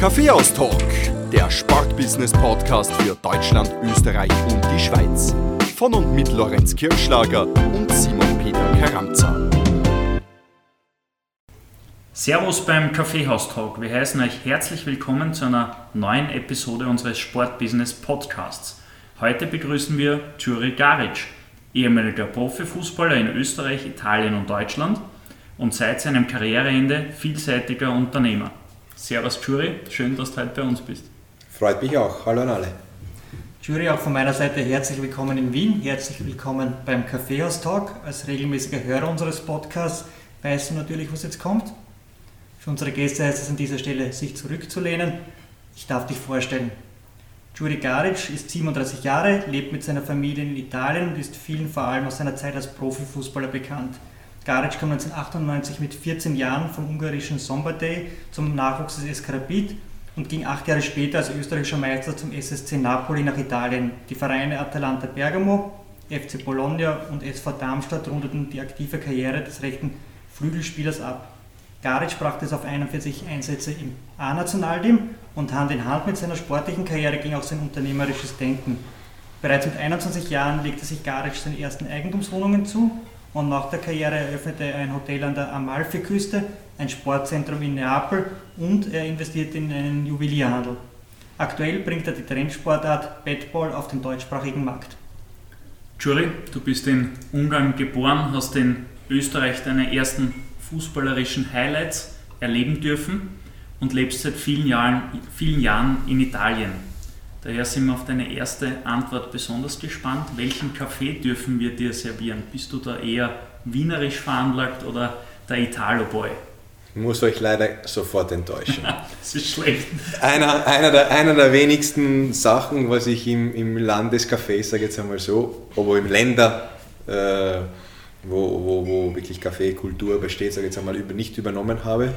Kaffeehaus Talk, der Sportbusiness-Podcast für Deutschland, Österreich und die Schweiz. Von und mit Lorenz Kirschlager und Simon Peter Karamza. Servus beim Kaffeehaus Talk. Wir heißen euch herzlich willkommen zu einer neuen Episode unseres Sportbusiness Podcasts. Heute begrüßen wir Juri Garic, ehemaliger Profifußballer in Österreich, Italien und Deutschland und seit seinem Karriereende vielseitiger Unternehmer. Servus Juri, schön, dass du heute bei uns bist. Freut mich auch. Hallo an alle. Jury, auch von meiner Seite herzlich willkommen in Wien, herzlich willkommen beim Kaffeehaus Talk. Als regelmäßiger Hörer unseres Podcasts weißt du natürlich, was jetzt kommt. Für unsere Gäste heißt es an dieser Stelle, sich zurückzulehnen. Ich darf dich vorstellen. Juri Garic ist 37 Jahre, lebt mit seiner Familie in Italien und ist vielen vor allem aus seiner Zeit als Profifußballer bekannt. Garic kam 1998 mit 14 Jahren vom ungarischen Sombatei zum Nachwuchs des SK Rapid und ging acht Jahre später als österreichischer Meister zum SSC Napoli nach Italien. Die Vereine Atalanta Bergamo, FC Bologna und SV Darmstadt rundeten die aktive Karriere des rechten Flügelspielers ab. Garic brachte es auf 41 Einsätze im A-Nationalteam und Hand in Hand mit seiner sportlichen Karriere ging auch sein unternehmerisches Denken. Bereits mit 21 Jahren legte sich Garic seine ersten Eigentumswohnungen zu und nach der Karriere eröffnete er ein Hotel an der Amalfiküste, ein Sportzentrum in Neapel und er investierte in einen Juwelierhandel. Aktuell bringt er die Trendsportart Badball auf den deutschsprachigen Markt. Juri, du bist in Ungarn geboren, hast in Österreich deine ersten fußballerischen Highlights erleben dürfen und lebst seit vielen Jahren, vielen Jahren in Italien. Daher sind wir auf deine erste Antwort besonders gespannt. Welchen Kaffee dürfen wir dir servieren? Bist du da eher wienerisch veranlagt oder der Italo-Boy? Ich muss euch leider sofort enttäuschen. das ist schlecht. Einer, einer, der, einer der wenigsten Sachen, was ich im, im Landescafé, sage jetzt einmal so, aber im Länder, äh, wo, wo, wo wirklich Kaffeekultur besteht, sage ich jetzt einmal, über, nicht übernommen habe.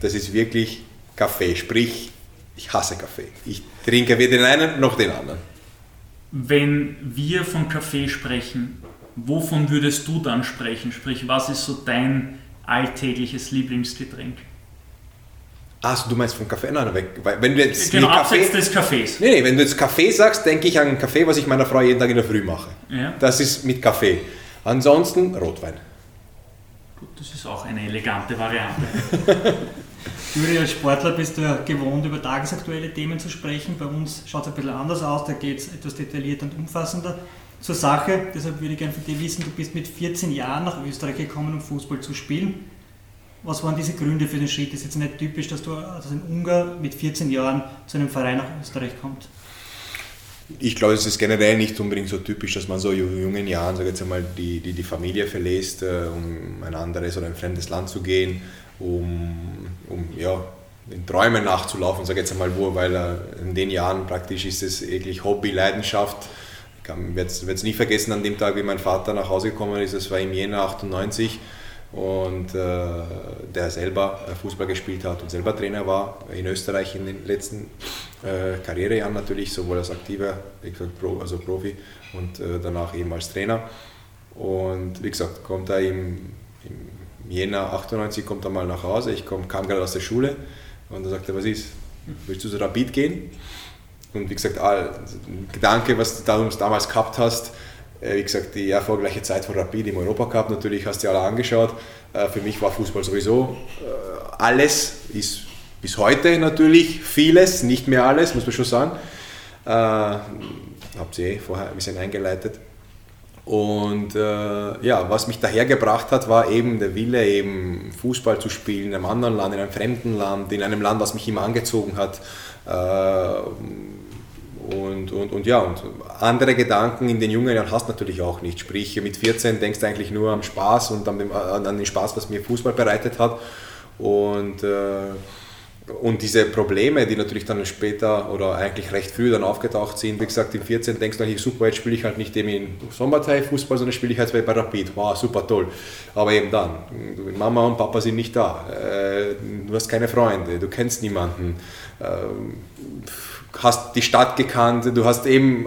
Das ist wirklich Kaffee, sprich, ich hasse Kaffee. Ich trinke weder den einen noch den anderen. Wenn wir von Kaffee sprechen, wovon würdest du dann sprechen? Sprich, was ist so dein alltägliches Lieblingsgetränk? Achso, du meinst vom Kaffee? Nein, wenn du jetzt genau, Kaffee, des Kaffees. Nee, nee, wenn du jetzt Kaffee sagst, denke ich an Kaffee, was ich meiner Frau jeden Tag in der Früh mache. Ja. Das ist mit Kaffee. Ansonsten Rotwein. Gut, das ist auch eine elegante Variante. Juri, als Sportler bist du ja gewohnt, über tagesaktuelle Themen zu sprechen. Bei uns schaut es ein bisschen anders aus, da geht es etwas detaillierter und umfassender zur Sache. Deshalb würde ich gerne von dir wissen, du bist mit 14 Jahren nach Österreich gekommen, um Fußball zu spielen. Was waren diese Gründe für den Schritt? Es ist jetzt nicht typisch, dass, du, dass ein Ungar mit 14 Jahren zu einem Verein nach Österreich kommt. Ich glaube, es ist generell nicht unbedingt so typisch, dass man so in jungen Jahren, sage jetzt einmal, die, die, die Familie verlässt, äh, um ein anderes oder ein fremdes Land zu gehen, um, um ja, den Träumen nachzulaufen, sage jetzt einmal wo, weil äh, in den Jahren praktisch ist es wirklich Hobby, Leidenschaft. Ich werde es nie vergessen an dem Tag, wie mein Vater nach Hause gekommen ist, das war im Jänner 98 und äh, der selber äh, Fußball gespielt hat und selber Trainer war in Österreich in den letzten äh, Karrierejahren natürlich, sowohl als aktiver, also Profi und äh, danach eben als Trainer. Und wie gesagt, kommt er im, im Jänner 98 kommt er mal nach Hause, ich komm, kam gerade aus der Schule und er sagte, was ist, willst du so Rapid gehen? Und wie gesagt, all, Gedanke, was du damals gehabt hast, äh, wie gesagt, die erfolgreiche Zeit von Rapid im Europacup, natürlich hast du alle angeschaut. Äh, für mich war Fußball sowieso äh, alles, ist bis heute natürlich vieles, nicht mehr alles, muss man schon sagen. Habt ihr eh vorher ein bisschen eingeleitet. Und äh, ja, was mich daher gebracht hat, war eben der Wille, eben Fußball zu spielen in einem anderen Land, in einem fremden Land, in einem Land, was mich immer angezogen hat. Äh, und, und, und ja, und andere Gedanken in den jungen Jahren hast du natürlich auch nicht. Sprich, mit 14 denkst du eigentlich nur am Spaß und an, dem, an den Spaß, was mir Fußball bereitet hat. Und, äh, und diese Probleme, die natürlich dann später oder eigentlich recht früh dann aufgetaucht sind, wie gesagt, im 14 denkst du super, jetzt spiele ich halt nicht eben in Sommerteil Fußball, sondern spiele ich halt bei Rapid. Wow, super toll. Aber eben dann, Mama und Papa sind nicht da. Äh, du hast keine Freunde, du kennst niemanden. Äh, hast die Stadt gekannt, du hast eben,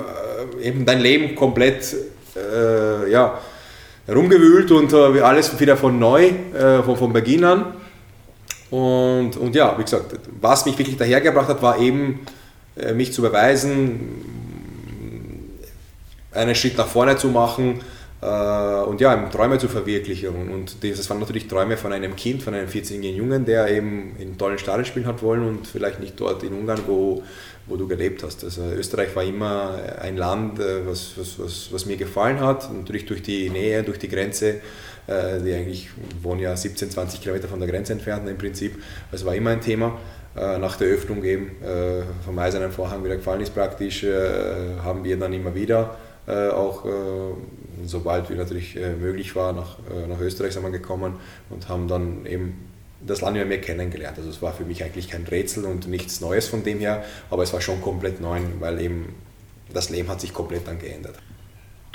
äh, eben dein Leben komplett ja, rumgewühlt und alles wieder von neu, von, von Beginn an. Und, und ja, wie gesagt, was mich wirklich dahergebracht hat, war eben, äh, mich zu beweisen, einen Schritt nach vorne zu machen äh, und ja, Träume zu verwirklichen. Und das waren natürlich Träume von einem Kind, von einem 14-jährigen Jungen, der eben in tollen Stadien spielen hat wollen und vielleicht nicht dort in Ungarn, wo, wo du gelebt hast. Also Österreich war immer ein Land, äh, was, was, was, was mir gefallen hat, natürlich durch die Nähe, durch die Grenze, die eigentlich wohnen ja 17, 20 Kilometer von der Grenze entfernt im Prinzip. Das war immer ein Thema. Nach der Öffnung eben vom Eisernen Vorhang wieder gefallen ist praktisch, haben wir dann immer wieder auch sobald wie natürlich äh, möglich war, nach, äh, nach Österreich sind wir gekommen und haben dann eben das Land immer mehr kennengelernt. Also es war für mich eigentlich kein Rätsel und nichts Neues von dem her, aber es war schon komplett neu, weil eben das Leben hat sich komplett dann geändert.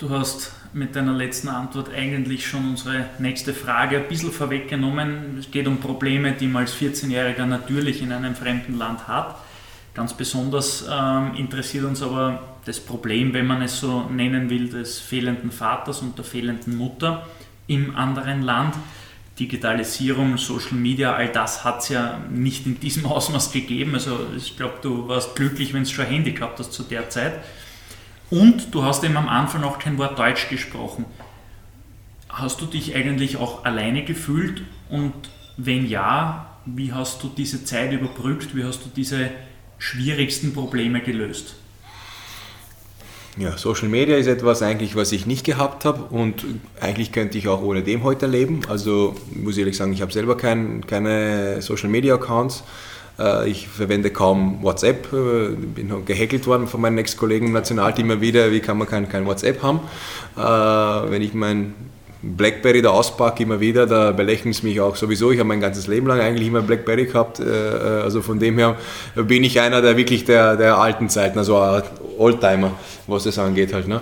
Du hast mit deiner letzten Antwort eigentlich schon unsere nächste Frage ein bisschen vorweggenommen. Es geht um Probleme, die man als 14-Jähriger natürlich in einem fremden Land hat. Ganz besonders ähm, interessiert uns aber das Problem, wenn man es so nennen will, des fehlenden Vaters und der fehlenden Mutter im anderen Land. Digitalisierung, Social Media, all das hat es ja nicht in diesem Ausmaß gegeben. Also ich glaube, du warst glücklich, wenn du schon Handy gehabt hast zu der Zeit. Und du hast eben am Anfang auch kein Wort Deutsch gesprochen. Hast du dich eigentlich auch alleine gefühlt? Und wenn ja, wie hast du diese Zeit überbrückt? Wie hast du diese schwierigsten Probleme gelöst? Ja, Social Media ist etwas eigentlich, was ich nicht gehabt habe und eigentlich könnte ich auch ohne dem heute leben. Also muss ich ehrlich sagen, ich habe selber kein, keine Social Media Accounts. Äh, ich verwende kaum WhatsApp. Äh, bin gehackelt worden von meinen Ex-Kollegen im Nationalteam immer wieder, wie kann man kein, kein WhatsApp haben. Äh, wenn ich mein Blackberry da auspacke immer wieder, da belächeln sie mich auch sowieso. Ich habe mein ganzes Leben lang eigentlich immer Blackberry gehabt. Also von dem her bin ich einer der wirklich der, der alten Zeiten, also Oldtimer, was das angeht halt. Ne?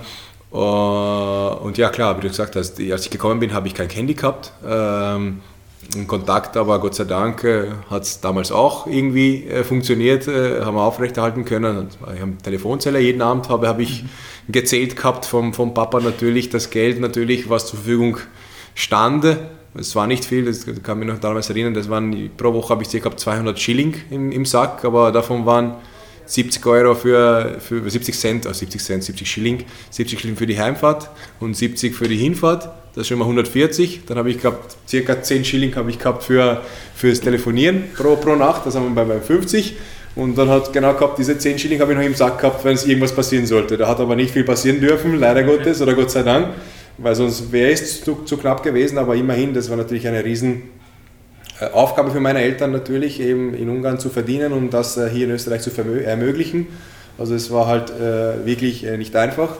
Und ja klar, wie du gesagt hast, als ich gekommen bin, habe ich kein Handy gehabt. Ähm, Kontakt, aber Gott sei Dank äh, hat es damals auch irgendwie funktioniert, haben wir aufrechterhalten können. Ich habe Telefonzelle jeden Abend, habe, habe ich gezählt gehabt vom, vom Papa natürlich, das Geld natürlich, was zur Verfügung stand. Es war nicht viel, das kann mich noch damals erinnern, das waren, pro Woche habe ich ca. 200 Schilling im, im Sack, aber davon waren 70 Euro für, für 70 Cent, also 70 Cent, 70 Schilling, 70 Schilling für die Heimfahrt und 70 für die Hinfahrt, das schon mal 140. Dann habe ich gehabt, circa 10 Schilling habe ich gehabt für, fürs Telefonieren pro, pro Nacht, das haben wir bei 50. Und dann hat genau gehabt, diese 10 Schilling habe ich noch im Sack gehabt, wenn es irgendwas passieren sollte. Da hat aber nicht viel passieren dürfen, leider Gottes oder Gott sei Dank, weil sonst wäre es zu, zu knapp gewesen. Aber immerhin, das war natürlich eine riesen äh, Aufgabe für meine Eltern natürlich, eben in Ungarn zu verdienen und das äh, hier in Österreich zu ermöglichen. Also es war halt äh, wirklich nicht einfach.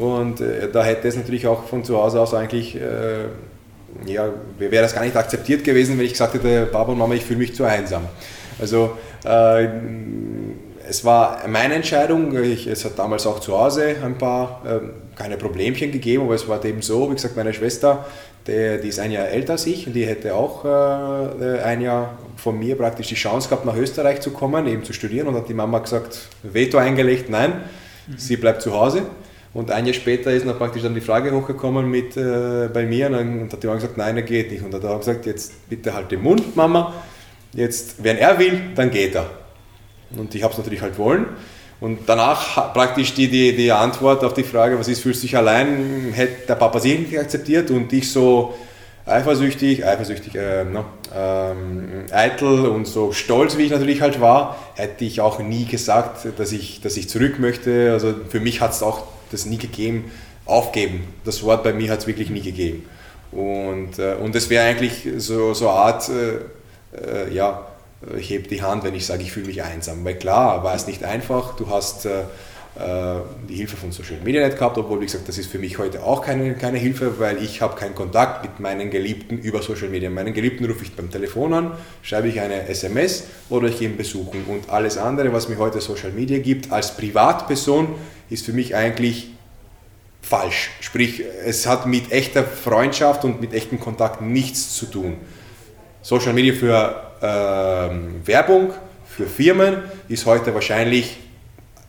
Und da hätte es natürlich auch von zu Hause aus eigentlich, ja, wäre das gar nicht akzeptiert gewesen, wenn ich gesagt hätte, Papa und Mama, ich fühle mich zu einsam. Also äh, es war meine Entscheidung. Ich, es hat damals auch zu Hause ein paar äh, keine Problemchen gegeben, aber es war eben so, wie gesagt, meine Schwester, die, die ist ein Jahr älter als ich und die hätte auch äh, ein Jahr von mir praktisch die Chance gehabt, nach Österreich zu kommen, eben zu studieren und hat die Mama gesagt, Veto eingelegt, nein, mhm. sie bleibt zu Hause. Und ein Jahr später ist noch praktisch dann die Frage hochgekommen mit, äh, bei mir und dann hat die Mama gesagt, nein, er geht nicht. Und dann hat er gesagt, jetzt bitte halt den Mund, Mama, Jetzt, wenn er will, dann geht er. Und ich habe es natürlich halt wollen. Und danach praktisch die, die, die Antwort auf die Frage, was ist, fühlst du dich allein, hätte der Papa sich nicht akzeptiert und ich so eifersüchtig, eifersüchtig, äh, no, ähm, eitel und so stolz, wie ich natürlich halt war, hätte ich auch nie gesagt, dass ich, dass ich zurück möchte. Also für mich hat es auch das nie gegeben, aufgeben. Das Wort bei mir hat es wirklich nie gegeben. Und, äh, und das wäre eigentlich so, so eine Art... Äh, äh, ja, ich hebe die Hand, wenn ich sage, ich fühle mich einsam. Weil klar, war es nicht einfach. Du hast äh, äh, die Hilfe von Social Media nicht gehabt, obwohl, wie gesagt, das ist für mich heute auch keine, keine Hilfe, weil ich habe keinen Kontakt mit meinen Geliebten über Social Media. Meinen Geliebten rufe ich beim Telefon an, schreibe ich eine SMS oder ich gehe ihn besuchen. Und alles andere, was mir heute Social Media gibt, als Privatperson, ist für mich eigentlich falsch. Sprich, es hat mit echter Freundschaft und mit echtem Kontakt nichts zu tun. Social Media für ähm, Werbung, für Firmen ist heute wahrscheinlich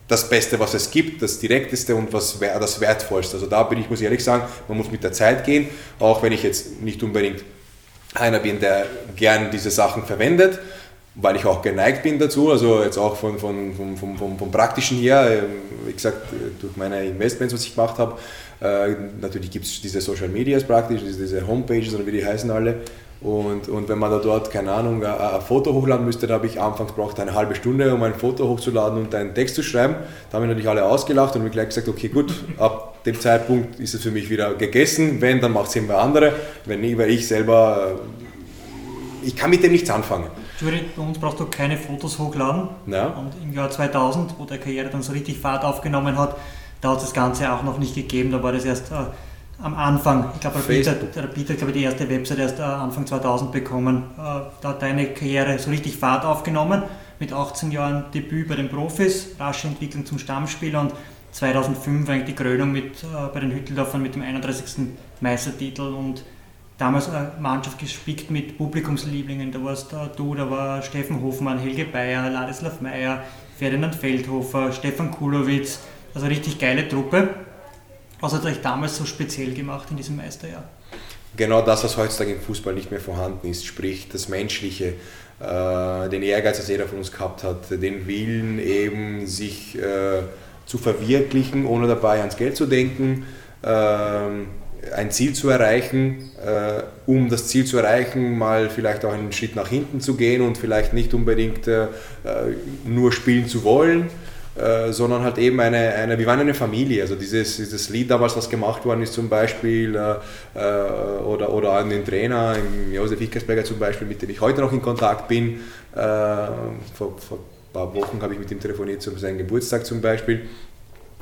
das Beste, was es gibt, das Direkteste und was, das Wertvollste. Also da bin ich, muss ich ehrlich sagen, man muss mit der Zeit gehen, auch wenn ich jetzt nicht unbedingt einer bin, der gern diese Sachen verwendet, weil ich auch geneigt bin dazu, also jetzt auch von, von, von, von, von, von praktischen her, ähm, wie gesagt, durch meine Investments, was ich gemacht habe, äh, natürlich gibt es diese Social Medias praktisch, diese Homepages oder wie die heißen alle. Und, und wenn man da dort, keine Ahnung, ein, ein Foto hochladen müsste, da habe ich anfangs braucht eine halbe Stunde, um ein Foto hochzuladen und einen Text zu schreiben. Da haben wir natürlich alle ausgelacht und mir gleich gesagt, okay gut, ab dem Zeitpunkt ist es für mich wieder gegessen. Wenn, dann macht es irgendwer andere. Wenn nicht, weil ich selber, äh, ich kann mit dem nichts anfangen. Bei uns brauchst du keine Fotos hochladen. Ja. Und im Jahr 2000, wo der Karriere dann so richtig Fahrt aufgenommen hat, da hat es das Ganze auch noch nicht gegeben. Da war das erst äh, am Anfang. Ich glaube, Rapid hat, Rapid hat glaube ich, die erste Website erst äh, Anfang 2000 bekommen. Äh, da hat deine Karriere so richtig Fahrt aufgenommen. Mit 18 Jahren Debüt bei den Profis, rasche Entwicklung zum Stammspieler und 2005 eigentlich die Krönung mit, äh, bei den Hütteldorfern mit dem 31. Meistertitel und damals eine Mannschaft gespickt mit Publikumslieblingen. Da warst du, da war Steffen Hofmann, Helge Bayer, Ladislav Meyer, Ferdinand Feldhofer, Stefan Kulowitz, also richtig geile Truppe. Was hat euch damals so speziell gemacht in diesem Meisterjahr? Genau das, was heutzutage im Fußball nicht mehr vorhanden ist, sprich das Menschliche, äh, den Ehrgeiz, das jeder von uns gehabt hat, den Willen eben sich äh, zu verwirklichen, ohne dabei ans Geld zu denken, äh, ein Ziel zu erreichen, äh, um das Ziel zu erreichen, mal vielleicht auch einen Schritt nach hinten zu gehen und vielleicht nicht unbedingt äh, nur spielen zu wollen, äh, sondern halt eben eine, eine, wir waren eine Familie. Also dieses, dieses Lied damals, was gemacht worden ist zum Beispiel, äh, äh oder, oder an den Trainer, Josef Ickersberger zum Beispiel, mit dem ich heute noch in Kontakt bin. Äh, vor, vor ein paar Wochen habe ich mit ihm telefoniert zu seinem Geburtstag zum Beispiel.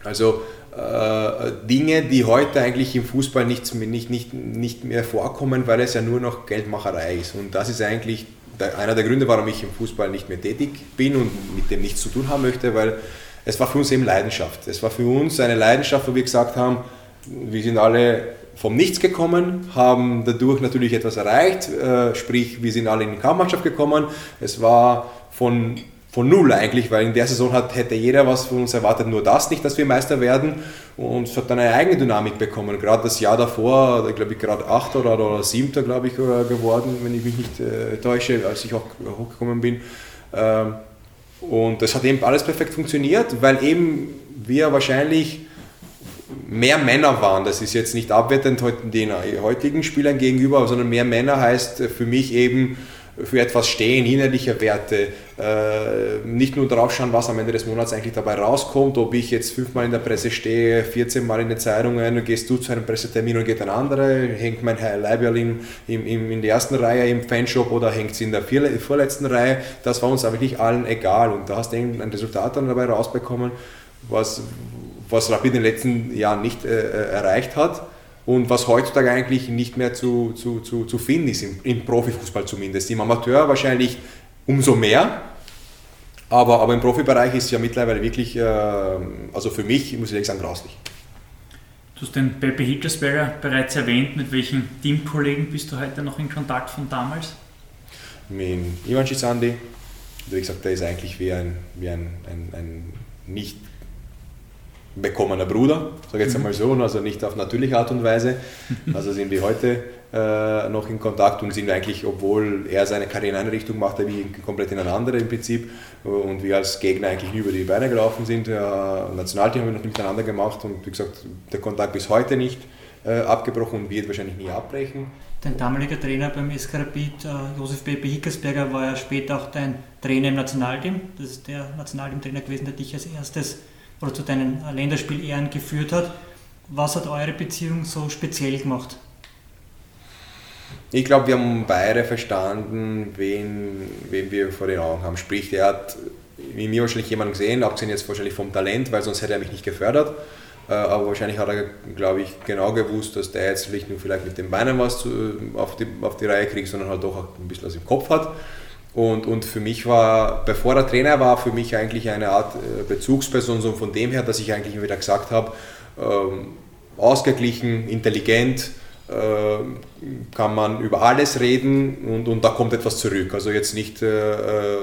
Also äh, Dinge, die heute eigentlich im Fußball nicht, nicht, nicht, nicht mehr vorkommen, weil es ja nur noch Geldmacherei ist. Und das ist eigentlich einer der Gründe, warum ich im Fußball nicht mehr tätig bin und mit dem nichts zu tun haben möchte, weil es war für uns eben Leidenschaft. Es war für uns eine Leidenschaft, wo wir gesagt haben, wir sind alle vom Nichts gekommen, haben dadurch natürlich etwas erreicht, äh, sprich wir sind alle in die Kampfmannschaft gekommen. Es war von von null eigentlich, weil in der Saison hat, hätte jeder was von uns erwartet, nur das nicht, dass wir Meister werden und es hat dann eine eigene Dynamik bekommen. Gerade das Jahr davor, glaube ich, gerade Achter oder, oder Siebter, glaube ich, äh, geworden, wenn ich mich nicht äh, täusche, als ich auch hochgekommen bin. Ähm, und das hat eben alles perfekt funktioniert, weil eben wir wahrscheinlich mehr Männer waren. Das ist jetzt nicht abwertend den heutigen Spielern gegenüber, sondern mehr Männer heißt für mich eben, für etwas stehen, innerliche Werte, äh, nicht nur drauf schauen, was am Ende des Monats eigentlich dabei rauskommt, ob ich jetzt fünfmal in der Presse stehe, 14 Mal in den Zeitungen, gehst du zu einem Pressetermin und geht ein anderer, hängt mein Leibjall in, in, in der ersten Reihe im Fanshop oder hängt es in der vorletzten Reihe, das war uns eigentlich allen egal und da hast du ein Resultat dann dabei rausbekommen, was, was Rapid in den letzten Jahren nicht äh, äh erreicht hat und was heutzutage eigentlich nicht mehr zu, zu, zu, zu finden ist, im, im Profifußball zumindest. Im Amateur wahrscheinlich umso mehr, aber, aber im Profibereich ist es ja mittlerweile wirklich, äh, also für mich, muss ich ehrlich sagen, grauslich. Du hast den Pepe Hickelsberger bereits erwähnt. Mit welchen Teamkollegen bist du heute noch in Kontakt von damals? Mit Ivan Schisandi. Wie gesagt, der ist eigentlich wie ein, wie ein, ein, ein nicht bekommener Bruder, sage ich jetzt einmal so, also nicht auf natürliche Art und Weise. Also sind wir heute äh, noch in Kontakt und sind eigentlich, obwohl er seine Karriere in eine Richtung macht, wie komplett in eine andere im Prinzip und wir als Gegner eigentlich nie über die Beine gelaufen sind. Äh, Nationalteam haben wir noch miteinander gemacht und wie gesagt, der Kontakt bis heute nicht äh, abgebrochen und wird wahrscheinlich nie abbrechen. Dein damaliger Trainer beim SK Rapid, äh, Josef Pepe Hickersberger, war ja später auch dein Trainer im Nationalteam. Das ist der Nationalteamtrainer gewesen, der dich als erstes oder zu deinen Länderspielehren geführt hat. Was hat eure Beziehung so speziell gemacht? Ich glaube, wir haben beide verstanden, wen, wen wir vor den Augen haben. Sprich, er hat in mir wahrscheinlich jemanden gesehen, abgesehen jetzt wahrscheinlich vom Talent, weil sonst hätte er mich nicht gefördert. Äh, aber wahrscheinlich hat er, glaube ich, genau gewusst, dass der jetzt nicht nur vielleicht mit den Beinen was auf die, auf die Reihe kriegt, sondern halt doch ein bisschen was im Kopf hat. Und, und für mich war, bevor er Trainer war, für mich eigentlich eine Art äh, Bezugsperson, so von dem her, dass ich eigentlich wieder gesagt habe, ähm, ausgeglichen, intelligent, äh, kann man über alles reden und, und da kommt etwas zurück. Also jetzt nicht äh, äh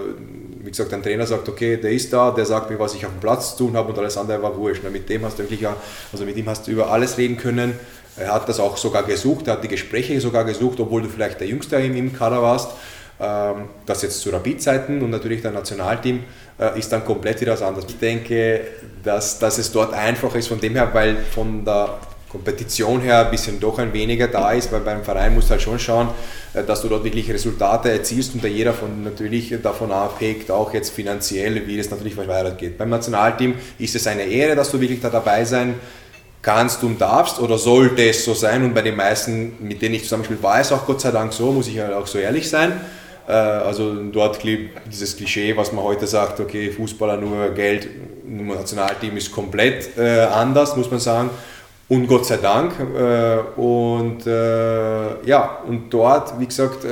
wie gesagt, ein Trainer sagt, okay, der ist da, der sagt mir, was ich auf dem Platz zu tun habe und alles andere war wurscht. Mit dem hast du wirklich, also mit ihm hast du über alles reden können. Er hat das auch sogar gesucht, er hat die Gespräche sogar gesucht, obwohl du vielleicht der Jüngste im Kader warst. Ähm, das jetzt zu Rapid-Zeiten und natürlich der Nationalteam äh, ist dann komplett wieder was anderes. Ich denke, dass, dass es dort einfacher ist von dem her, weil von der Kompetition her ein bisschen doch ein weniger da ist, weil beim Verein musst du halt schon schauen, äh, dass du dort wirklich Resultate erzielst und da jeder von natürlich davon abhängt, auch jetzt finanziell, wie das natürlich weitergeht. Beim Nationalteam ist es eine Ehre, dass du wirklich da dabei sein kannst und darfst oder sollte es so sein und bei den meisten, mit denen ich zusammenspiele, war es auch Gott sei Dank so, muss ich halt auch so ehrlich sein. Äh, also dort dieses Klischee, was man heute sagt, okay, Fußballer nur Geld, nur Nationalteam ist komplett äh, anders, muss man sagen. Und Gott sei Dank. Äh, und ja, und dort, wie gesagt,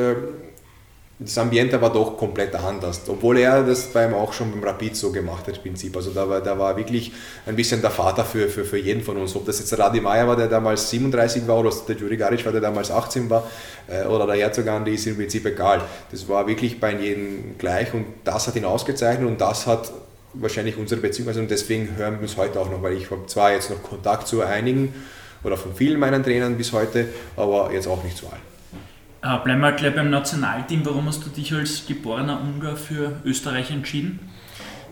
das Ambiente war doch komplett anders. Obwohl er das beim auch schon beim Rapid so gemacht hat, im Prinzip. Also da war, da war wirklich ein bisschen der Vater für, für, für jeden von uns. Ob das jetzt Radi Meier war, der damals 37 war, oder der Juri Garic war, der damals 18 war, oder der Herzog Andi, ist im Prinzip egal. Das war wirklich bei jedem gleich und das hat ihn ausgezeichnet und das hat wahrscheinlich unsere Beziehung. Also deswegen hören wir es heute auch noch, weil ich habe zwar jetzt noch Kontakt zu einigen oder von vielen meinen Trainern bis heute, aber jetzt auch nicht zu allen. Äh, bleiben wir gleich beim Nationalteam. Warum hast du dich als geborener Ungar für Österreich entschieden?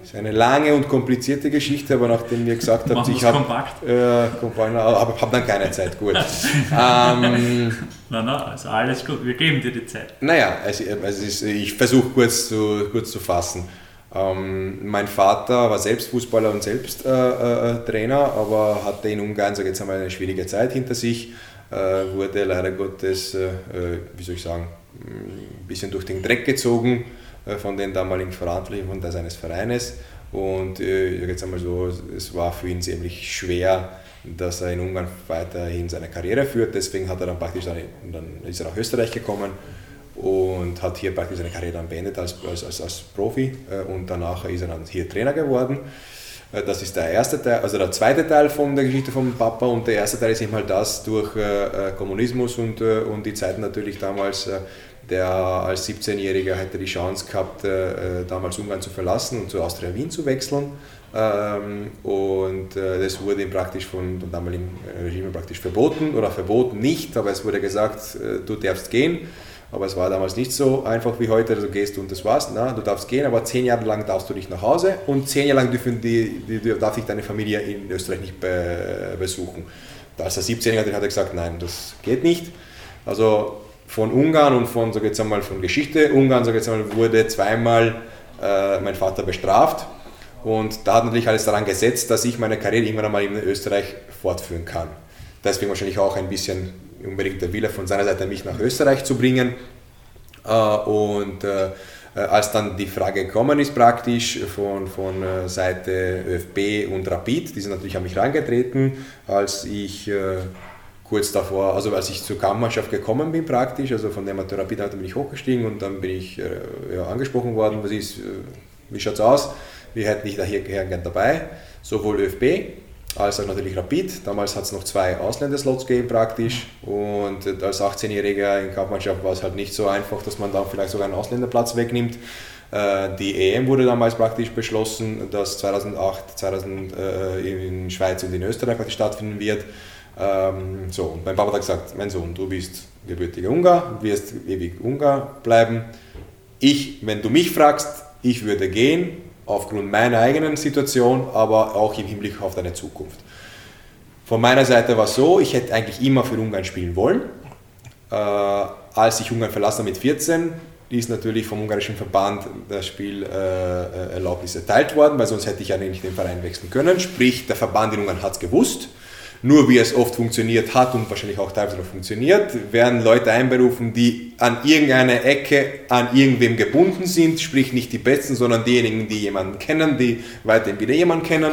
Das ist eine lange und komplizierte Geschichte, aber nachdem ihr gesagt habt, ich habe äh, aber hab dann keine Zeit. Gut. ähm, na, na, also alles gut, wir geben dir die Zeit. Naja, also, also ist, ich versuche kurz zu, kurz zu fassen. Ähm, mein Vater war selbst Fußballer und selbst äh, äh, Trainer, aber hatte in Ungarn, sage jetzt einmal, eine schwierige Zeit hinter sich, äh, wurde leider Gottes, äh, äh, wie soll ich sagen, ein bisschen durch den Dreck gezogen äh, von den damaligen Verantwortlichen von seines Vereines. Und jetzt einmal so, es war für ihn ziemlich schwer, dass er in Ungarn weiterhin seine Karriere führt. Deswegen hat er dann praktisch dann, dann ist er nach Österreich gekommen und hat hier praktisch seine Karriere dann beendet als, als, als, als Profi äh, und danach ist er dann hier Trainer geworden. Äh, das ist der erste Teil, also der zweite Teil von der Geschichte vom Papa und der erste Teil ist eben halt das durch äh, Kommunismus und, und die Zeit natürlich damals, der als 17-Jähriger hätte die Chance gehabt, damals Ungarn zu verlassen und zu Austria Wien zu wechseln. Ähm, und das wurde ihm praktisch von dem damaligen Regime praktisch verboten oder verboten nicht, aber es wurde gesagt, du darfst gehen. Aber es war damals nicht so einfach wie heute, also gehst du und das war's. Na, du darfst gehen, aber zehn Jahre lang darfst du nicht nach Hause und zehn Jahre lang dürfen die, die, die darf dich deine Familie in Österreich nicht be, besuchen. Als er 17 hat, hat er gesagt, nein, das geht nicht. Also von Ungarn und von, sag jetzt einmal, von Geschichte Ungarn, sag jetzt einmal, wurde zweimal äh, mein Vater bestraft. Und da hat natürlich alles daran gesetzt, dass ich meine Karriere irgendwann einmal in Österreich fortführen kann. Deswegen wahrscheinlich auch ein bisschen unbedingt der Wille von seiner Seite, mich nach Österreich zu bringen. Äh, und äh, als dann die Frage gekommen ist, praktisch von, von äh, Seite ÖFB und Rapid, die sind natürlich an mich reingetreten, als ich kurz davor, also als ich zur Kampfmannschaft gekommen bin praktisch, also von der Amateur Rapid dann bin ich hochgestiegen und dann bin ich ja, angesprochen worden, was ist, wie schaut es aus, wir hätten dich da hier gern dabei, sowohl ÖFB als auch natürlich Rapid. Damals hat es noch zwei Ausländerslots gegeben praktisch und als 18-Jähriger in Kampfmannschaft war es halt nicht so einfach, dass man dann vielleicht sogar einen Ausländerplatz wegnimmt. Äh, die EM wurde damals praktisch beschlossen, dass 2008, 2000 äh, in Schweiz und in Österreich stattfinden wird. Ähm, so, und mein Papa hat gesagt, mein Sohn, du bist gebürtiger Ungar, wirst ewig Ungar bleiben. Ich, wenn du mich fragst, ich würde gehen, aufgrund meiner eigenen Situation, aber auch im Hinblick auf deine Zukunft. Von meiner Seite war es so, ich hätte eigentlich immer für Ungarn spielen wollen. Äh, als ich Ungarn verlassen habe mit 14, ist natürlich vom ungarischen Verband das Spielerlaubnis äh, erteilt worden, weil sonst hätte ich ja nicht den Verein wechseln können. Sprich, der Verband in Ungarn hat es gewusst. Nur wie es oft funktioniert hat und wahrscheinlich auch teilweise noch funktioniert, werden Leute einberufen, die an irgendeiner Ecke an irgendwem gebunden sind, sprich nicht die Besten, sondern diejenigen, die jemanden kennen, die weiterhin wieder jemanden kennen.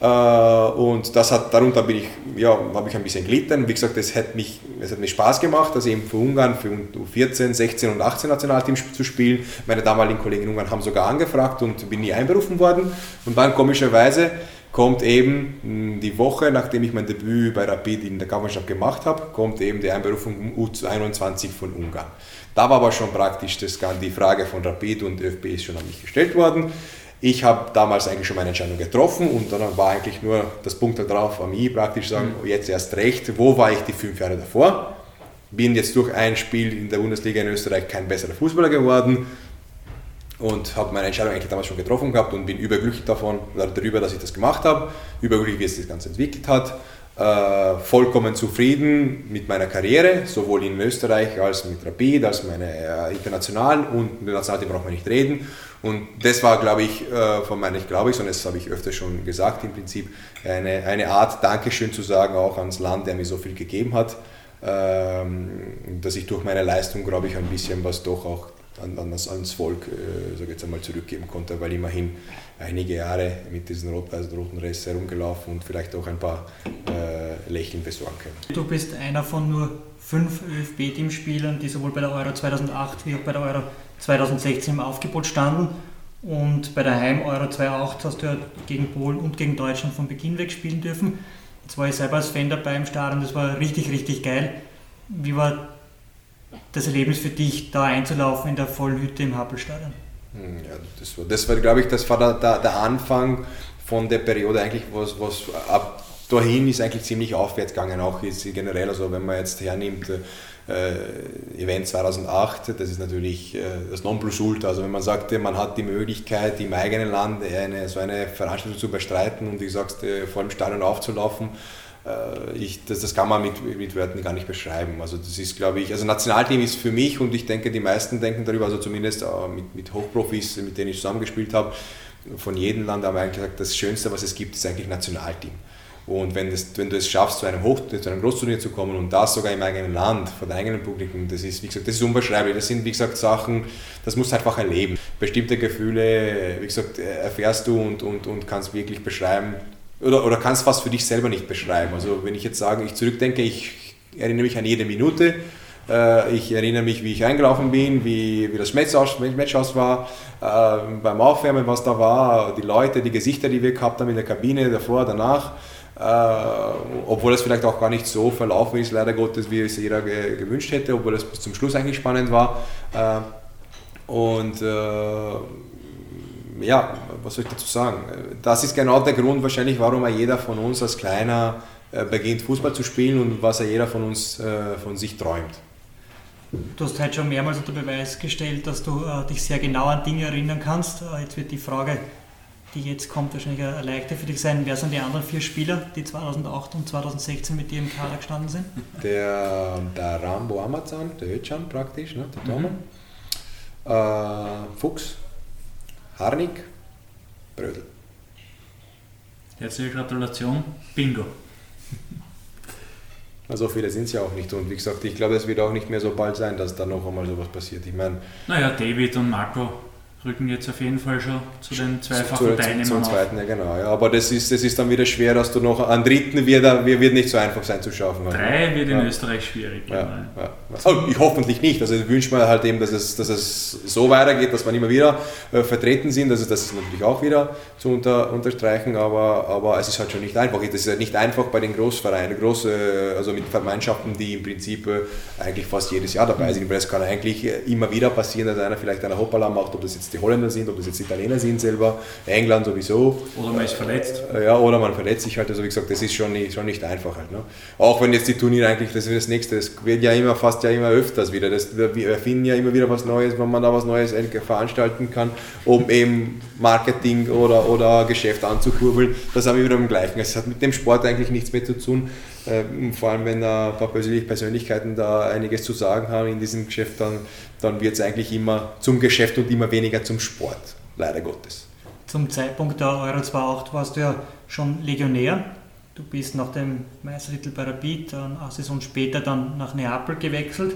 Äh, und das hat, darunter bin ich, ja, habe ich ein bisschen gelitten. Wie gesagt, es hat, mich, es hat mir Spaß gemacht, also eben für Ungarn, für 14, 16 und 18 Nationalteams zu spielen. Meine damaligen Kollegen in Ungarn haben sogar angefragt und bin nie einberufen worden. Und dann komischerweise kommt eben die Woche, nachdem ich mein Debüt bei Rapid in der Kammerschaft gemacht habe, kommt eben die Einberufung U21 von Ungarn. Da war aber schon praktisch das, die Frage von Rapid und ÖFB ist schon an mich gestellt worden. Ich habe damals eigentlich schon meine Entscheidung getroffen und dann war eigentlich nur das Punkt darauf an mich praktisch sagen, mhm. jetzt erst recht, wo war ich die fünf Jahre davor? Bin jetzt durch ein Spiel in der Bundesliga in Österreich kein besserer Fußballer geworden, und habe meine Entscheidung eigentlich damals schon getroffen gehabt und bin überglücklich davon, darüber, dass ich das gemacht habe, überglücklich, wie es das Ganze entwickelt hat, äh, vollkommen zufrieden mit meiner Karriere, sowohl in Österreich als mit Rapid, als meine äh, internationalen. Und mit Nationalteam braucht man nicht reden. Und das war, glaube ich, äh, von meiner, ich glaube ich, sondern das habe ich öfter schon gesagt im Prinzip, eine, eine Art Dankeschön zu sagen auch ans Land, der mir so viel gegeben hat, ähm, dass ich durch meine Leistung, glaube ich, ein bisschen was doch auch an, an das, ans Volk äh, sag jetzt einmal zurückgeben konnte, weil immerhin einige Jahre mit diesen rot-weiß-roten Rest herumgelaufen und vielleicht auch ein paar äh, Lächeln besorgen können. Du bist einer von nur fünf ÖFB-Teamspielern, die sowohl bei der Euro 2008 wie auch bei der Euro 2016 im Aufgebot standen. Und bei der Heim-Euro 2008 hast du ja gegen Polen und gegen Deutschland von Beginn weg spielen dürfen. Jetzt war ich selber als Fan dabei im Stadion, das war richtig, richtig geil. Wie war das Erlebnis für dich, da einzulaufen in der vollen Hütte im Happelstadion? Hm, ja, das war, das war glaube ich, das war der, der, der, Anfang von der Periode eigentlich, was, was ab dahin ist eigentlich ziemlich aufwärts gegangen, auch jetzt generell, also wenn man jetzt hernimmt, äh, Event 2008, das ist natürlich äh, das Nonplusultra. Also wenn man sagt, man hat die Möglichkeit, im eigenen Land eine, so eine Veranstaltung zu bestreiten und ich sagst, äh, vor dem Stadion aufzulaufen, ich, das, das kann man mit, mit Wörtern gar nicht beschreiben. Also das ist, glaube ich, also Nationalteam ist für mich und ich denke, die meisten denken darüber, also zumindest äh, mit, mit Hochprofis, mit denen ich zusammengespielt habe, von jedem Land haben wir eigentlich gesagt, das Schönste, was es gibt, ist eigentlich Nationalteam. Und wenn, das, wenn du es schaffst, zu einem, Hoch, zu einem Großturnier zu kommen und das sogar im eigenen Land, vor deinem eigenen Publikum, das ist, wie gesagt, das ist unbeschreiblich. Das sind, wie gesagt, Sachen, das musst du einfach erleben. Bestimmte Gefühle, wie gesagt, erfährst du und, und, und kannst wirklich beschreiben, oder, oder kannst fast für dich selber nicht beschreiben. Also wenn ich jetzt sage, ich zurückdenke, ich erinnere mich an jede Minute, äh, ich erinnere mich, wie ich eingelaufen bin, wie, wie das Match aus, Match aus war, äh, beim Aufwärmen, was da war, die Leute, die Gesichter, die wir gehabt haben in der Kabine, davor, danach. Äh, obwohl es vielleicht auch gar nicht so verlaufen ist, leider Gottes, wie es jeder ge gewünscht hätte, obwohl es bis zum Schluss eigentlich spannend war. Äh, und äh, ja, was soll ich dazu sagen? Das ist genau der Grund wahrscheinlich, warum jeder von uns als Kleiner äh, beginnt Fußball zu spielen und was jeder von uns äh, von sich träumt. Du hast heute schon mehrmals unter Beweis gestellt, dass du äh, dich sehr genau an Dinge erinnern kannst. jetzt wird die Frage, die jetzt kommt, wahrscheinlich eine leichte für dich sein. Wer sind die anderen vier Spieler, die 2008 und 2016 mit dir im Kader gestanden sind? Der, der Rambo Amazan, der Ötchan praktisch, ne, der Thomas. Mhm. Fuchs, Harnik, Brödel. Herzliche Gratulation, Bingo. So viele sind es ja auch nicht. Und wie gesagt, ich glaube, es wird auch nicht mehr so bald sein, dass da noch einmal sowas passiert. Ich meine. Naja, David und Marco rücken jetzt auf jeden Fall schon zu den zweifachen zu, Teilnehmern Zum zweiten, ja genau. Ja, aber das ist, das ist dann wieder schwer, dass du noch einen dritten wird, wird nicht so einfach sein zu schaffen. Drei wird in ja. Österreich schwierig. Ja, ja. Also, ich hoffentlich nicht. Also ich wünsche mir halt eben, dass es, dass es so weitergeht, dass man immer wieder äh, vertreten sind. Also das ist natürlich auch wieder zu unter, unterstreichen, aber, aber es ist halt schon nicht einfach. Es ist ja nicht einfach bei den Großvereinen, große, also mit Gemeinschaften, die im Prinzip äh, eigentlich fast jedes Jahr dabei sind. Weil es kann eigentlich äh, immer wieder passieren, dass einer vielleicht eine Hoppala macht, ob das jetzt die Holländer sind, ob das jetzt Italiener sind selber, England sowieso. Oder man ist verletzt. Äh, ja, oder man verletzt sich halt. Also wie gesagt, das ist schon nicht, schon nicht einfach halt. Ne? Auch wenn jetzt die Turniere eigentlich, das ist das nächste, das wird ja immer fast ja immer öfters wieder. Das, wir erfinden ja immer wieder was Neues, wenn man da was Neues veranstalten kann, um eben Marketing oder, oder Geschäft anzukurbeln. Das haben wir wieder im Gleichen. Es hat mit dem Sport eigentlich nichts mehr zu tun. Ähm, vor allem, wenn ein paar Persönlichkeiten da einiges zu sagen haben in diesem Geschäft, dann, dann wird es eigentlich immer zum Geschäft und immer weniger zum Sport, leider Gottes. Zum Zeitpunkt der Euro 28 warst du ja schon Legionär. Du bist nach dem Meistertitel bei Rapid dann eine Saison später dann nach Neapel gewechselt.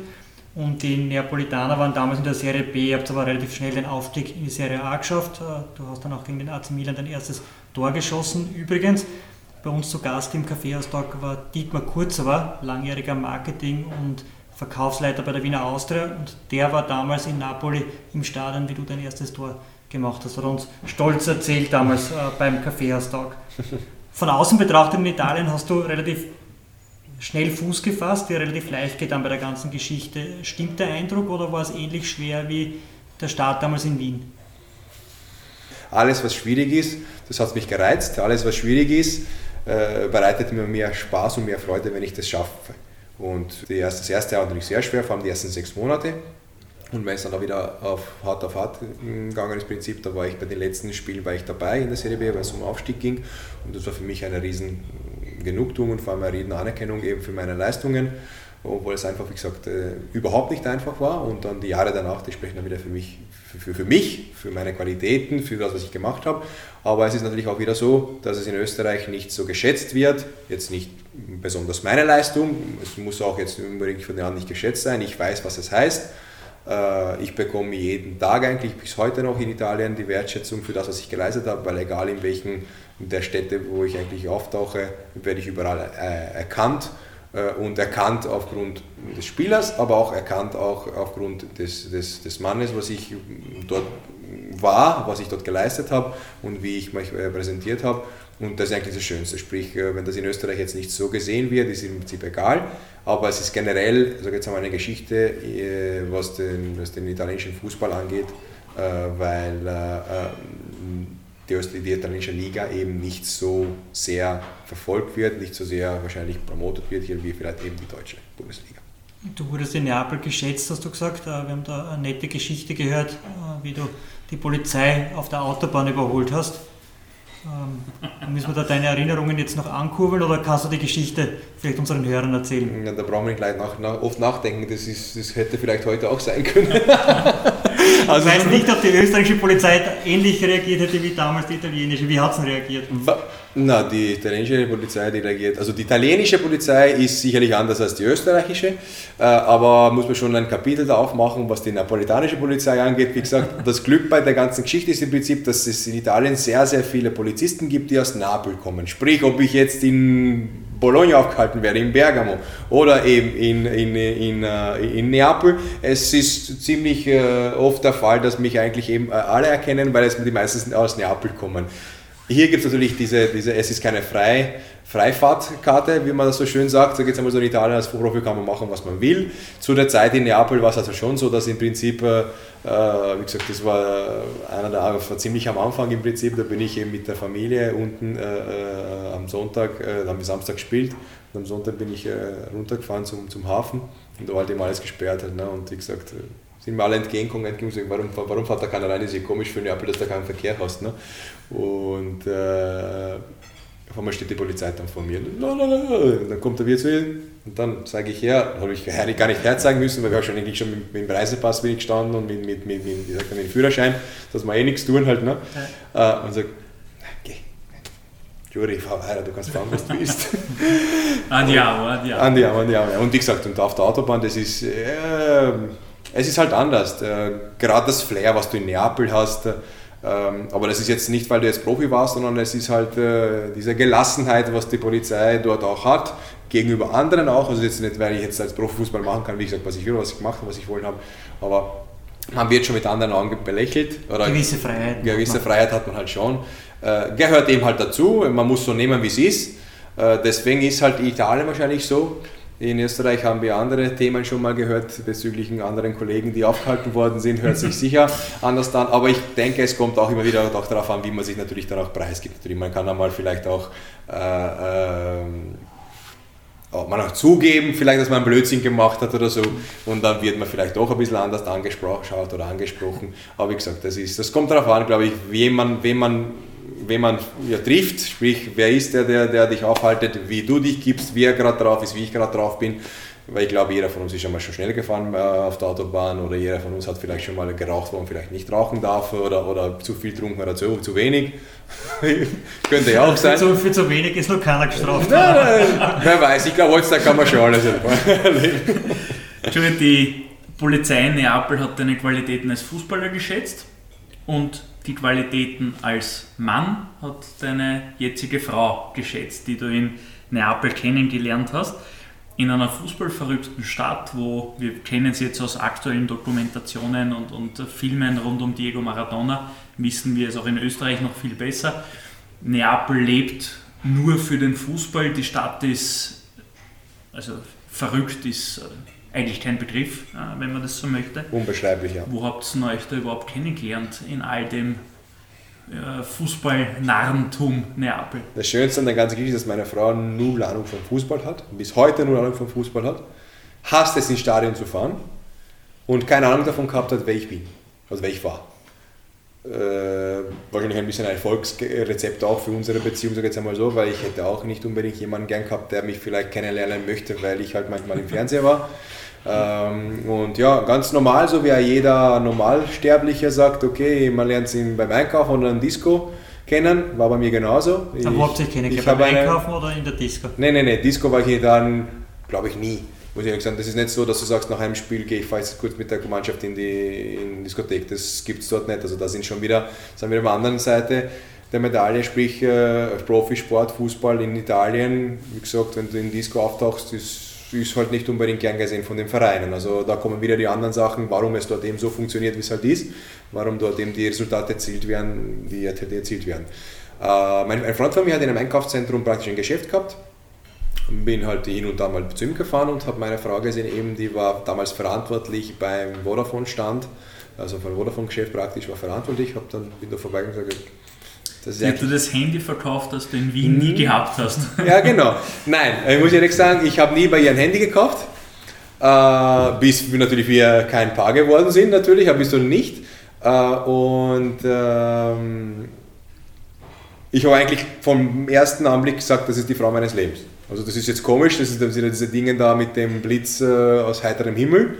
Und die Neapolitaner waren damals in der Serie B, ihr habt aber relativ schnell den Aufstieg in die Serie A geschafft. Du hast dann auch gegen den AC Milan dein erstes Tor geschossen. Übrigens, bei uns zu Gast im Kaffeehaustag war Dietmar Kurzauer, langjähriger Marketing- und Verkaufsleiter bei der Wiener Austria und der war damals in Napoli im Stadion, wie du dein erstes Tor gemacht hast, hat uns stolz erzählt damals äh, beim Kaffeehaustag. Von außen betrachtet in Italien hast du relativ schnell Fuß gefasst, dir relativ leicht geht dann bei der ganzen Geschichte. Stimmt der Eindruck oder war es ähnlich schwer wie der Start damals in Wien? Alles, was schwierig ist, das hat mich gereizt. Alles, was schwierig ist, äh, bereitet mir mehr Spaß und mehr Freude, wenn ich das schaffe. Und erste, das erste Jahr war natürlich sehr schwer, vor allem die ersten sechs Monate. Und wenn es dann auch wieder auf hart auf hart gegangen ist, Prinzip, da war ich bei den letzten Spielen war ich dabei in der Serie B, weil es um Aufstieg ging. Und das war für mich eine riesen Genugtuung und vor allem eine riesen Anerkennung eben für meine Leistungen, obwohl es einfach, wie gesagt, äh, überhaupt nicht einfach war. Und dann die Jahre danach, die sprechen dann wieder für mich, für, für mich, für meine Qualitäten, für das, was ich gemacht habe. Aber es ist natürlich auch wieder so, dass es in Österreich nicht so geschätzt wird. Jetzt nicht besonders meine Leistung, es muss auch jetzt unbedingt von den anderen nicht geschätzt sein. Ich weiß, was es heißt. Äh, ich bekomme jeden Tag eigentlich bis heute noch in Italien die Wertschätzung für das, was ich geleistet habe, weil egal in welchen der Städte, wo ich eigentlich auftauche, werde ich überall äh, erkannt und erkannt aufgrund des Spielers, aber auch erkannt auch aufgrund des, des, des Mannes, was ich dort war, was ich dort geleistet habe und wie ich mich präsentiert habe. Und das ist eigentlich das Schönste. Sprich, wenn das in Österreich jetzt nicht so gesehen wird, ist im Prinzip egal. Aber es ist generell, sage jetzt einmal, eine Geschichte, äh, was den, was den italienischen Fußball angeht, äh, weil äh, die, italienische Liga eben nicht so sehr verfolgt wird, nicht so sehr wahrscheinlich promotet wird hier wie vielleicht eben die deutsche Bundesliga. Du wurdest in Neapel geschätzt, hast du gesagt. Wir haben da eine nette Geschichte gehört, wie du die Polizei auf der Autobahn überholt hast. Ähm, müssen wir da deine Erinnerungen jetzt noch ankurbeln oder kannst du die Geschichte vielleicht unseren Hörern erzählen? Ja, da brauchen wir nicht gleich nach, nach, oft nachdenken, das, ist, das hätte vielleicht heute auch sein können. also ich weiß nicht, ob die österreichische Polizei ähnlich reagiert hätte wie damals die italienische. Wie hat sie reagiert? Na, die italienische Polizei, die reagiert. Also die italienische Polizei ist sicherlich anders als die österreichische, äh, aber muss man schon ein Kapitel da aufmachen, was die napolitanische Polizei angeht. Wie gesagt, das Glück bei der ganzen Geschichte ist im Prinzip, dass es in Italien sehr, sehr viele Polizisten gibt, die aus Neapel kommen. Sprich, ob ich jetzt in Bologna aufgehalten werde, in Bergamo oder eben in, in, in, äh, in Neapel. Es ist ziemlich äh, oft der Fall, dass mich eigentlich eben alle erkennen, weil es die meisten aus Neapel kommen. Hier gibt es natürlich diese, diese, es ist keine Frei, Freifahrtkarte, wie man das so schön sagt. Da geht es einmal so in Italien, als Profi kann man machen, was man will. Zu der Zeit in Neapel war es also schon so, dass im Prinzip, äh, wie gesagt, das war einer der, war ziemlich am Anfang im Prinzip, da bin ich eben mit der Familie unten äh, äh am Sonntag, äh, haben wir Samstag gespielt und am Sonntag bin ich äh, runtergefahren zum, zum Hafen und da war halt eben alles gesperrt. Halt, ne? Und wie gesagt, sind mir alle entgegengekommen, warum, warum fährt da keiner rein? Ist ja komisch für Neapel, dass du keinen Verkehr hast. Ne? Und äh, auf einmal steht die Polizei dann vor mir. Und dann kommt er wieder zu ihr und dann sage ich her, habe ich gar nicht herzeigen müssen, weil wir schon eigentlich schon mit, mit dem Reisepass bin ich gestanden und mit, mit, mit, mit, mit dem Führerschein, dass wir eh nichts tun halt. Ne? Ja. Äh, und sagt, geh. Juri, fahr weiter, du kannst fahren, was du willst. andiamo, andiamo. Andiamo, andiamo. Und wie gesagt, und auf der Autobahn, das ist, äh, es ist halt anders. Äh, Gerade das Flair, was du in Neapel hast, aber das ist jetzt nicht, weil du jetzt Profi warst, sondern es ist halt äh, diese Gelassenheit, was die Polizei dort auch hat, gegenüber anderen auch. Also jetzt nicht, weil ich jetzt als Profifußball machen kann, wie gesagt, was ich will, was ich gemacht habe, was ich wollen habe, aber man wird schon mit anderen Augen belächelt. Oder gewisse Freiheit. Gewisse Freiheit hat man halt schon. Äh, gehört eben halt dazu, man muss so nehmen, wie es ist. Äh, deswegen ist halt Italien wahrscheinlich so. In Österreich haben wir andere Themen schon mal gehört bezüglich anderen Kollegen, die aufgehalten worden sind. Hört sich sicher anders an. Aber ich denke, es kommt auch immer wieder auch darauf an, wie man sich natürlich dann auch preisgibt. Natürlich, man kann einmal vielleicht auch, äh, äh, man auch zugeben, vielleicht, dass man einen Blödsinn gemacht hat oder so. Und dann wird man vielleicht auch ein bisschen anders angeschaut oder angesprochen. Aber wie gesagt, das, ist, das kommt darauf an, glaube ich, wem man, wem man wenn man ja, trifft, sprich, wer ist der, der, der dich aufhaltet, wie du dich gibst, wie er gerade drauf ist, wie ich gerade drauf bin. Weil ich glaube, jeder von uns ist schon mal schon schnell gefahren äh, auf der Autobahn oder jeder von uns hat vielleicht schon mal geraucht, wo man vielleicht nicht rauchen darf oder, oder zu viel trunken oder zu, zu wenig. Könnte ja auch sein. Für zu, für zu wenig ist noch keiner gestraft. Nein, nein, wer weiß, ich glaube, heutzutage kann man schon alles erleben. Entschuldigung, die Polizei in Neapel hat deine Qualitäten als Fußballer geschätzt und die Qualitäten als Mann hat deine jetzige Frau geschätzt, die du in Neapel kennengelernt hast. in einer fußballverrückten Stadt, wo wir kennen es jetzt aus aktuellen Dokumentationen und, und Filmen rund um Diego Maradona, wissen wir es auch in Österreich noch viel besser. Neapel lebt nur für den Fußball. Die Stadt ist, also verrückt ist äh, eigentlich kein Begriff, äh, wenn man das so möchte. Unbeschreiblich, ja. Wo habt ihr euch da überhaupt kennengelernt in all dem äh, Fußball-Narrentum Neapel. Das Schönste an der ganzen Geschichte ist, dass meine Frau null Ahnung vom Fußball hat, bis heute null Ahnung vom Fußball hat, hasst es ins Stadion zu fahren und keine Ahnung davon gehabt hat, wer ich bin, also wer ich war. Äh, wahrscheinlich ein bisschen ein Erfolgsrezept auch für unsere Beziehung, sage ich jetzt einmal so, weil ich hätte auch nicht unbedingt jemanden gern gehabt, der mich vielleicht kennenlernen möchte, weil ich halt manchmal im Fernseher war. Ähm, und ja, ganz normal, so wie jeder Normalsterblicher sagt, okay, man lernt ihn beim Einkaufen oder in Disco kennen, war bei mir genauso. Ich, Aber habt ihr kennengelernt, beim Einkaufen oder in der Disco? Nein, nein, nein, Disco war ich dann, glaube ich, nie. Muss ich ehrlich das ist nicht so, dass du sagst, nach einem Spiel gehe ich jetzt kurz mit der Mannschaft in die, in Diskothek. Das gibt es dort nicht. Also da sind schon wieder, sind wir auf der anderen Seite der Medaille, sprich äh, Profisport, Fußball in Italien. Wie gesagt, wenn du in Disco auftauchst, ist ist halt nicht unbedingt gern gesehen von den Vereinen. Also da kommen wieder die anderen Sachen, warum es dort eben so funktioniert, wie es halt ist, warum dort eben die Resultate erzielt werden, die erzielt werden. Äh, mein, ein Freund von mir hat in einem Einkaufszentrum praktisch ein Geschäft gehabt. Bin halt hin und da mal zu ihm gefahren und habe meine Frau gesehen, eben, die war damals verantwortlich beim Vodafone-Stand, also vom Vodafone-Geschäft praktisch war verantwortlich, habe dann bin da vorbeigegangen und gesagt, das Wie du das Handy verkauft, das du in Wien nie mhm. gehabt hast. Ja, genau. Nein, ich muss ehrlich sagen, ich habe nie bei ihr ein Handy gekauft. Äh, bis wir natürlich wir kein Paar geworden sind, natürlich, aber bist du nicht. Äh, und ähm, ich habe eigentlich vom ersten Anblick gesagt, das ist die Frau meines Lebens. Also das ist jetzt komisch, das sind diese Dinge da mit dem Blitz äh, aus heiterem Himmel.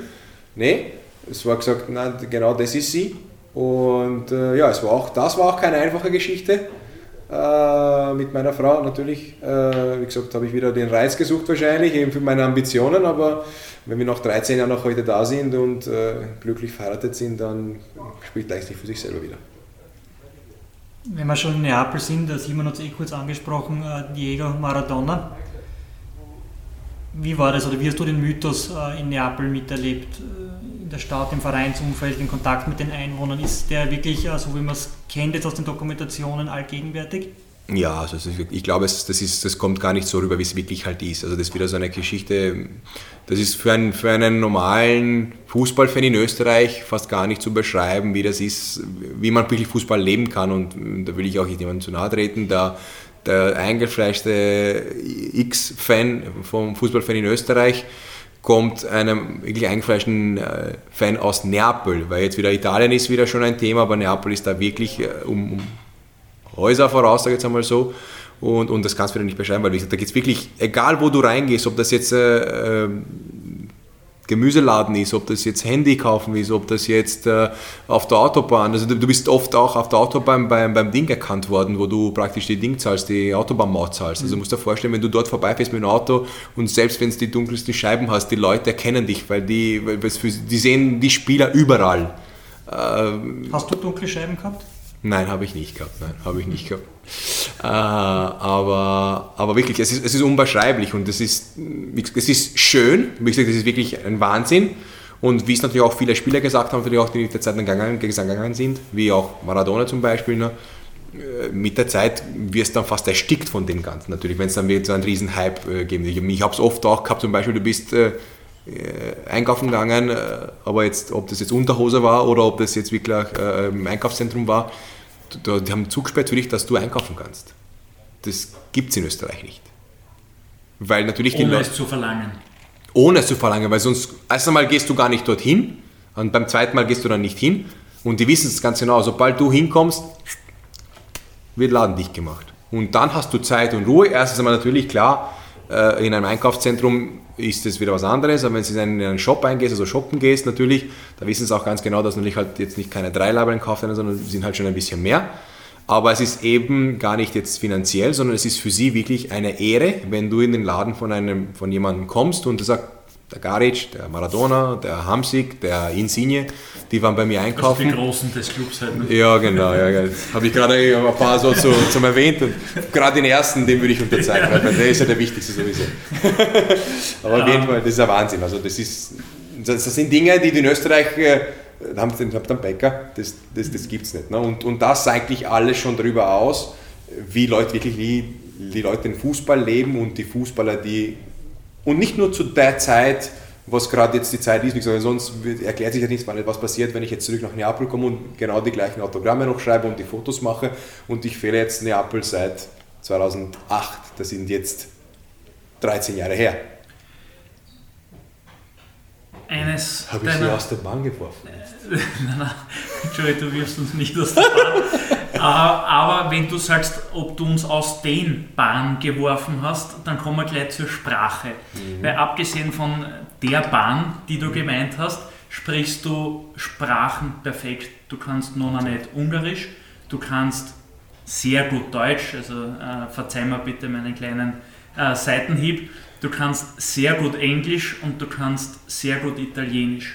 Nee, es war gesagt, nein, genau das ist sie. Und äh, ja, es war auch, das war auch keine einfache Geschichte äh, mit meiner Frau natürlich. Äh, wie gesagt, habe ich wieder den Reiz gesucht wahrscheinlich, eben für meine Ambitionen, aber wenn wir nach 13 Jahren noch heute da sind und äh, glücklich verheiratet sind, dann spricht eigentlich für sich selber wieder. Wenn wir schon in Neapel sind, der Simon hat es eh kurz angesprochen, Diego Maradona. Wie war das oder wie hast du den Mythos äh, in Neapel miterlebt? in der Stadt, im Vereinsumfeld, in Kontakt mit den Einwohnern? Ist der wirklich, so also wie man es kennt jetzt aus den Dokumentationen, allgegenwärtig? Ja, also ich glaube, das, ist, das kommt gar nicht so rüber, wie es wirklich halt ist. Also das ist wieder so eine Geschichte, das ist für einen, für einen normalen Fußballfan in Österreich fast gar nicht zu beschreiben, wie das ist, wie man wirklich Fußball leben kann. Und da will ich auch nicht jemandem zu nahe treten. Der, der eingefleischte X-Fan vom Fußballfan in Österreich, kommt einem wirklich eingefleischten äh, Fan aus Neapel, weil jetzt wieder Italien ist wieder schon ein Thema, aber Neapel ist da wirklich äh, um, Häuser voraus, sage ich jetzt einmal so. Und, und das kannst du wieder nicht beschreiben, weil da geht es wirklich, egal wo du reingehst, ob das jetzt äh, ähm, Gemüseladen ist, ob das jetzt Handy kaufen ist, ob das jetzt äh, auf der Autobahn, also du, bist oft auch auf der Autobahn beim, beim Ding erkannt worden, wo du praktisch die Ding zahlst, die Autobahnmaut zahlst. Also mhm. musst dir vorstellen, wenn du dort vorbeifährst mit dem Auto und selbst wenn es die dunkelsten Scheiben hast, die Leute erkennen dich, weil die, weil für, die sehen die Spieler überall. Äh, hast du dunkle Scheiben gehabt? Nein, habe ich nicht gehabt. Nein, habe ich nicht gehabt. Äh, aber, aber wirklich, es ist, es ist unbeschreiblich und es ist, es ist schön. Wie gesagt, es ist wirklich ein Wahnsinn. Und wie es natürlich auch viele Spieler gesagt haben, natürlich auch die mit der Zeit gegangen, gegangen sind, wie auch Maradona zum Beispiel, ne? Äh, mit der Zeit wirst du dann fast erstickt von dem Ganzen natürlich, wenn es dann wieder so einen riesen Hype äh, gibt. Ich habe es oft auch gehabt, zum Beispiel, du bist äh, einkaufen gegangen, äh, aber jetzt, ob das jetzt Unterhose war oder ob das jetzt wirklich äh, im Einkaufszentrum war, die haben zugesperrt für dich, dass du einkaufen kannst. Das gibt es in Österreich nicht. Weil natürlich ohne Leute, es zu verlangen. Ohne es zu verlangen, weil sonst, erst einmal gehst du gar nicht dorthin und beim zweiten Mal gehst du dann nicht hin und die wissen es ganz genau, sobald du hinkommst, wird Laden dicht gemacht. Und dann hast du Zeit und Ruhe. Erstens einmal natürlich klar, in einem Einkaufszentrum ist das wieder was anderes. Aber wenn du in einen Shop eingehst, also shoppen gehst natürlich, da wissen sie auch ganz genau, dass natürlich halt jetzt nicht keine drei Labeln kaufen, sondern sind halt schon ein bisschen mehr. Aber es ist eben gar nicht jetzt finanziell, sondern es ist für sie wirklich eine Ehre, wenn du in den Laden von, einem, von jemandem kommst und du sagst, der Garic, der Maradona, der Hamsik, der Insigne, die waren bei mir einkaufen. Also die Großen des Clubs halt. Ne? Ja, genau. Ja, Habe ich gerade ein paar so zu, zum erwähnt und gerade den ersten, den würde ich unterzeichnen, weil der ist ja der wichtigste sowieso. Aber auf jeden Fall, das ist ein Wahnsinn. Also das, ist, das sind Dinge, die in Österreich äh, haben sie einen Bäcker, das, das, das gibt es nicht. Ne? Und, und das eigentlich alles schon darüber aus, wie Leute wirklich, wie die Leute den Fußball leben und die Fußballer, die und nicht nur zu der Zeit, was gerade jetzt die Zeit ist, weil sonst erklärt sich ja nichts, was passiert, wenn ich jetzt zurück nach Neapel komme und genau die gleichen Autogramme noch schreibe und die Fotos mache und ich fehle jetzt Neapel seit 2008, das sind jetzt 13 Jahre her. Eines Habe ich sie aus der Bahn geworfen? nein, nein, Entschuldigung, du wirfst uns nicht aus der Bahn. Aber wenn du sagst, ob du uns aus den Bahn geworfen hast, dann kommen wir gleich zur Sprache. Mhm. Weil abgesehen von der Bahn, die du gemeint hast, sprichst du Sprachen perfekt. Du kannst noch nicht Ungarisch, du kannst sehr gut Deutsch, also äh, verzeih mir bitte meinen kleinen äh, Seitenhieb. Du kannst sehr gut Englisch und du kannst sehr gut Italienisch.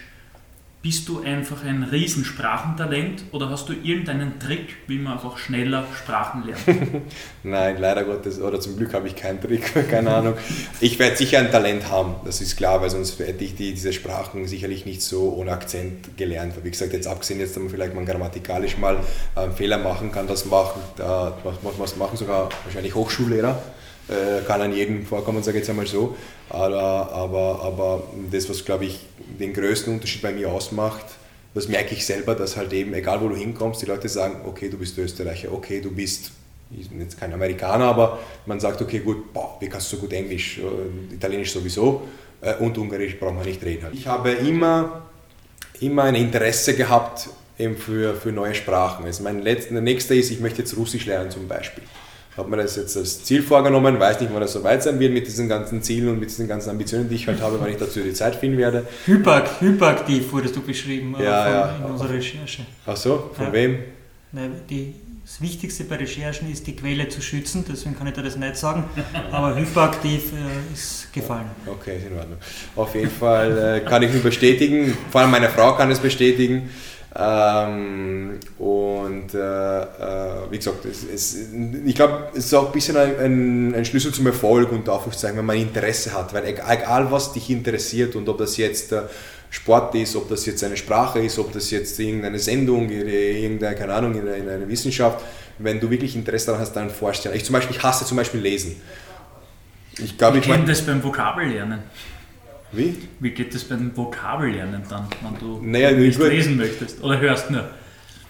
Bist du einfach ein Riesensprachentalent oder hast du irgendeinen Trick, wie man einfach schneller Sprachen lernt? Nein, leider Gottes, oder zum Glück habe ich keinen Trick, keine Ahnung. Ich werde sicher ein Talent haben, das ist klar, weil sonst hätte ich die, diese Sprachen sicherlich nicht so ohne Akzent gelernt. Wie gesagt, jetzt abgesehen, jetzt dass man vielleicht mal grammatikalisch mal einen Fehler machen kann, das machen, da, was, was machen sogar wahrscheinlich Hochschullehrer äh, kann an jedem vorkommen, sage ich jetzt einmal so. Aber, aber, aber das, was glaube ich den größten Unterschied bei mir ausmacht, das merke ich selber, dass halt eben, egal wo du hinkommst, die Leute sagen, okay, du bist Österreicher, okay, du bist ich bin jetzt kein Amerikaner, aber man sagt, okay, gut, boah, wie kannst du so gut Englisch, äh, Italienisch sowieso äh, und Ungarisch braucht man nicht reden. Halt. Ich habe immer, immer ein Interesse gehabt eben für, für neue Sprachen. Also mein letzter, der nächste ist, ich möchte jetzt Russisch lernen zum Beispiel habe mir das jetzt als Ziel vorgenommen, weiß nicht, wann das so weit sein wird mit diesen ganzen Zielen und mit diesen ganzen Ambitionen, die ich halt habe, wann ich dazu die Zeit finden werde. Hyper, hyperaktiv wurdest du beschrieben äh, ja, von, ja. in unserer Recherche. Ach so, von ja. wem? Nein, die, das Wichtigste bei Recherchen ist, die Quelle zu schützen, deswegen kann ich dir das nicht sagen, aber hyperaktiv äh, ist gefallen. Okay, ist in Ordnung. Auf jeden Fall äh, kann ich nur bestätigen, vor allem meine Frau kann es bestätigen, ähm, und äh, äh, wie gesagt, es, es, ich glaube, es ist auch ein bisschen ein, ein, Schlüssel zum Erfolg und Aufrufzeichen, wenn man Interesse hat. Weil egal, was dich interessiert und ob das jetzt äh, Sport ist, ob das jetzt eine Sprache ist, ob das jetzt irgendeine Sendung, irgendeine, keine Ahnung, in eine Wissenschaft, wenn du wirklich Interesse daran hast, dann vorstellen. Ich zum Beispiel, ich hasse zum Beispiel Lesen. Ich, glaub, ich, ich kenne das beim Vokabellernen. Wie? Wie geht es beim Vokabellernen dann, wenn du naja, nicht lesen möchtest? Oder hörst nur?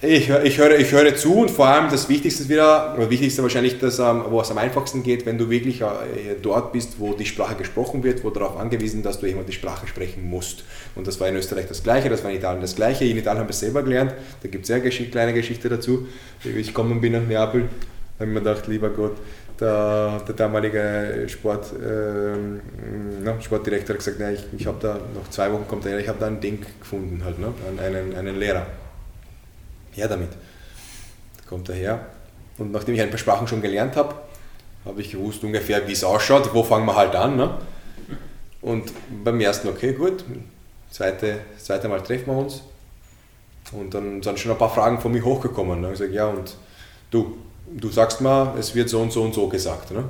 Ich, ich, höre, ich höre zu und vor allem das Wichtigste wieder, oder Wichtigste wahrscheinlich, das, ähm, wo es am einfachsten geht, wenn du wirklich äh, dort bist, wo die Sprache gesprochen wird, wo darauf angewiesen, dass du jemand die Sprache sprechen musst. Und das war in Österreich das Gleiche, das war in Italien das Gleiche. In Italien habe ich es selber gelernt, da gibt es eine kleine Geschichte dazu. Wie ich gekommen bin nach Neapel, habe ich mir gedacht, lieber Gott, der, der damalige Sport, äh, Sportdirektor hat gesagt, na, ich, ich habe da noch zwei Wochen kommt er, ich habe da ein Ding gefunden, halt, ne? einen, einen Lehrer. Her damit. Da kommt er her. Und nachdem ich ein paar Sprachen schon gelernt habe, habe ich gewusst ungefähr, wie es ausschaut, wo fangen wir halt an. Ne? Und beim ersten, okay, gut, zweite, zweite Mal treffen wir uns. Und dann sind schon ein paar Fragen von mir hochgekommen. Ne? Ich sage, ja, und du, du sagst mal, es wird so und so und so gesagt. Ne?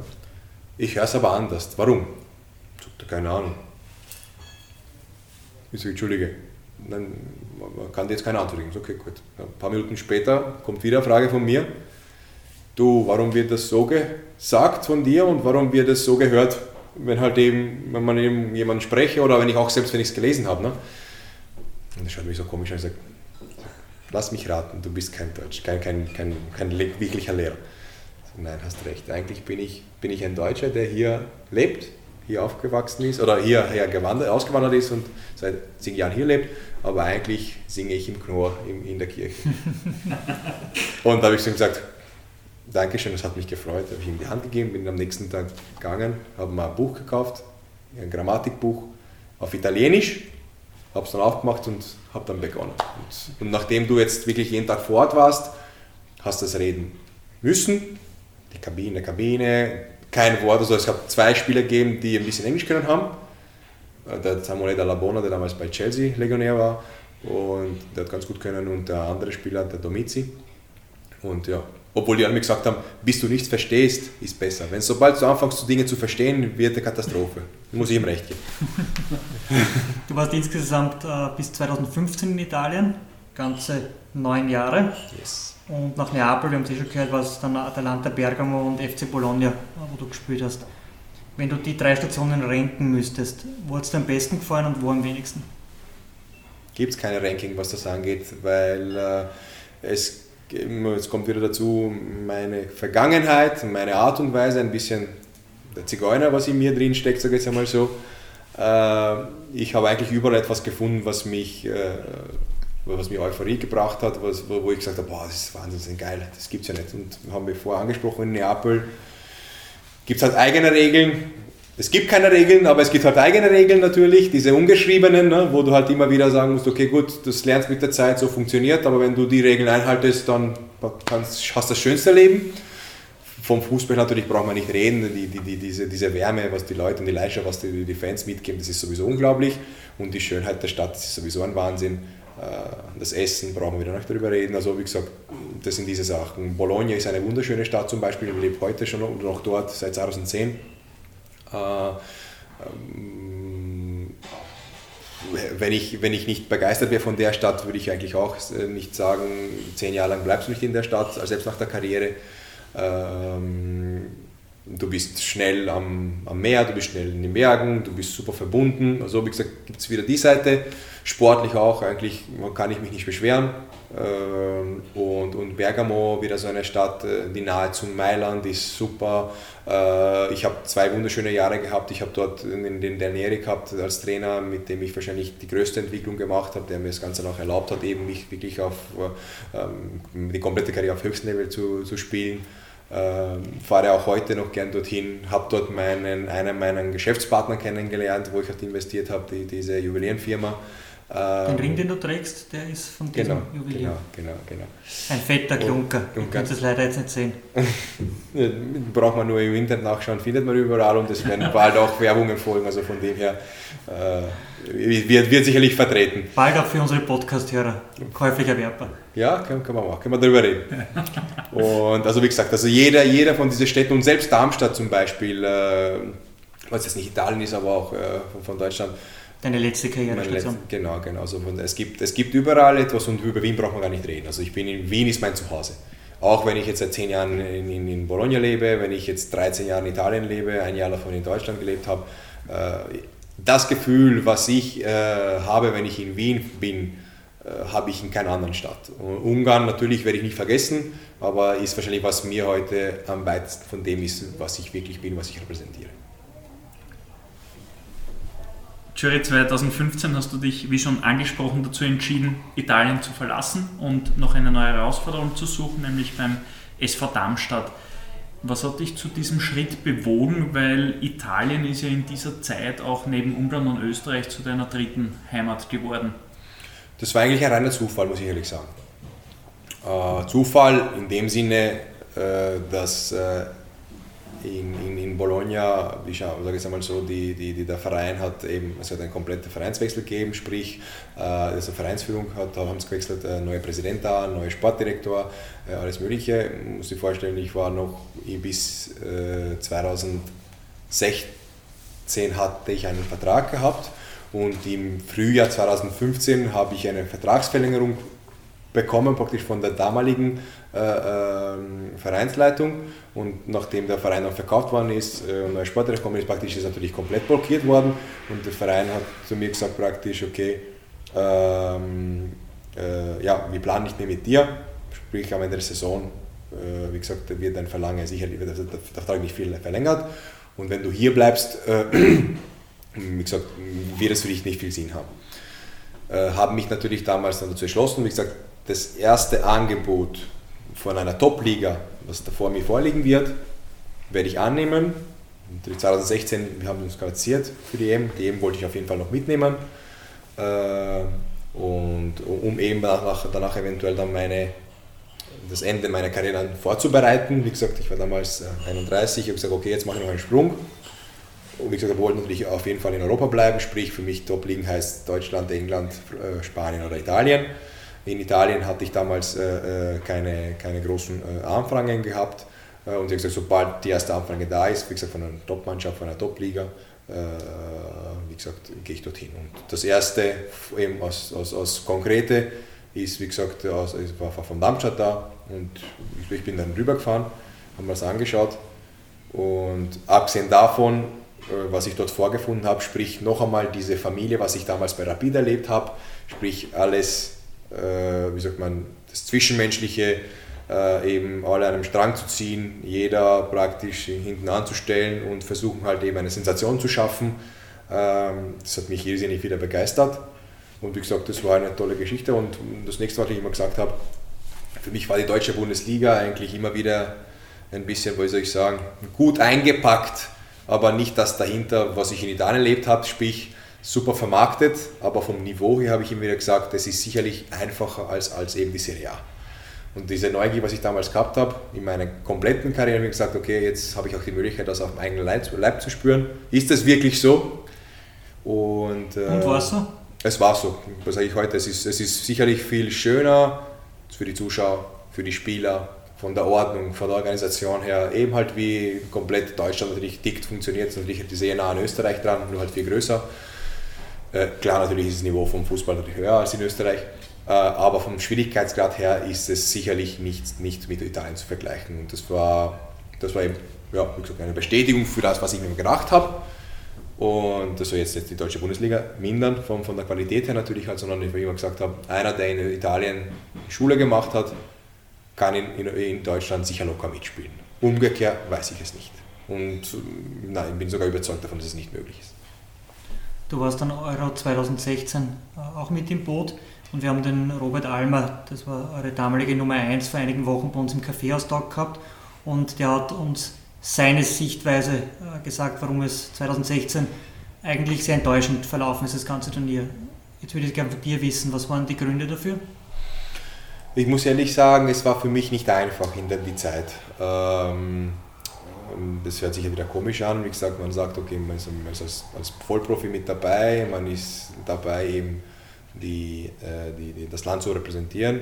Ich höre es aber anders. Warum? Sagt er, keine Ahnung. Ich sage, Entschuldige, dann man kann dir jetzt keine Antwort geben. Okay, gut. Ein paar Minuten später kommt wieder eine Frage von mir. Du, warum wird das so gesagt von dir und warum wird das so gehört, wenn halt eben, wenn man eben jemanden spreche oder wenn ich auch selbst, wenn ich es gelesen habe. Ne? Und das schaut mich so komisch an. Ich sage, lass mich raten, du bist kein Deutsch, kein, kein, kein, kein wirklicher Lehrer. Nein, hast recht. Eigentlich bin ich, bin ich ein Deutscher, der hier lebt, hier aufgewachsen ist oder hierher gewandert, ausgewandert ist und seit zehn Jahren hier lebt, aber eigentlich singe ich im Chor in, in der Kirche. und da habe ich ihm gesagt, Dankeschön, das hat mich gefreut, habe ich ihm die Hand gegeben, bin am nächsten Tag gegangen, habe mal ein Buch gekauft, ein Grammatikbuch auf Italienisch habe es dann aufgemacht und habe dann begonnen. Und, und, nachdem du jetzt wirklich jeden Tag vor Ort warst, hast du das reden müssen. Die Kabine, Kabine, kein Wort. Also es gab zwei Spieler gegeben, die ein bisschen Englisch können haben. äh, der Samuele Dallabona, der damals bei Chelsea Legionär war und der hat ganz gut können und der andere Spieler, der Domizi. Und ja, obwohl die alle mir gesagt haben, bis du nichts verstehst, ist besser. Wenn sobald du anfängst, Dinge zu verstehen, wird eine Katastrophe. Muss ich ihm recht geben. du warst insgesamt äh, bis 2015 in Italien, ganze neun Jahre. Yes. Und nach Neapel, wir haben es eh schon gehört, war es dann Atalanta Bergamo und FC Bologna, wo du gespielt hast. Wenn du die drei Stationen ranken müsstest, wo hat es dir am besten gefallen und wo am wenigsten? Gibt es keine Ranking, was das angeht, weil äh, es es kommt wieder dazu meine Vergangenheit, meine Art und Weise, ein bisschen der Zigeuner, was in mir drin steckt, sage ich jetzt einmal so. Äh, ich habe eigentlich überall etwas gefunden, was mich, äh, was mir Euphorie gebracht hat, was, wo ich gesagt habe, boah, das ist wahnsinnig geil, das gibt es ja nicht. Und haben wir vorher angesprochen, in Neapel gibt es halt eigene Regeln, es gibt keine Regeln, aber es gibt halt eigene Regeln natürlich, diese ungeschriebenen, ne, wo du halt immer wieder sagen musst, okay gut, das lernst mit der Zeit, so funktioniert, aber wenn du die Regeln einhaltest, dann kannst, hast du das schönste Leben. Vom Fußball natürlich braucht man nicht reden, die, die, die, diese, diese Wärme, was die Leute und die Leidenschaft, was die, die Fans mitgeben, das ist sowieso unglaublich und die Schönheit der Stadt, ist sowieso ein Wahnsinn. Äh, das Essen brauchen wir wieder nicht darüber reden. Also wie gesagt, das sind diese Sachen. Bologna ist eine wunderschöne Stadt zum Beispiel, ich lebe heute schon noch dort seit 2010 äh, ähm, wenn ich, wenn ich nicht begeistert wäre von der Stadt, würde ich eigentlich auch äh, nicht sagen, zehn Jahre lang bleibst du nicht in der Stadt, also selbst nach der Karriere. Ähm, du bist schnell am, am Meer, du bist schnell in den Bergen, du bist super verbunden. Also wie gesagt, gibt es wieder die Seite. Sportlich auch, eigentlich kann ich mich nicht beschweren. Ähm, und, und Bergamo, wieder so eine Stadt, äh, die nahe zum Mailand ist super. Äh, ich habe zwei wunderschöne Jahre gehabt. Ich habe dort den, den Neri gehabt als Trainer, mit dem ich wahrscheinlich die größte Entwicklung gemacht habe, der mir das Ganze auch erlaubt hat, eben mich wirklich auf ähm, die komplette Karriere auf höchstem Level zu, zu spielen. Ähm, fahre auch heute noch gern dorthin, habe dort meinen, einen meiner Geschäftspartner kennengelernt, wo ich halt investiert habe, die, diese Juwelierenfirma. Den Ring, den du trägst, der ist von diesem genau, Juwelier. Genau, genau, genau. Ein fetter Klunker. Du kannst es leider jetzt nicht sehen. Braucht man nur im Internet nachschauen, findet man überall und es werden bald auch Werbungen folgen. Also von dem her äh, wird, wird sicherlich vertreten. Bald auch für unsere Podcast-Hörer. Käuflich erwerbbar. Ja, kann, kann man machen, können wir darüber reden. und also wie gesagt, also jeder, jeder von diesen Städten und selbst Darmstadt zum Beispiel, äh, was jetzt nicht Italien ist, aber auch äh, von, von Deutschland, Deine letzte Karrierestation. Genau, genau. Also es, gibt, es gibt überall etwas und über Wien braucht man gar nicht reden. Also ich bin in Wien ist mein Zuhause. Auch wenn ich jetzt seit zehn Jahren in, in, in Bologna lebe, wenn ich jetzt 13 Jahre in Italien lebe, ein Jahr davon in Deutschland gelebt habe, äh, das Gefühl, was ich äh, habe, wenn ich in Wien bin, habe ich in keiner anderen Stadt. Und Ungarn natürlich werde ich nicht vergessen, aber ist wahrscheinlich, was mir heute am weitesten von dem ist, was ich wirklich bin, was ich repräsentiere. Jury 2015 hast du dich, wie schon angesprochen, dazu entschieden, Italien zu verlassen und noch eine neue Herausforderung zu suchen, nämlich beim SV Darmstadt. Was hat dich zu diesem Schritt bewogen? Weil Italien ist ja in dieser Zeit auch neben Ungarn und Österreich zu deiner dritten Heimat geworden. Das war eigentlich ein reiner Zufall, muss ich ehrlich sagen. Äh, Zufall in dem Sinne, äh, dass äh, in, in, in Bologna, wie sage ich einmal so, die, die, die, der Verein hat eben, es hat einen kompletten Vereinswechsel gegeben, sprich, also Vereinsführung hat, haben sie gewechselt, äh, neuer Präsident da, neuer Sportdirektor, äh, alles Mögliche. Ich muss sich vorstellen, ich war noch bis äh, 2016 hatte ich einen Vertrag gehabt und im Frühjahr 2015 habe ich eine Vertragsverlängerung bekommen, praktisch von der damaligen äh, äh, Vereinsleitung. Und nachdem der Verein dann verkauft worden ist äh, und neuer Sportrecht gekommen ist, praktisch ist natürlich komplett blockiert worden. Und der Verein hat zu mir gesagt, praktisch, okay, ähm, äh, ja, wir planen nicht mehr mit dir, sprich am Ende der Saison, äh, wie gesagt, wird dein Verlangen sicherlich, wird der Vertrag nicht viel verlängert. Und wenn du hier bleibst, äh, wie gesagt, wird es für dich nicht viel Sinn haben. Äh, haben mich natürlich damals dann dazu entschlossen, wie gesagt, das erste Angebot von einer Top-Liga, was da vor mir vorliegen wird, werde ich annehmen. Und 2016, wir haben uns qualifiziert für die EM. Die EM wollte ich auf jeden Fall noch mitnehmen. Äh, und um eben danach, danach eventuell dann meine, das Ende meiner Karriere vorzubereiten. Wie gesagt, ich war damals 31, äh, ich habe gesagt, okay, jetzt mache ich noch einen Sprung. Und wie gesagt, wir wollten natürlich auf jeden Fall in Europa bleiben, sprich für mich Top-Ligen heißt Deutschland, England, äh, Spanien oder Italien. In Italien hatte ich damals äh, äh keine, keine großen äh, Anfragen gehabt. Äh, und wie gesagt, sobald die erste Anfrage da ist, wie gesagt, von einer Top-Mannschaft, von einer Top-Liga, wie gesagt, gehe ich dorthin. Und das erste, eben aus, aus, aus Konkrete, ist, wie gesagt, aus, ich war von Darmstadt da und ich bin dann rübergefahren, haben wir das angeschaut. Und abgesehen davon was ich dort vorgefunden habe, sprich noch einmal diese Familie, was ich damals bei Rapid erlebt habe, sprich alles, äh, wie sagt man, das Zwischenmenschliche, äh, eben alle an einem Strang zu ziehen, jeder praktisch hinten anzustellen und versuchen halt eben eine Sensation zu schaffen. Ähm, das hat mich irrsinnig wieder begeistert. Und wie gesagt, das war eine tolle Geschichte. Und das nächste, was ich immer gesagt habe, für mich war die deutsche Bundesliga eigentlich immer wieder ein bisschen, wie soll ich sagen, gut eingepackt aber nicht das dahinter, was ich in Italien erlebt habe, sprich super vermarktet, aber vom Niveau her habe ich immer wieder gesagt, das ist sicherlich einfacher als, als eben die Serie A. Und diese Neugier, was ich damals gehabt habe, in meiner kompletten Karriere, habe ich gesagt, okay, jetzt habe ich auch die Möglichkeit, das auf dem eigenen Leib, zu spüren. Ist das wirklich so? Und, äh, Und war es so? Es war so. Was sage ich heute? Es ist, es ist sicherlich viel schöner für die Zuschauer, für die Spieler, von der Ordnung, von der Organisation her, eben halt wie komplett Deutschland natürlich dickt funktioniert, natürlich die sehr nah an Österreich dran, nur halt viel größer. Äh, klar, natürlich ist das Niveau vom Fußball natürlich höher als in Österreich, äh, aber vom Schwierigkeitsgrad her ist es sicherlich nicht, nicht mit Italien zu vergleichen. Und das war, das war eben, ja, wie gesagt, eine Bestätigung für das, was ich mir gedacht habe. Und das soll jetzt, jetzt die deutsche Bundesliga mindern, von, von der Qualität her natürlich, halt, sondern wie ich immer gesagt habe, einer, der in Italien Schule gemacht hat, kann in, in, in Deutschland sicher locker mitspielen. Umgekehrt weiß ich es nicht. Und nein, ich bin sogar überzeugt davon, dass es nicht möglich ist. Du warst dann Euro 2016 äh, auch mit im Boot und wir haben den Robert Almer, das war eure damalige Nummer 1, vor einigen Wochen bei uns im Kaffeehaustag gehabt und der hat uns seine Sichtweise äh, gesagt, warum es 2016 eigentlich sehr enttäuschend verlaufen ist, das ganze Turnier. Jetzt würde ich gerne von dir wissen, was waren die Gründe dafür? Ich muss ehrlich sagen, es war für mich nicht einfach in der die Zeit. Ähm, das hört sich ja wieder komisch an. Wie gesagt, man sagt, okay, man ist als, als Vollprofi mit dabei, man ist dabei eben die, äh, die, die das Land zu repräsentieren.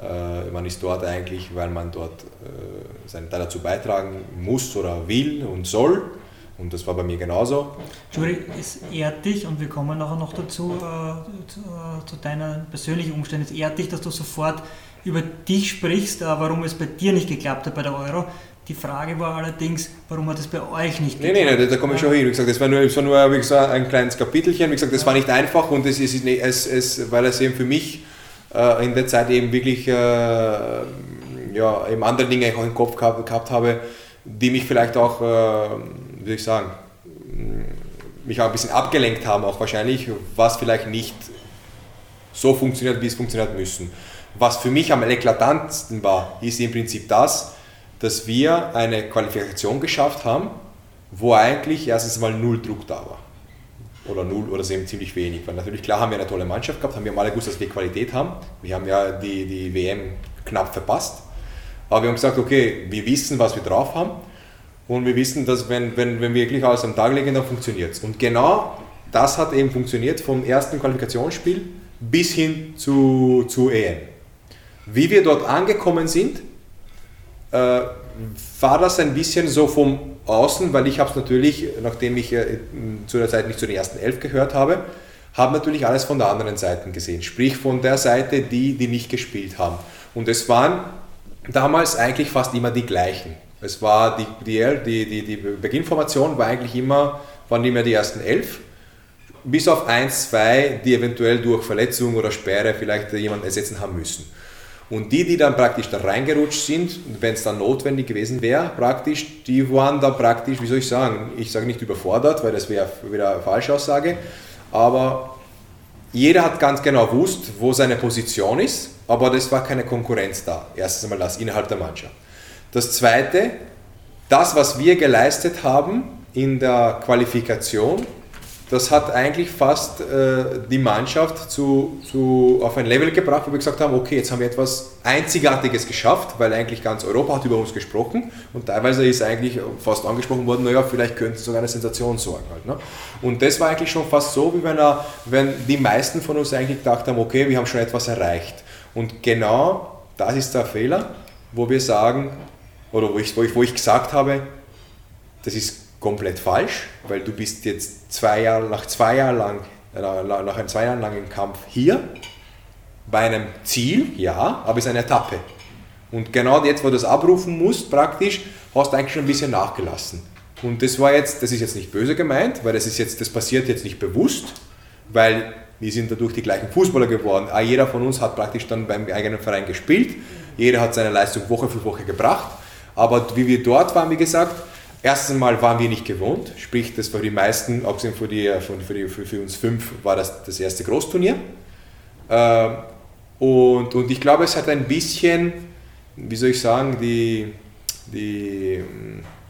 Äh, man ist dort eigentlich, weil man dort äh, seinen Teil dazu beitragen muss oder will und soll. Und das war bei mir genauso. Juri, es ehrt dich, und wir kommen nachher noch dazu, äh, zu, äh, zu deinen persönlichen Umständen, es ehrt dich, dass du sofort über dich sprichst, äh, warum es bei dir nicht geklappt hat bei der Euro. Die Frage war allerdings, warum hat es bei euch nicht geklappt? Nein, nein, nein, da komme ich schon hin. Wie gesagt, das war nur, das war nur wie gesagt, ein kleines Kapitelchen. Wie gesagt, das war nicht einfach und es ist, es, es, weil es eben für mich äh, in der Zeit eben wirklich äh, ja, eben andere Dinge auch im Kopf gehabt, gehabt habe, die mich vielleicht auch äh, wie soll ich sagen, mich auch ein bisschen abgelenkt haben, auch wahrscheinlich, was vielleicht nicht so funktioniert, wie es funktioniert müssen. Was für mich am eklatantesten war, ist im Prinzip das, dass wir eine Qualifikation geschafft haben, wo eigentlich erstens mal null Druck da war. Oder null oder eben ziemlich wenig. Weil natürlich, klar haben wir eine tolle Mannschaft gehabt, haben wir alle gewusst, dass wir Qualität haben. Wir haben ja die, die WM knapp verpasst. Aber wir haben gesagt, okay, wir wissen, was wir drauf haben und wir wissen, dass wenn, wenn, wenn wir wirklich alles am Tag legen, dann funktioniert es. Und genau das hat eben funktioniert vom ersten Qualifikationsspiel bis hin zu, zu EM. Wie wir dort angekommen sind, äh, war das ein bisschen so vom Außen, weil ich habe es natürlich, nachdem ich äh, zu der Zeit nicht zu den ersten elf gehört habe, habe natürlich alles von der anderen Seite gesehen. Sprich von der Seite, die, die nicht gespielt haben. Und es waren damals eigentlich fast immer die gleichen. Es war die, die, die, die Beginnformation war eigentlich immer, waren immer die ersten elf, bis auf eins, zwei, die eventuell durch Verletzung oder Sperre vielleicht jemanden ersetzen haben müssen. Und die, die dann praktisch da reingerutscht sind, wenn es dann notwendig gewesen wäre, praktisch, die waren dann praktisch, wie soll ich sagen, ich sage nicht überfordert, weil das wäre wieder eine Falschaussage, aber jeder hat ganz genau gewusst, wo seine Position ist, aber das war keine Konkurrenz da. Erstens einmal das innerhalb der Mannschaft. Das Zweite, das, was wir geleistet haben in der Qualifikation, das hat eigentlich fast äh, die Mannschaft zu, zu, auf ein Level gebracht, wo wir gesagt haben, okay, jetzt haben wir etwas Einzigartiges geschafft, weil eigentlich ganz Europa hat über uns gesprochen und teilweise ist eigentlich fast angesprochen worden, naja, vielleicht könnte es sogar eine Sensation sorgen. Halt, ne? Und das war eigentlich schon fast so, wie wenn, er, wenn die meisten von uns eigentlich gedacht haben, okay, wir haben schon etwas erreicht. Und genau das ist der Fehler, wo wir sagen, oder wo ich, wo ich, wo ich gesagt habe, das ist komplett falsch, weil du bist jetzt zwei Jahre, nach zwei Jahren lang, nach einem zwei Jahren langen Kampf hier, bei einem Ziel, ja, aber es ist eine Etappe. Und genau jetzt, wo du das abrufen musst, praktisch, hast du eigentlich schon ein bisschen nachgelassen. Und das war jetzt, das ist jetzt nicht böse gemeint, weil das ist jetzt, das passiert jetzt nicht bewusst, weil wir sind dadurch die gleichen Fußballer geworden. Auch jeder von uns hat praktisch dann beim eigenen Verein gespielt. Jeder hat seine Leistung Woche für Woche gebracht. Aber wie wir dort waren, wie gesagt, Erstens mal waren wir nicht gewohnt, sprich, das war die meisten, abgesehen von die, von, für, die, für, uns fünf, war das das erste Großturnier. Ähm, und, und ich glaube, es hat ein bisschen, wie soll ich sagen, die, die,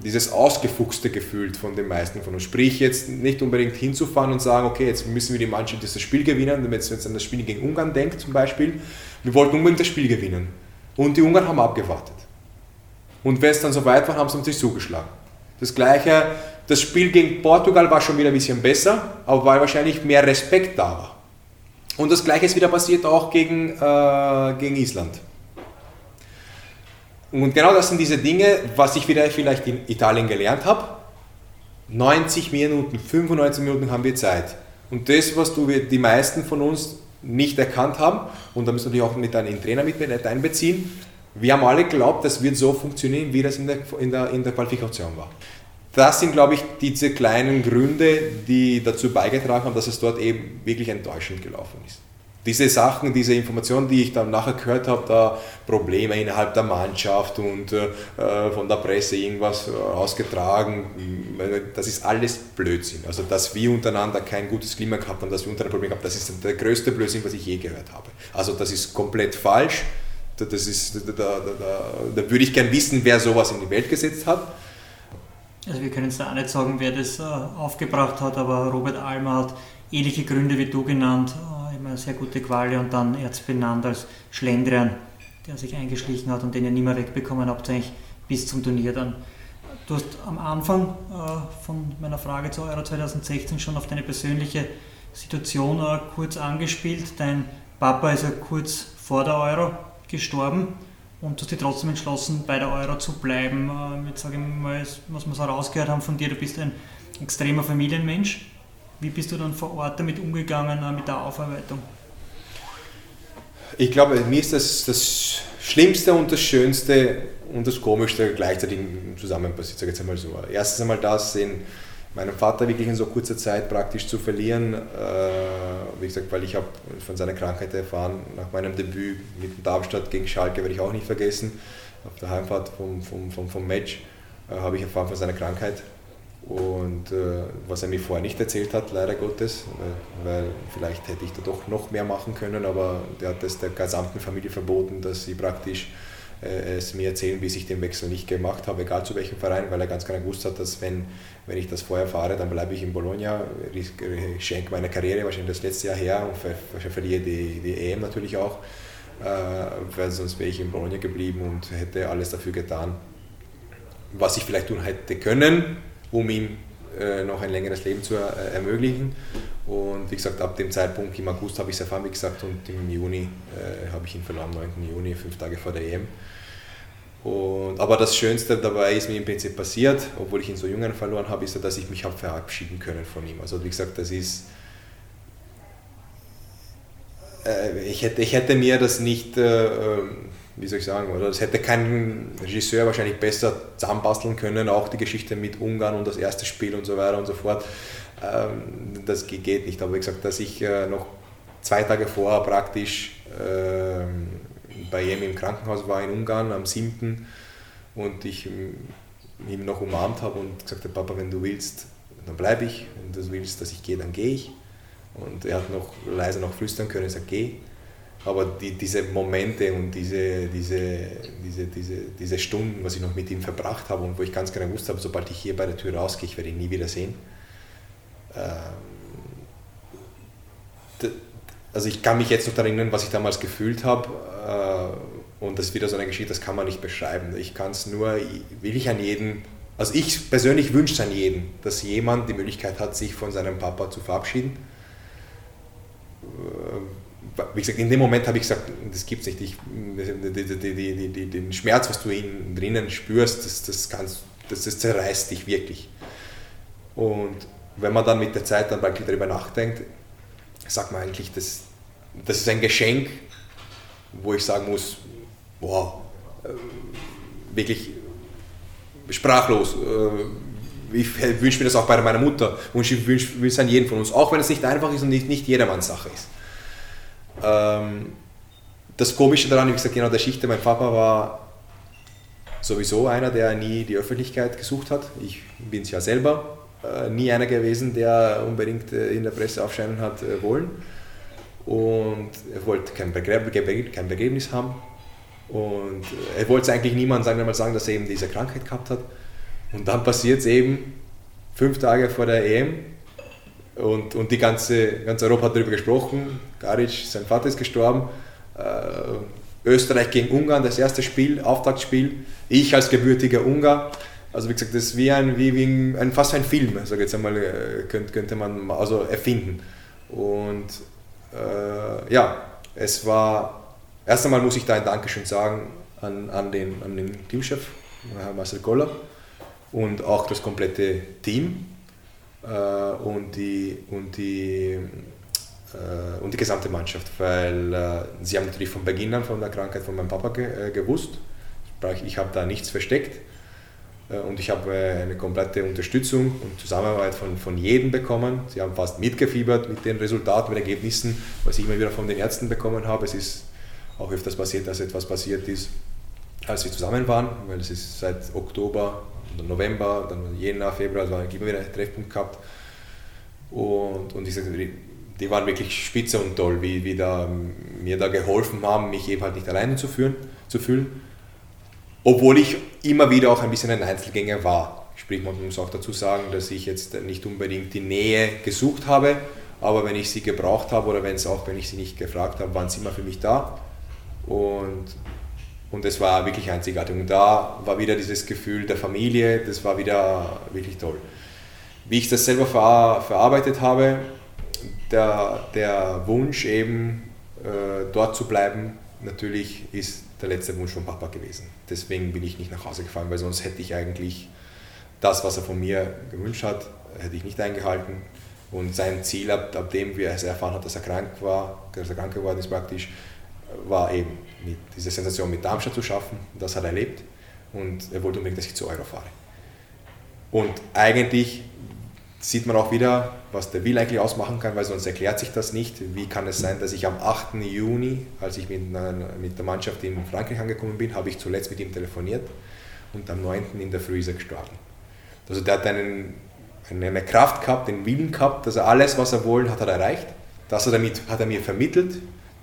dieses ausgefuchste Gefühl von den meisten von uns. Sprich, jetzt nicht unbedingt hinzufahren und sagen, okay, jetzt müssen wir die Mannschaft dieses Spiel gewinnen, wenn man jetzt an das Spiel gegen Ungarn denkt zum Beispiel. Wir wollten unbedingt das Spiel gewinnen. Und die Ungarn haben abgewartet. Und wenn es dann so weit war, haben sie uns zugeschlagen. Das gleiche, das Spiel gegen Portugal war schon wieder ein bisschen besser, aber weil wahrscheinlich mehr Respekt da war. Und das gleiche ist wieder passiert auch gegen, äh, gegen Island. Und genau das sind diese Dinge, was ich wieder vielleicht in Italien gelernt habe. 90 Minuten, 95 Minuten haben wir Zeit. Und das, was du, die meisten von uns nicht erkannt haben, und da müssen wir natürlich auch mit einem Trainer mit einbeziehen, wir haben alle geglaubt, das wird so funktionieren, wie das in der, in der, in der Qualifikation war. Das sind, glaube ich, diese kleinen Gründe, die dazu beigetragen haben, dass es dort eben wirklich enttäuschend gelaufen ist. Diese Sachen, diese Informationen, die ich dann nachher gehört habe, da Probleme innerhalb der Mannschaft und äh, von der Presse irgendwas ausgetragen, das ist alles Blödsinn. Also, dass wir untereinander kein gutes Klima gehabt haben, dass wir untereinander Probleme gehabt haben, das ist der größte Blödsinn, was ich je gehört habe. Also, das ist komplett falsch das ist, da, da, da, da würde ich gern wissen, wer sowas in die Welt gesetzt hat. Also wir können es da auch nicht sagen, wer das äh, aufgebracht hat, aber Robert Almer hat ähnliche Gründe wie du genannt, äh, immer sehr gute Quali und dann Erz benannt als Schlendrian, der sich eingeschlichen hat und den ihr nicht mehr wegbekommen habt, eigentlich bis zum Turnier dann. Du hast am Anfang äh, von meiner Frage zu Euro 2016 schon auf deine persönliche Situation äh, kurz angespielt. Dein Papa ist ja kurz vor der Euro gestorben und du hast dich trotzdem entschlossen, bei der Euro zu bleiben. Äh, jetzt sage ich mal, was wir so rausgehört haben von dir, du bist ein extremer Familienmensch. Wie bist du dann vor Ort damit umgegangen, äh, mit der Aufarbeitung? Ich glaube, mir ist das, das Schlimmste und das Schönste und das Komischste gleichzeitig zusammen passiert, sage jetzt einmal so. Erstens einmal das, in, meinen Vater wirklich in so kurzer Zeit praktisch zu verlieren. Äh, wie gesagt, weil ich habe von seiner Krankheit erfahren, nach meinem Debüt mit Darmstadt gegen Schalke werde ich auch nicht vergessen. Auf der Heimfahrt vom, vom, vom, vom Match äh, habe ich erfahren von seiner Krankheit. Und äh, was er mir vorher nicht erzählt hat, leider Gottes, weil, weil, vielleicht hätte ich da doch noch mehr machen können, aber der hat es der gesamten Familie verboten, dass sie praktisch äh, es mir erzählen, wie ich den Wechsel nicht gemacht habe, egal zu welchem Verein, weil er ganz genau gewusst hat, dass wenn, wenn ich das vorher fahre, dann bleibe ich in Bologna, ich schenke meine Karriere wahrscheinlich das letzte Jahr her und verliere die, die EM natürlich auch, äh, weil sonst wäre ich in Bologna geblieben und hätte alles dafür getan, was ich vielleicht tun hätte können, um ihm äh, noch ein längeres Leben zu ermöglichen. Und wie gesagt, ab dem Zeitpunkt im August habe ich es erfahren, wie gesagt, und im Juni äh, habe ich ihn verloren, am 9. Juni, fünf Tage vor der EM. Und, aber das Schönste dabei ist mir im Prinzip passiert, obwohl ich ihn so jungen verloren habe, ist, dass ich mich habe verabschieden können von ihm. Also wie gesagt, das ist, äh, ich, hätte, ich hätte mir das nicht, äh, ähm, wie soll ich sagen, oder das hätte kein Regisseur wahrscheinlich besser zusammenbasteln können, auch die Geschichte mit Ungarn und das erste Spiel und so weiter und so fort. Ähm, das geht nicht. Aber wie gesagt, dass ich äh, noch zwei Tage vorher praktisch ähm, bei ihm im Krankenhaus war in Ungarn am 7. und ich ihn noch umarmt habe und gesagt habe, Papa, wenn du willst, dann bleibe ich. Wenn du willst, dass ich gehe, dann gehe ich. Und er hat noch leise noch flüstern können, ich sage, geh. Aber die, diese Momente und diese, diese, diese, diese, diese Stunden, was ich noch mit ihm verbracht habe und wo ich ganz genau wusste habe, sobald ich hier bei der Tür rausgehe, ich werde ihn nie wieder sehen, ähm, also ich kann mich jetzt noch daran erinnern, was ich damals gefühlt habe. Äh, und das ist wieder so eine Geschichte, das kann man nicht beschreiben. Ich kann es nur, will ich an jeden, also ich persönlich wünsche es an jeden, dass jemand die Möglichkeit hat, sich von seinem Papa zu verabschieden. Wie gesagt, in dem Moment habe ich gesagt, das gibt es nicht. Ich, die, die, den Schmerz, was du in, drinnen spürst, das, das, kannst, das, das zerreißt dich wirklich. Und wenn man dann mit der Zeit dann wirklich darüber nachdenkt, sagt man eigentlich, das, das ist ein Geschenk, wo ich sagen muss, boah, äh, wirklich sprachlos. Äh, ich wünsche mir das auch bei meiner Mutter und ich wünsche es an jeden von uns, auch wenn es nicht einfach ist und nicht, nicht jedermanns Sache ist. Ähm, das Komische daran, wie gesagt, genau der Schicht, mein Papa war sowieso einer, der nie die Öffentlichkeit gesucht hat. Ich bin es ja selber äh, nie einer gewesen, der unbedingt äh, in der Presse aufscheinen hat äh, wollen. Und er wollte kein, Begräb kein Begräbnis haben. Und er wollte eigentlich niemandem sagen, sagen, dass er eben diese Krankheit gehabt hat. Und dann passiert es eben fünf Tage vor der EM und, und die ganze, ganz Europa hat darüber gesprochen. Garic, sein Vater ist gestorben. Äh, Österreich gegen Ungarn, das erste Spiel, Auftaktspiel. Ich als gebürtiger Ungar also wie gesagt, das ist wie ein, wie, wie ein, fast ein Film, sage jetzt einmal, äh, könnte, könnte man also erfinden. Und äh, ja, es war, erst einmal muss ich da ein Dankeschön sagen an, an, den, an den Teamchef, Herr Marcel Koller, und auch das komplette Team und, die, und, die, äh, und die gesamte Mannschaft, weil äh, sie haben natürlich von Beginn an von der Krankheit von meinem Papa ge, äh, gewusst. Ich habe da nichts versteckt äh, und ich habe äh, eine komplette Unterstützung und Zusammenarbeit von, von jedem bekommen. Sie haben fast mitgefiebert mit den Resultaten, mit den Ergebnissen, was ich immer wieder von den Ärzten bekommen habe. Es ist auch öfters passiert, dass etwas passiert ist, als wir zusammen waren, weil es ist seit Oktober, November, dann Jänner, Februar, also immer wieder einen Treffpunkt gehabt. Und, und ich sage, die waren wirklich spitze und toll, wie, wie da, mir da geholfen haben, mich eben halt nicht alleine zu, führen, zu fühlen obwohl ich immer wieder auch ein bisschen ein Einzelgänger war. Sprich, man muss auch dazu sagen, dass ich jetzt nicht unbedingt die Nähe gesucht habe, aber wenn ich sie gebraucht habe oder wenn es auch, wenn ich sie nicht gefragt habe, waren sie immer für mich da. Und, und es war wirklich einzigartig. Und da war wieder dieses Gefühl der Familie, das war wieder wirklich toll. Wie ich das selber ver, verarbeitet habe, der, der Wunsch eben äh, dort zu bleiben, natürlich ist der letzte Wunsch von Papa gewesen. Deswegen bin ich nicht nach Hause gefahren, weil sonst hätte ich eigentlich das, was er von mir gewünscht hat, hätte ich nicht eingehalten. Und sein Ziel, ab, ab dem er erfahren hat, dass er krank war, dass er krank geworden ist praktisch, war eben mit, diese Sensation mit Darmstadt zu schaffen. Das hat er erlebt und er wollte unbedingt, dass ich zu Euro fahre. Und eigentlich sieht man auch wieder, was der Will eigentlich ausmachen kann, weil sonst erklärt sich das nicht. Wie kann es sein, dass ich am 8. Juni, als ich mit, mit der Mannschaft in Frankreich angekommen bin, habe ich zuletzt mit ihm telefoniert und am 9. in der Früh ist er gestorben. Also der hat einen, eine Kraft gehabt, den Willen gehabt, dass er alles, was er wollen, hat er erreicht. Das hat er, mit, hat er mir vermittelt.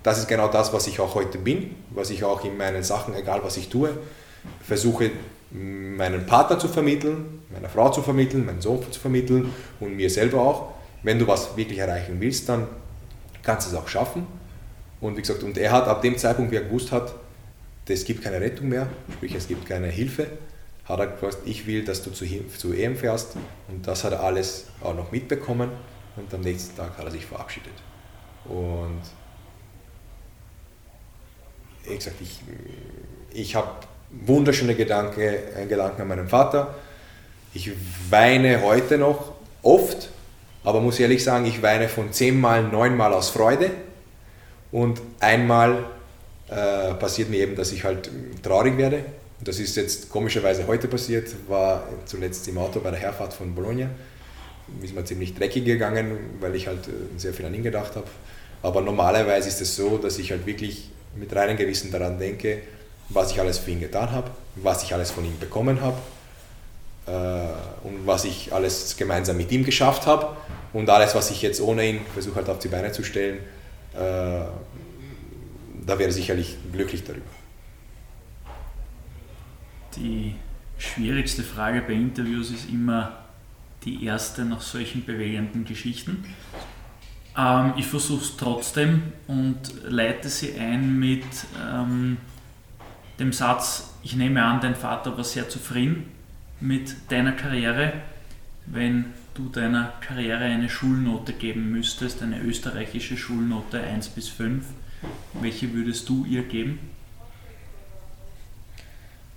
Das ist genau das, was ich auch heute bin, was ich auch in meinen Sachen, egal was ich tue, versuche meinen Partner zu vermitteln, meiner Frau zu vermitteln, meinen Sohn zu vermitteln und mir selber auch. Wenn du was wirklich erreichen willst, dann kannst du es auch schaffen. Und wie gesagt, und er hat ab dem Zeitpunkt, wie er gewusst hat, es gibt keine Rettung mehr, sprich es gibt keine Hilfe, hat er gesagt, ich will, dass du zu, zu EM fährst. Und das hat er alles auch noch mitbekommen und am nächsten Tag hat er sich verabschiedet. Und wie gesagt, ich, ich habe wunderschöne Gedanke, Gedanken an meinen Vater. Ich weine heute noch oft, aber muss ehrlich sagen, ich weine von zehnmal, neunmal aus Freude und einmal äh, passiert mir eben, dass ich halt traurig werde. Das ist jetzt komischerweise heute passiert, war zuletzt im Auto bei der Herfahrt von Bologna. Ist mir ziemlich dreckig gegangen, weil ich halt äh, sehr viel an ihn gedacht habe. Aber normalerweise ist es so, dass ich halt wirklich mit reinem Gewissen daran denke, was ich alles für ihn getan habe, was ich alles von ihm bekommen habe äh, und was ich alles gemeinsam mit ihm geschafft habe und alles, was ich jetzt ohne ihn versuche halt auf die Beine zu stellen, äh, da wäre er sicherlich glücklich darüber. Die schwierigste Frage bei Interviews ist immer die erste nach solchen bewegenden Geschichten. Ähm, ich versuche es trotzdem und leite sie ein mit ähm, dem Satz, ich nehme an, dein Vater war sehr zufrieden mit deiner Karriere. Wenn du deiner Karriere eine Schulnote geben müsstest, eine österreichische Schulnote 1 bis 5, welche würdest du ihr geben?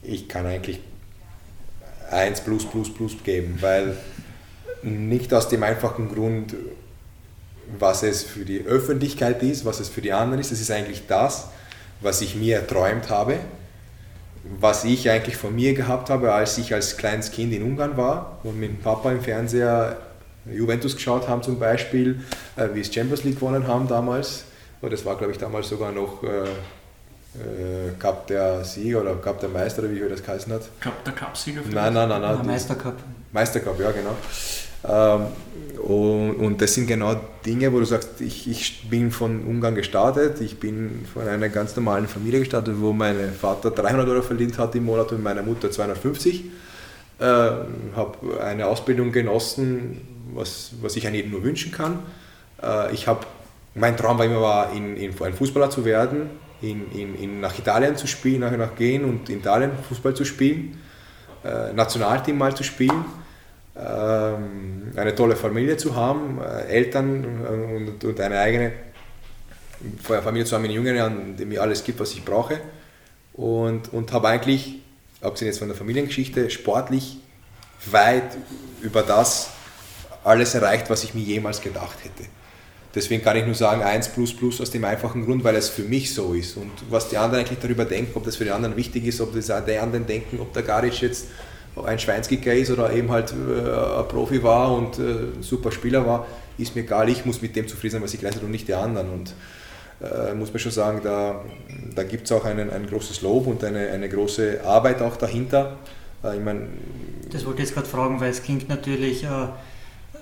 Ich kann eigentlich 1 plus plus plus geben, weil nicht aus dem einfachen Grund, was es für die Öffentlichkeit ist, was es für die anderen ist. Es ist eigentlich das, was ich mir erträumt habe, was ich eigentlich von mir gehabt habe, als ich als kleines Kind in Ungarn war und mit dem Papa im Fernseher Juventus geschaut haben zum Beispiel, äh, wie es Champions League gewonnen haben damals. Das war, glaube ich, damals sogar noch äh, äh, Cup der Sieger oder Cup der Meister, oder wie das geheißen hat. Cup der Cup-Sieger? Nein, nein, nein. nein ja, Meistercup. Meistercup, ja, genau. Ähm, und, das sind genau Dinge, wo du sagst, ich, ich bin von Ungarn gestartet, ich bin von einer ganz normalen Familie gestartet, wo mein Vater 300 Euro verdient hat im Monat und meine Mutter 250. Äh, habe eine Ausbildung genossen, was, was ich eigentlich nur wünschen kann. Äh, ich habe, mein Traum war immer, war, in, in, ein Fußballer zu werden, in, in, in, nach Italien zu spielen, nachher nach gehen und in Italien Fußball zu spielen, äh, Nationalteam mal zu spielen eine tolle Familie zu haben, äh, Eltern und, und eine eigene Familie zu haben in jungen Jahren, die mir alles gibt, was ich brauche. Und, und habe eigentlich, abgesehen jetzt von der Familiengeschichte, sportlich weit über das alles erreicht, was ich mir jemals gedacht hätte. Deswegen kann ich nur sagen 1 plus plus aus dem einfachen Grund, weil es für mich so ist. Und was die anderen eigentlich darüber denken, ob das für die anderen wichtig ist, ob die anderen denken, ob der Garic jetzt ein Schweinskicker ist oder eben halt äh, ein Profi war und äh, ein super Spieler war, ist mir egal, ich muss mit dem zufrieden sein, was ich leiste und nicht die anderen. Und äh, muss man schon sagen, da, da gibt es auch einen, ein großes Lob und eine, eine große Arbeit auch dahinter. Äh, ich mein, das wollte ich jetzt gerade fragen, weil es klingt natürlich, äh,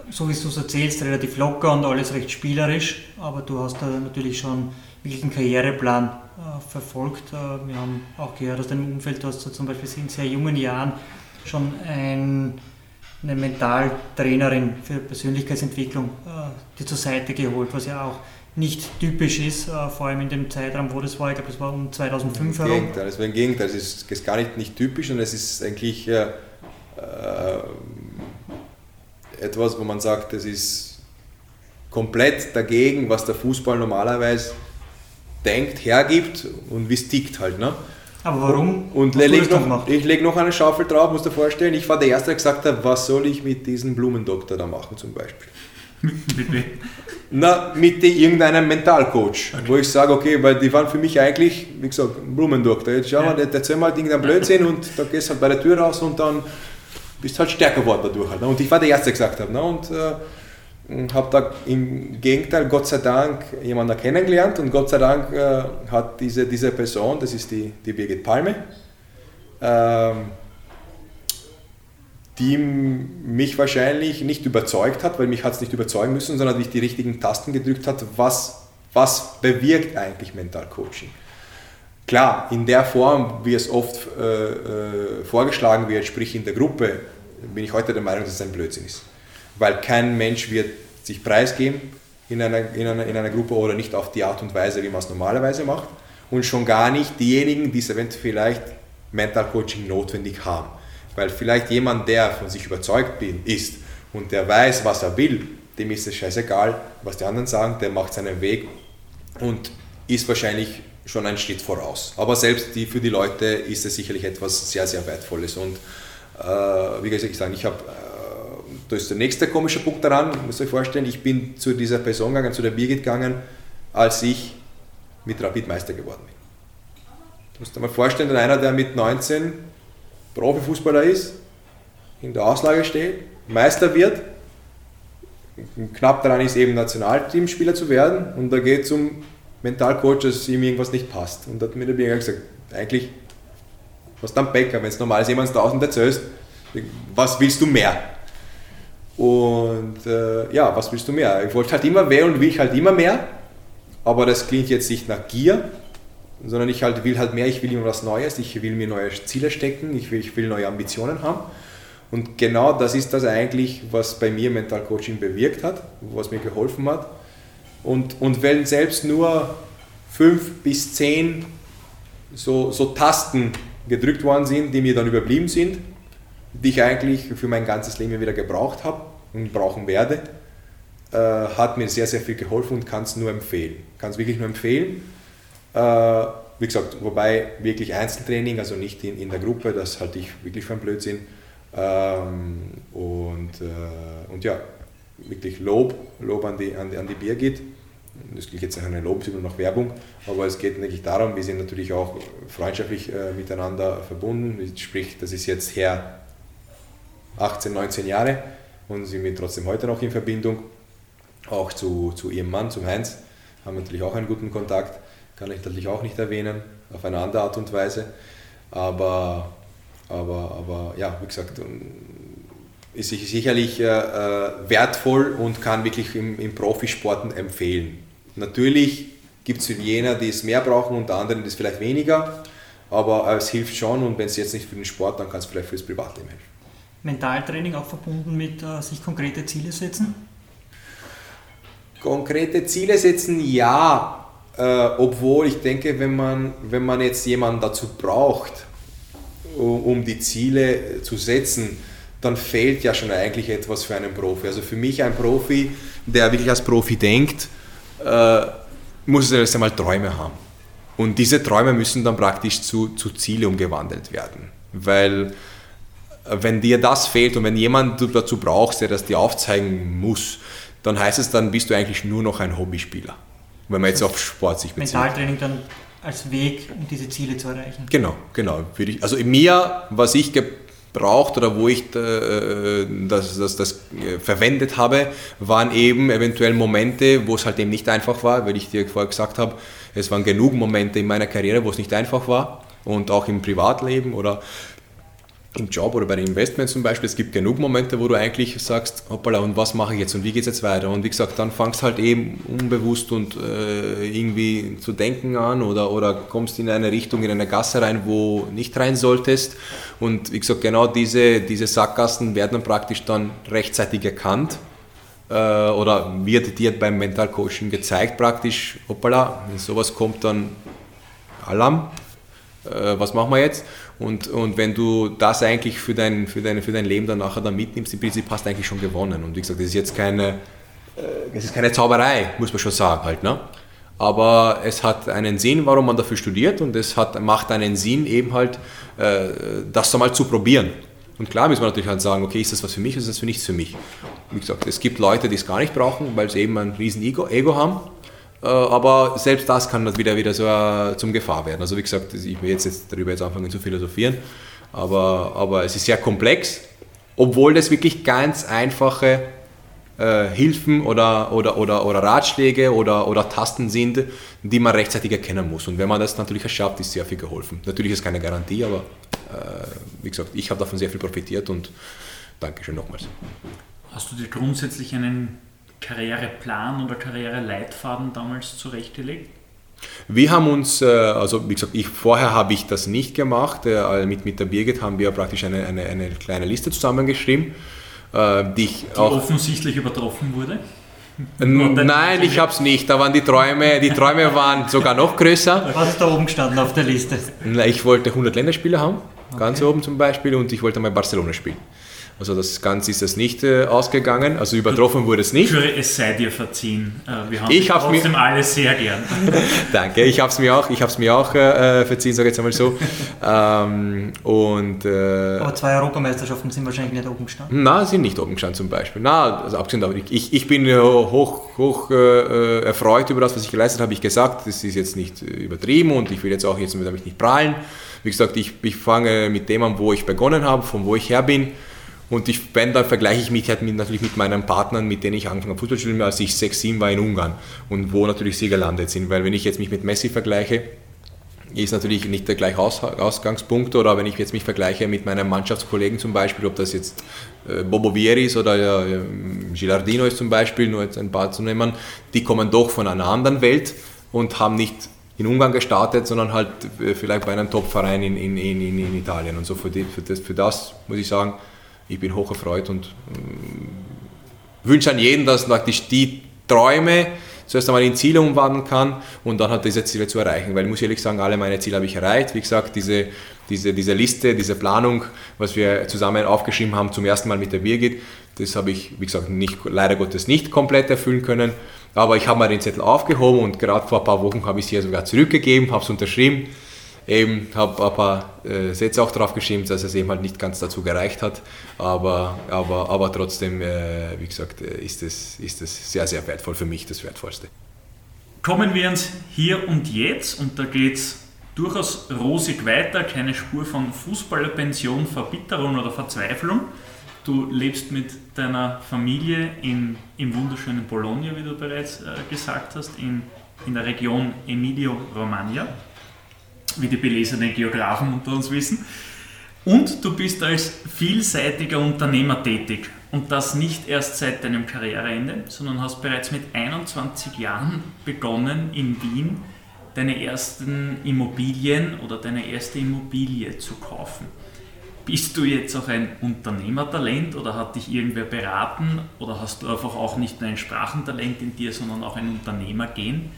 so wie du es erzählst, relativ locker und alles recht spielerisch, aber du hast da natürlich schon wirklich einen Karriereplan äh, verfolgt. wir haben auch gehört aus deinem Umfeld, du hast du zum Beispiel in sehr jungen Jahren schon ein, eine Mentaltrainerin für Persönlichkeitsentwicklung äh, dir zur Seite geholt, was ja auch nicht typisch ist, äh, vor allem in dem Zeitraum, wo das war. Ich glaube, das war um 2005 herum. Gegenteil, es war ein Gegenteil. Es ist, ist gar nicht, nicht typisch und es ist eigentlich äh, äh, etwas, wo man sagt, das ist komplett dagegen, was der Fußball normalerweise denkt, hergibt und wie es tickt halt. Ne? Aber warum? Und leg noch, ich lege noch eine Schaufel drauf, musst du dir vorstellen. Ich war der Erste, der gesagt hat, was soll ich mit diesem Blumendoktor da machen zum Beispiel? mit wem? Na, mit irgendeinem Mentalcoach, okay. wo ich sage, okay, weil die waren für mich eigentlich, wie gesagt, Blumendoktor. Jetzt schau ja. mal, der erzähl mal irgendeinen Blödsinn und da gehst halt bei der Tür raus und dann bist halt stärker geworden dadurch. Halt. Ne? Und ich war der Erste, der gesagt hat. Ne? Und äh, habe da im Gegenteil Gott sei Dank jemanden kennengelernt und Gott sei Dank äh, hat diese, diese Person, das ist die, die Birgit Palme, ähm, die mich wahrscheinlich nicht überzeugt hat, weil mich hat es nicht überzeugen müssen, sondern die die richtigen Tasten gedrückt hat, was, was bewirkt eigentlich Mental Coaching. Klar, in der Form, wie es oft äh, äh, vorgeschlagen wird, sprich in der Gruppe, bin ich heute der Meinung, dass es ein Blödsinn ist weil kein Mensch wird sich preisgeben in einer, in, einer, in einer Gruppe oder nicht auf die Art und Weise, wie man es normalerweise macht und schon gar nicht diejenigen, die es eventuell vielleicht Mental Coaching notwendig haben. Weil vielleicht jemand, der von sich überzeugt ist und der weiß, was er will, dem ist es scheißegal, was die anderen sagen, der macht seinen Weg und ist wahrscheinlich schon einen Schritt voraus. Aber selbst die, für die Leute ist es sicherlich etwas sehr, sehr Wertvolles. Und äh, wie gesagt, ich, ich habe da ist der nächste komische Punkt daran, muss euch vorstellen, ich bin zu dieser Person gegangen, zu der Birgit gegangen, als ich mit Rapid Meister geworden bin. Du musst dir mal vorstellen, dass einer, der mit 19 Profifußballer ist, in der Auslage steht, Meister wird, knapp daran ist, eben Nationalteamspieler zu werden und da geht es um Mentalcoach, dass ihm irgendwas nicht passt. Und da hat mir der Birgit gesagt, eigentlich, was dann Bäcker, wenn es normal ist, jemand 1000 erzählst, was willst du mehr? Und äh, ja, was willst du mehr? Ich wollte halt immer mehr und will halt immer mehr, aber das klingt jetzt nicht nach Gier, sondern ich halt will halt mehr, ich will immer was Neues, ich will mir neue Ziele stecken, ich will, ich will neue Ambitionen haben. Und genau das ist das eigentlich, was bei mir Mental Coaching bewirkt hat, was mir geholfen hat, Und, und wenn selbst nur fünf bis zehn so, so Tasten gedrückt worden sind, die mir dann überblieben sind, die ich eigentlich für mein ganzes Leben wieder gebraucht habe und brauchen werde, äh, hat mir sehr, sehr viel geholfen und kann es nur empfehlen. Kann es wirklich nur empfehlen. Äh, wie gesagt, wobei wirklich Einzeltraining, also nicht in, in der Gruppe, das halte ich wirklich für einen Blödsinn. Ähm, und, äh, und ja, wirklich Lob, Lob an die, an die, an die Birgit. Das klingt jetzt nach einer Lob, sondern noch Werbung, aber es geht wirklich darum, wir sind natürlich auch freundschaftlich äh, miteinander verbunden. Sprich, das ist jetzt her 18, 19 Jahre und sind wir trotzdem heute noch in Verbindung. Auch zu, zu ihrem Mann, zum Heinz, haben natürlich auch einen guten Kontakt. Kann ich natürlich auch nicht erwähnen, auf eine andere Art und Weise. Aber, aber, aber ja, wie gesagt, ist sicherlich äh, äh, wertvoll und kann wirklich im, im Profisporten empfehlen. Natürlich gibt es jener, die es mehr brauchen und anderen, die es vielleicht weniger, aber es hilft schon und wenn es jetzt nicht für den Sport, dann kann es vielleicht fürs Privatleben helfen. Mentaltraining auch verbunden mit äh, sich konkrete Ziele setzen? Konkrete Ziele setzen, ja, äh, obwohl ich denke, wenn man, wenn man jetzt jemanden dazu braucht, um, um die Ziele zu setzen, dann fehlt ja schon eigentlich etwas für einen Profi. Also für mich ein Profi, der wirklich als Profi denkt, äh, muss er erst einmal Träume haben. Und diese Träume müssen dann praktisch zu, zu Ziele umgewandelt werden. Weil wenn dir das fehlt und wenn jemand du dazu brauchst, der das dir aufzeigen muss, dann heißt es, dann bist du eigentlich nur noch ein Hobbyspieler. Wenn man jetzt auf Sport sich bezieht. Mentaltraining dann als Weg, um diese Ziele zu erreichen. Genau, genau. Also in mir, was ich gebraucht oder wo ich äh, das, das, das äh, verwendet habe, waren eben eventuell Momente, wo es halt eben nicht einfach war, weil ich dir vorher gesagt habe, es waren genug Momente in meiner Karriere, wo es nicht einfach war und auch im Privatleben oder im Job oder bei den Investments zum Beispiel, es gibt genug Momente, wo du eigentlich sagst, hoppala, und was mache ich jetzt und wie geht es jetzt weiter? Und wie gesagt, dann fangst halt eben unbewusst und äh, irgendwie zu denken an oder, oder kommst in eine Richtung, in eine Gasse rein, wo nicht rein solltest. Und wie gesagt, genau diese, diese Sackgassen werden dann praktisch dann rechtzeitig erkannt äh, oder wird dir beim Mental Coaching gezeigt praktisch, hoppala, wenn sowas kommt, dann Alarm, was machen wir jetzt? Und, und wenn du das eigentlich für dein, für, dein, für dein Leben dann nachher dann mitnimmst, im Prinzip hast du eigentlich schon gewonnen. Und wie gesagt, das ist jetzt keine, äh, das ist keine Zauberei, muss man schon sagen halt. Ne? Aber es hat einen Sinn, warum man dafür studiert und es hat, macht einen Sinn, eben halt äh, das einmal zu probieren. Und klar müssen wir natürlich halt sagen, okay, ist das was für mich, ist das für nichts für mich? Wie gesagt, es gibt Leute, die es gar nicht brauchen, weil sie eben ein riesen Ego, Ego haben äh, aber selbst das kann dann wieder, wieder so äh, zum Gefahr werden. Also wie gesagt, ich will jetzt, jetzt darüber jetzt anfangen zu philosophieren, aber, aber es ist sehr komplex, obwohl das wirklich ganz einfache äh, Hilfen oder, oder, oder, oder Ratschläge oder, oder Tasten sind, die man rechtzeitig erkennen muss. Und wenn man das natürlich erschafft, ist sehr viel geholfen. Natürlich ist keine Garantie, aber äh, wie gesagt, ich habe davon sehr viel profitiert und Dankeschön nochmals. Hast du dir grundsätzlich einen Karriereplan oder Karriereleitfaden damals zurechtgelegt? Wir haben uns, äh, also wie gesagt, ich, vorher habe ich das nicht gemacht. Äh, mit, mit der Birgit haben wir praktisch eine, eine, eine kleine Liste zusammengeschrieben, äh, die ich die auch. offensichtlich übertroffen wurde? Nein, ich habe es nicht. Da waren die Träume, die Träume waren sogar noch größer. Was ist da oben gestanden auf der Liste? Ich wollte 100 Länderspiele haben, okay. ganz oben zum Beispiel, und ich wollte mal Barcelona spielen. Also das Ganze ist es nicht äh, ausgegangen, also übertroffen wurde es nicht. Es sei dir verziehen. Äh, wir haben ich trotzdem mir, alle sehr gern. Danke, ich habe es mir auch, ich hab's mir auch äh, verziehen, sage ich jetzt einmal so. ähm, und, äh, Aber zwei Europameisterschaften sind wahrscheinlich nicht oben gestanden? Nein, sind nicht oben gestanden zum Beispiel. Na, also abgesehen davon, ich, ich bin hoch, hoch äh, erfreut über das, was ich geleistet habe. Ich gesagt, das ist jetzt nicht übertrieben und ich will jetzt auch jetzt damit nicht prahlen. Wie gesagt, ich, ich fange mit dem an, wo ich begonnen habe, von wo ich her bin. Und ich, wenn, dann vergleiche ich mich halt mit, natürlich mit meinen Partnern, mit denen ich angefangen habe Fußball zu spielen, als ich 6, 7 war in Ungarn und wo natürlich sie gelandet sind. Weil wenn ich jetzt mich mit Messi vergleiche, ist natürlich nicht der gleiche Aus Ausgangspunkt. Oder wenn ich jetzt mich vergleiche mit meinen Mannschaftskollegen zum Beispiel, ob das jetzt äh, Bobo Vieri ist oder äh, Gilardino ist zum Beispiel, nur jetzt ein paar zu nehmen, die kommen doch von einer anderen Welt und haben nicht in Ungarn gestartet, sondern halt äh, vielleicht bei einem Topverein in, in, in, in Italien. Und so für, die, für, das, für das muss ich sagen, ich bin hoch erfreut und äh, wünsche an jeden, dass praktisch die Träume, zuerst einmal in Ziele umwandeln kann und dann halt diese Ziele zu erreichen. Weil ich muss ehrlich sagen, alle meine Ziele habe ich erreicht. Wie gesagt, diese, diese, diese Liste, diese Planung, was wir zusammen aufgeschrieben haben zum ersten Mal mit der Birgit, das habe ich, wie gesagt, nicht, leider Gottes nicht komplett erfüllen können. Aber ich habe mal den Zettel aufgehoben und gerade vor ein paar Wochen habe ich es hier sogar zurückgegeben, habe es unterschrieben. Eben, habe ein paar äh, Sätze auch drauf geschrieben, dass es eben halt nicht ganz dazu gereicht hat. Aber, aber, aber trotzdem, äh, wie gesagt, äh, ist es ist es sehr, sehr wertvoll für mich, das Wertvollste. Kommen wir ins Hier und Jetzt und da geht es durchaus rosig weiter, keine Spur von Fußballerpension, Verbitterung oder Verzweiflung. Du lebst mit deiner Familie in, im wunderschönen Bologna, wie du bereits äh, gesagt hast, in, in der Region Emilia-Romagna, wie die belesenen Geografen unter uns wissen. Und du bist als vielseitiger Unternehmer tätig. Und das nicht erst seit deinem Karriereende, sondern hast bereits mit 21 Jahren begonnen, in Wien deine ersten Immobilien oder deine erste Immobilie zu kaufen. Bist du jetzt auch ein Unternehmertalent oder hat dich irgendwer beraten oder hast du einfach auch nicht nur ein Sprachentalent in dir, sondern auch ein Unternehmergehen?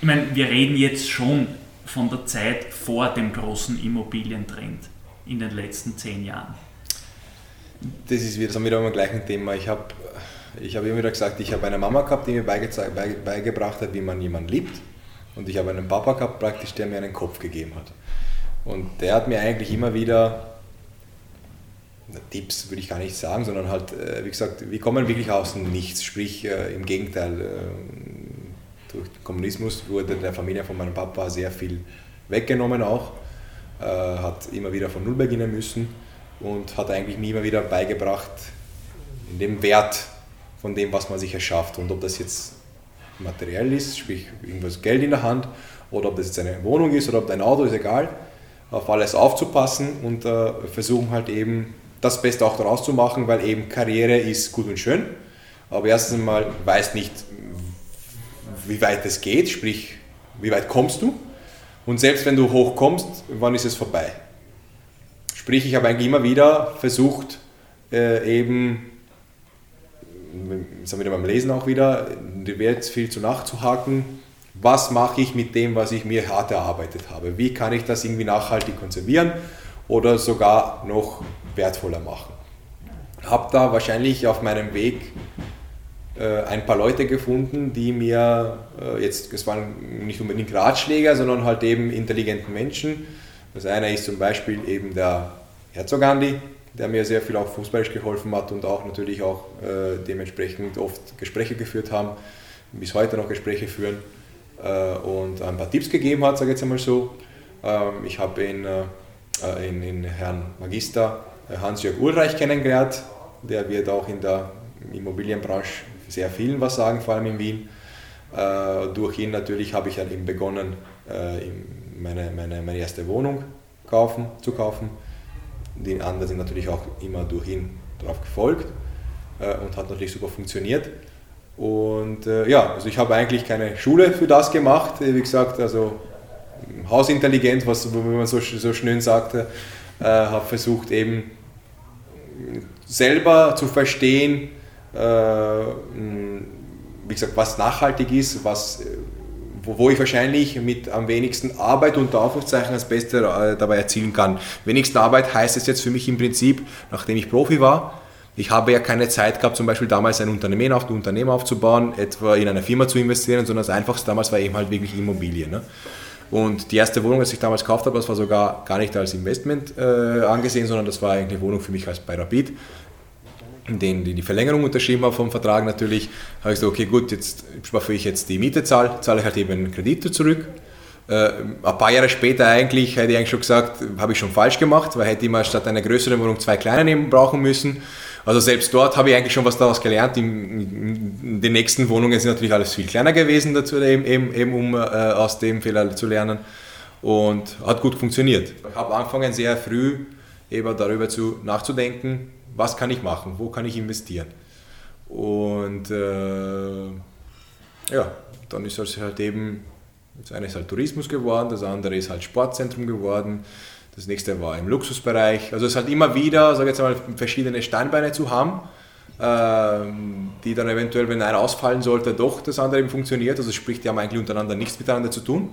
Ich meine, wir reden jetzt schon von der Zeit vor dem großen Immobilientrend in den letzten zehn Jahren. Das ist wieder, das wieder am gleichen Thema. Ich habe ich hab immer wieder gesagt, ich habe eine Mama gehabt, die mir beigebracht hat, wie man jemanden liebt. Und ich habe einen Papa gehabt, praktisch, der mir einen Kopf gegeben hat. Und der hat mir eigentlich immer wieder Tipps würde ich gar nicht sagen, sondern halt, äh, wie gesagt, wir kommen wirklich aus dem Nichts. Sprich, äh, im Gegenteil, äh, durch den Kommunismus wurde der Familie von meinem Papa sehr viel weggenommen auch, hat immer wieder von Null beginnen müssen und hat eigentlich mir immer wieder beigebracht, den Wert von dem, was man sich erschafft. Und ob das jetzt materiell ist, sprich irgendwas Geld in der Hand, oder ob das jetzt eine Wohnung ist oder ob ein Auto ist, egal, auf alles aufzupassen und versuchen halt eben das Beste auch daraus zu machen, weil eben Karriere ist gut und schön, aber erstens einmal weißt nicht, wie weit es geht, sprich, wie weit kommst du und selbst wenn du hochkommst, wann ist es vorbei? Sprich, ich habe eigentlich immer wieder versucht, äh, eben, das haben wir beim Lesen auch wieder, dir wird viel zu nachzuhaken, was mache ich mit dem, was ich mir hart erarbeitet habe? Wie kann ich das irgendwie nachhaltig konservieren oder sogar noch wertvoller machen. Habe da wahrscheinlich auf meinem Weg ein paar Leute gefunden, die mir äh, jetzt, es waren nicht unbedingt Ratschläger, sondern halt eben intelligenten Menschen. Das eine ist zum Beispiel eben der Herzog Andi, der mir sehr viel auch fußballisch geholfen hat und auch natürlich auch äh, dementsprechend oft Gespräche geführt haben, bis heute noch Gespräche führen äh, und ein paar Tipps gegeben hat, sage ich jetzt einmal so. Ähm, ich habe ihn äh, in, in Herrn Magister Hans-Jörg Ulreich kennengelernt. Der wird auch in der Immobilienbranche sehr vielen was sagen, vor allem in Wien. Äh, durch ihn natürlich habe ich dann eben begonnen, äh, meine, meine, meine erste Wohnung kaufen, zu kaufen. Die anderen sind natürlich auch immer durch ihn darauf gefolgt äh, und hat natürlich super funktioniert. Und äh, ja, also ich habe eigentlich keine Schule für das gemacht. Wie gesagt, also hausintelligent, was wie man so, so schön sagte, äh, habe versucht eben selber zu verstehen, wie gesagt, was nachhaltig ist, was, wo, ich wahrscheinlich mit am wenigsten Arbeit unter Anführungszeichen das Beste äh, dabei erzielen kann. Wenigste Arbeit heißt es jetzt für mich im Prinzip, nachdem ich Profi war, ich habe ja keine Zeit gehabt, zum Beispiel damals ein Unternehmen, auf, ein Unternehmen aufzubauen, etwa in eine Firma zu investieren, sondern das Einfachste damals war eben halt wirklich Immobilien. Ne? Und die erste Wohnung, die ich damals gekauft habe, das war sogar gar nicht als Investment äh, angesehen, sondern das war eigentlich eine Wohnung für mich als bei Rapid. Denen die, die Verlängerung unterschrieben habe vom Vertrag natürlich, habe ich gesagt, okay gut, jetzt bevor ich jetzt die Miete zahle, zahle ich halt eben einen Kredit zurück. Äh, ein paar Jahre später eigentlich hätte ich eigentlich schon gesagt, habe ich schon falsch gemacht, weil hätte ich mal statt einer größeren Wohnung zwei kleine brauchen müssen. Also selbst dort habe ich eigentlich schon was daraus gelernt. In, in den nächsten Wohnungen sind natürlich alles viel kleiner gewesen, dazu eben, eben, eben um äh, aus dem Fehler zu lernen. Und hat gut funktioniert. Ich habe angefangen sehr früh eben darüber zu, nachzudenken, was kann ich machen, wo kann ich investieren. Und äh, ja, dann ist es halt eben, das eine ist halt Tourismus geworden, das andere ist halt Sportzentrum geworden. Das nächste war im Luxusbereich. Also es ist halt immer wieder, sage jetzt mal, verschiedene Steinbeine zu haben, ähm, die dann eventuell, wenn einer ausfallen sollte, doch das andere eben funktioniert. Also sprich, die haben eigentlich untereinander nichts miteinander zu tun.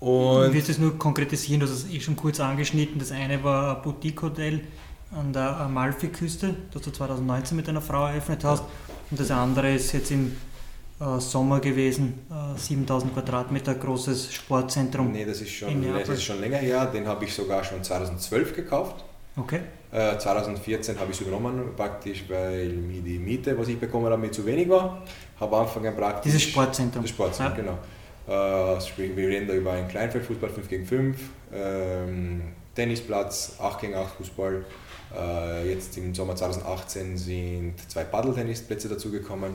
Und du es nur konkretisieren? Hast es eh schon kurz angeschnitten. Das eine war ein Boutique-Hotel an der Amalfi-Küste, das du 2019 mit deiner Frau eröffnet hast. Und das andere ist jetzt im äh, Sommer gewesen, äh, 7000 Quadratmeter großes Sportzentrum. Nee, das ist schon, das ist schon länger her. Den habe ich sogar schon 2012 gekauft. Okay. Äh, 2014 habe ich es übernommen, praktisch, weil mir die Miete, was ich bekommen habe, mir zu wenig war. Habe Anfang an praktisch. Dieses Sportzentrum. Das Sportzentrum, ja. genau. Äh, sprich, wir reden da über einen Kleinfeldfußball 5 gegen 5, ähm, Tennisplatz, 8 gegen 8 Fußball. Äh, jetzt im Sommer 2018 sind zwei Paddeltennisplätze dazugekommen.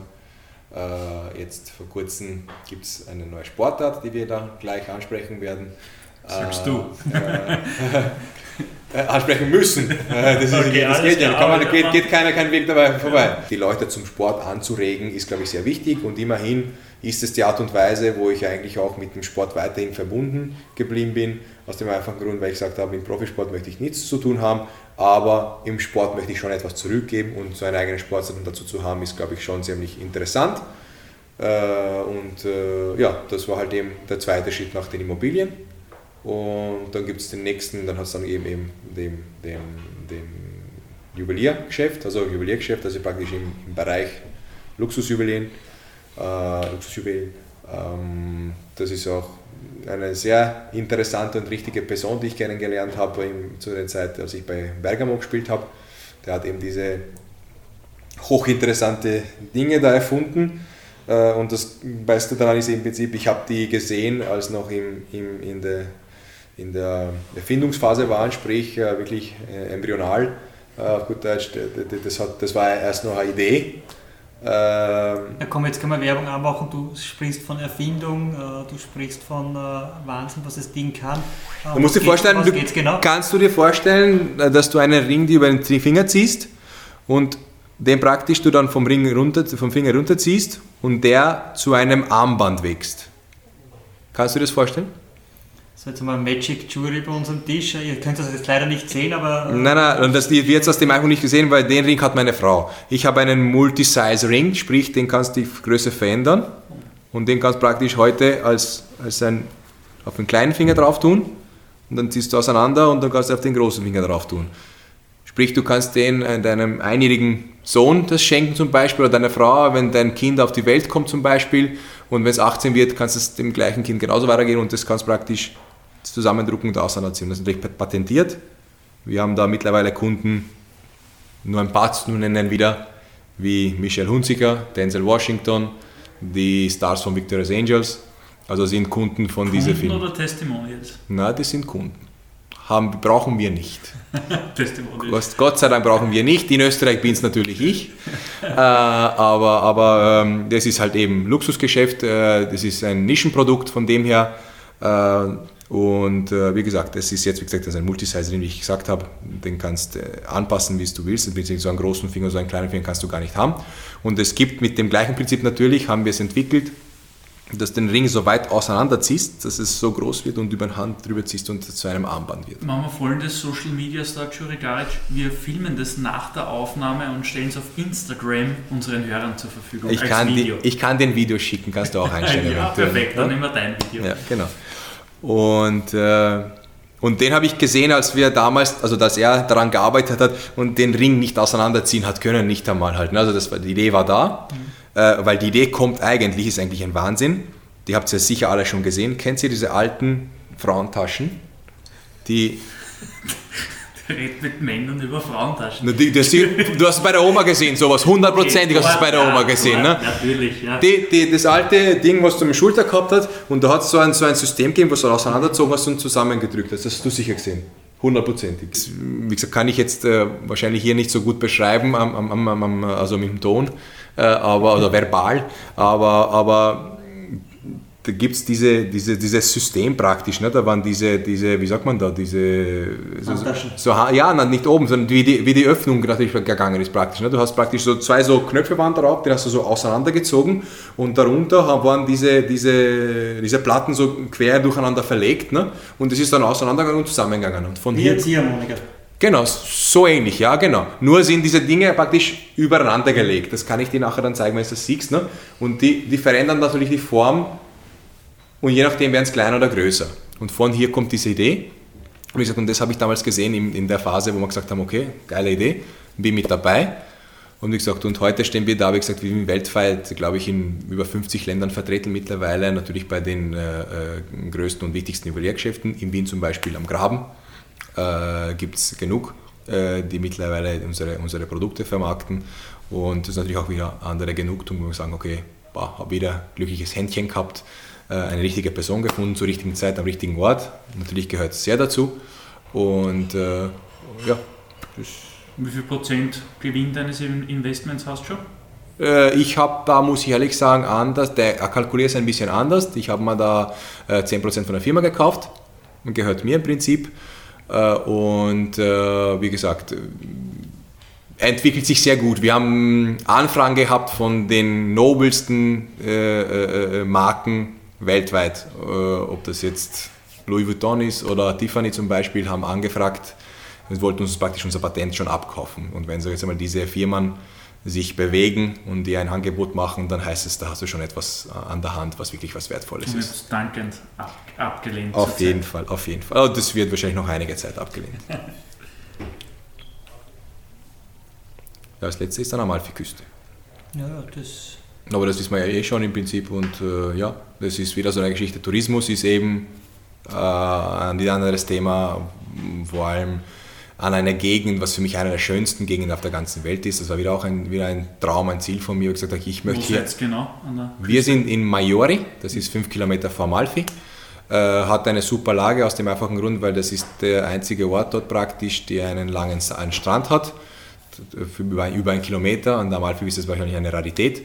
Äh, jetzt vor kurzem gibt es eine neue Sportart, die wir da gleich ansprechen werden. Sagst du? Äh, äh, ansprechen müssen. Äh, das, ist, okay, das geht ja, kann man, geht, geht keiner kein Weg dabei vorbei. Die Leute zum Sport anzuregen ist, glaube ich, sehr wichtig und immerhin ist es die Art und Weise, wo ich eigentlich auch mit dem Sport weiterhin verbunden geblieben bin. Aus dem einfachen Grund, weil ich gesagt habe, im Profisport möchte ich nichts zu tun haben, aber im Sport möchte ich schon etwas zurückgeben und so eine eigene Sportart dazu zu haben, ist, glaube ich, schon ziemlich interessant. Äh, und ja, das war halt eben der zweite Schritt nach den Immobilien und dann gibt es den nächsten, dann hat es dann eben, eben dem, dem, dem Juweliergeschäft, also Juweliergeschäft, also praktisch im, im Bereich Luxusjuwelien. Äh, Luxusjuwelen. Ähm, das ist auch eine sehr interessante und richtige Person, die ich kennengelernt habe zu der Zeit, als ich bei Bergamo gespielt habe. Der hat eben diese hochinteressante Dinge da erfunden. Äh, und das Beste daran ist im Prinzip, ich habe die gesehen, als noch im, im, in der in der Erfindungsphase waren, sprich äh, wirklich äh, embryonal, auf gut Deutsch, das, hat, das war erst noch eine Idee. Ähm, ja, komm, jetzt können wir Werbung anmachen. Du sprichst von Erfindung, du sprichst von Wahnsinn, was das Ding kann. Du musst dir vorstellen, du, genau? kannst du dir vorstellen, dass du einen Ring über den Finger ziehst und den praktisch du dann vom, Ring runter, vom Finger runterziehst und der zu einem Armband wächst. Kannst du dir das vorstellen? So, jetzt wir Magic Jewelry bei uns am Tisch. Ihr könnt das jetzt leider nicht sehen, aber. Äh, nein, nein, das wird jetzt aus dem iPhone nicht gesehen, weil den Ring hat meine Frau. Ich habe einen Multi-Size-Ring, sprich, den kannst du die Größe verändern. Und den kannst du praktisch heute als, als ein, auf den kleinen Finger drauf tun. Und dann ziehst du auseinander und dann kannst du auf den großen Finger drauf tun. Sprich, du kannst den äh, deinem einjährigen Sohn das schenken zum Beispiel oder deiner Frau, wenn dein Kind auf die Welt kommt zum Beispiel. Und wenn es 18 wird, kannst du es dem gleichen Kind genauso weitergehen und das kannst du praktisch Zusammendrucken und Auseinanderziehen. Das ist natürlich patentiert. Wir haben da mittlerweile Kunden, nur ein paar zu nennen wieder, wie Michelle Hunziker, Denzel Washington, die Stars von Victoria's Angels. Also sind Kunden von Kunden dieser Firma. oder Testimonials? Nein, das sind Kunden. Haben, brauchen wir nicht. Testimonials. Gott sei Dank brauchen wir nicht. In Österreich bin es natürlich ich. äh, aber aber ähm, das ist halt eben Luxusgeschäft. Äh, das ist ein Nischenprodukt. Von dem her äh, und äh, wie gesagt, es ist jetzt, wie gesagt, das ist ein Multisizer, den ich gesagt habe, den kannst du äh, anpassen, wie du willst. Beziehungsweise so einen großen Finger, so einen kleinen Finger kannst du gar nicht haben. Und es gibt mit dem gleichen Prinzip natürlich, haben wir es entwickelt, dass du den Ring so weit auseinanderziehst, dass es so groß wird und über die Hand drüber ziehst und zu einem Armband wird. Machen wir folgendes Social Media Star Jurigaric. Wir filmen das nach der Aufnahme und stellen es auf Instagram unseren Hörern zur Verfügung. Ich, kann, Video. Die, ich kann den Video schicken, kannst du auch einstellen. ja, perfekt, dann nehmen wir dein Video. Ja, genau. Und, äh, und den habe ich gesehen, als wir damals, also dass er daran gearbeitet hat und den Ring nicht auseinanderziehen hat können, nicht einmal halt. Also das war, die Idee war da, mhm. Äh, weil die Idee kommt eigentlich, ist eigentlich ein Wahnsinn. Die habt ihr sicher alle schon gesehen. Kennt ihr diese alten Frauentaschen? Die redet mit Männern über Frauentaschen. Die, das, du hast es bei der Oma gesehen, sowas, hundertprozentig hast du es bei der Oma gesehen. Ne? Natürlich, ja. Die, die, das alte Ding, was du am Schulter gehabt hast, und da hat es so ein, so ein System gegeben, was du auseinandergezogen hast und zusammengedrückt hast. Das hast du sicher gesehen. Hundertprozentig. Wie gesagt, kann ich jetzt äh, wahrscheinlich hier nicht so gut beschreiben, am, am, am, also mit dem Ton, aber, oder verbal, aber, aber da gibt es diese, diese, dieses System praktisch, ne? da waren diese, diese, wie sagt man da, diese, so, so, ja, nicht oben, sondern wie die, wie die Öffnung natürlich gegangen ist praktisch. Ne? Du hast praktisch so zwei so Knöpfe waren drauf, die hast du so auseinandergezogen und darunter waren diese, diese, diese Platten so quer durcheinander verlegt ne? und es ist dann auseinandergegangen und zusammengegangen. Und von wie hier, Ziehharmonika. Genau, so ähnlich, ja, genau. Nur sind diese Dinge praktisch übereinander gelegt. Das kann ich dir nachher dann zeigen, wenn du das siehst. Ne? Und die, die verändern natürlich die Form und je nachdem werden es kleiner oder größer. Und von hier kommt diese Idee. Und, gesagt, und das habe ich damals gesehen in, in der Phase, wo wir gesagt haben, okay, geile Idee, bin mit dabei. Und wie gesagt, und heute stehen wir da, wie gesagt, wir sind weltweit, glaube ich, in über 50 Ländern vertreten mittlerweile, natürlich bei den äh, äh, größten und wichtigsten Juweliergeschäften. In Wien zum Beispiel am Graben äh, gibt es genug, äh, die mittlerweile unsere, unsere Produkte vermarkten. Und das ist natürlich auch wieder andere Genugtuung, wo wir sagen, okay, habe wieder ein glückliches Händchen gehabt, äh, eine richtige Person gefunden zur richtigen Zeit am richtigen Ort. Natürlich gehört es sehr dazu. Und äh, ja, wie viel Prozent Gewinn deines Investments hast du schon? Äh, ich habe da, muss ich ehrlich sagen, anders, der kalkuliert es ein bisschen anders. Ich habe mal da 10% von der Firma gekauft und gehört mir im Prinzip. Äh, und äh, wie gesagt, entwickelt sich sehr gut. Wir haben Anfragen gehabt von den nobelsten Marken weltweit, ob das jetzt Louis Vuitton ist oder Tiffany zum Beispiel, haben angefragt, wir wollten uns praktisch unser Patent schon abkaufen. Und wenn so jetzt einmal diese Firmen sich bewegen und dir ein Angebot machen, dann heißt es, da hast du schon etwas äh, an der Hand, was wirklich was Wertvolles und ist. dankend ab, abgelehnt. Auf jeden Zeit. Fall, auf jeden Fall. Das wird wahrscheinlich noch einige Zeit abgelehnt. ja, das letzte ist dann Amalfi-Küste. Ja, das. Aber das wissen wir ja eh schon im Prinzip und äh, ja, das ist wieder so eine Geschichte. Tourismus ist eben äh, ein anderes Thema, vor allem an einer Gegend, was für mich eine der schönsten Gegenden auf der ganzen Welt ist. Das war wieder auch ein, wieder ein Traum, ein Ziel von mir. Ich gesagt habe, ich möchte hier. Jetzt genau? wir sind in Maiori, das ist fünf Kilometer vor Malfi. Äh, hat eine super Lage aus dem einfachen Grund, weil das ist der einzige Ort dort praktisch, der einen langen einen Strand hat, für über, über einen Kilometer. Und Amalfi ist das wahrscheinlich eine Rarität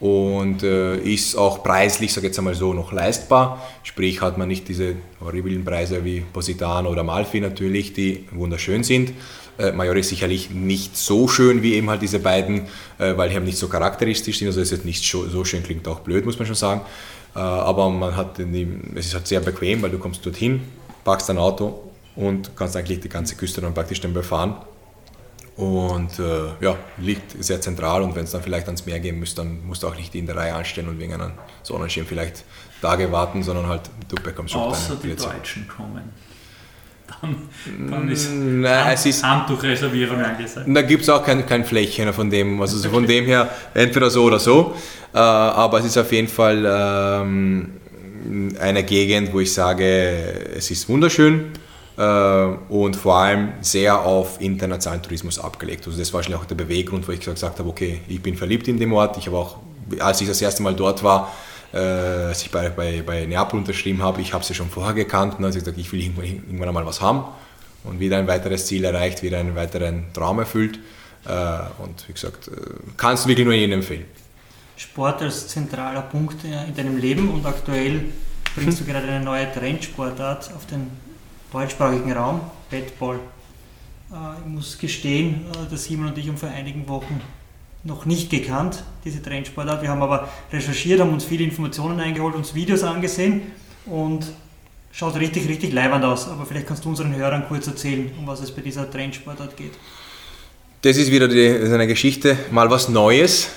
und äh, ist auch preislich, sage ich jetzt einmal so, noch leistbar. Sprich, hat man nicht diese horriblen Preise wie Positano oder Malfi natürlich, die wunderschön sind. Äh, Major ist sicherlich nicht so schön wie eben halt diese beiden, äh, weil die nicht so charakteristisch sind. Also ist nicht so schön, klingt auch blöd, muss man schon sagen. Äh, aber man hat die, es ist halt sehr bequem, weil du kommst dorthin, packst dein Auto und kannst eigentlich die ganze Küste dann praktisch dann befahren und äh, ja, liegt sehr zentral und wenn es dann vielleicht ans Meer gehen müsste, dann musst du auch nicht in der Reihe anstehen und wegen einem Sonnenschirm vielleicht Tage warten, sondern halt du bekommst schon Außer die Deutschen kommen. Dann, dann ist, Nein, es ist Handtuchreservierung angesagt. Da gibt es auch kein, kein Flächen von dem, also okay. von dem her entweder so oder so. Äh, aber es ist auf jeden Fall ähm, eine Gegend, wo ich sage, es ist wunderschön und vor allem sehr auf internationalen Tourismus abgelegt. Also das war wahrscheinlich auch der Beweggrund, wo ich gesagt habe, okay, ich bin verliebt in den Ort. Ich habe auch, als ich das erste Mal dort war, äh, als ich bei, bei, bei Neapel unterschrieben habe, ich habe sie schon vorher gekannt und dann habe ich gesagt, ich will irgendwann, einmal was haben und wieder ein weiteres Ziel erreicht, wieder einen weiteren Traum erfüllt. Äh, und wie gesagt, kannst du wirklich nur jedem empfehlen. Sport als zentraler Punkt in deinem Leben und aktuell bringst du gerade eine neue Trendsportart auf den deutschsprachigen Raum, Bettball. Äh, ich muss gestehen, äh, dass Simon und ich haben vor einigen Wochen noch nicht gekannt, diese Trendsportart. Wir haben aber recherchiert, haben uns viele Informationen eingeholt, uns Videos angesehen und schaut richtig, richtig leibend aus. Aber vielleicht kannst du unseren Hörern kurz erzählen, um was es bei dieser Trendsportart geht. Das ist wieder die, ist eine Geschichte, mal was Neues.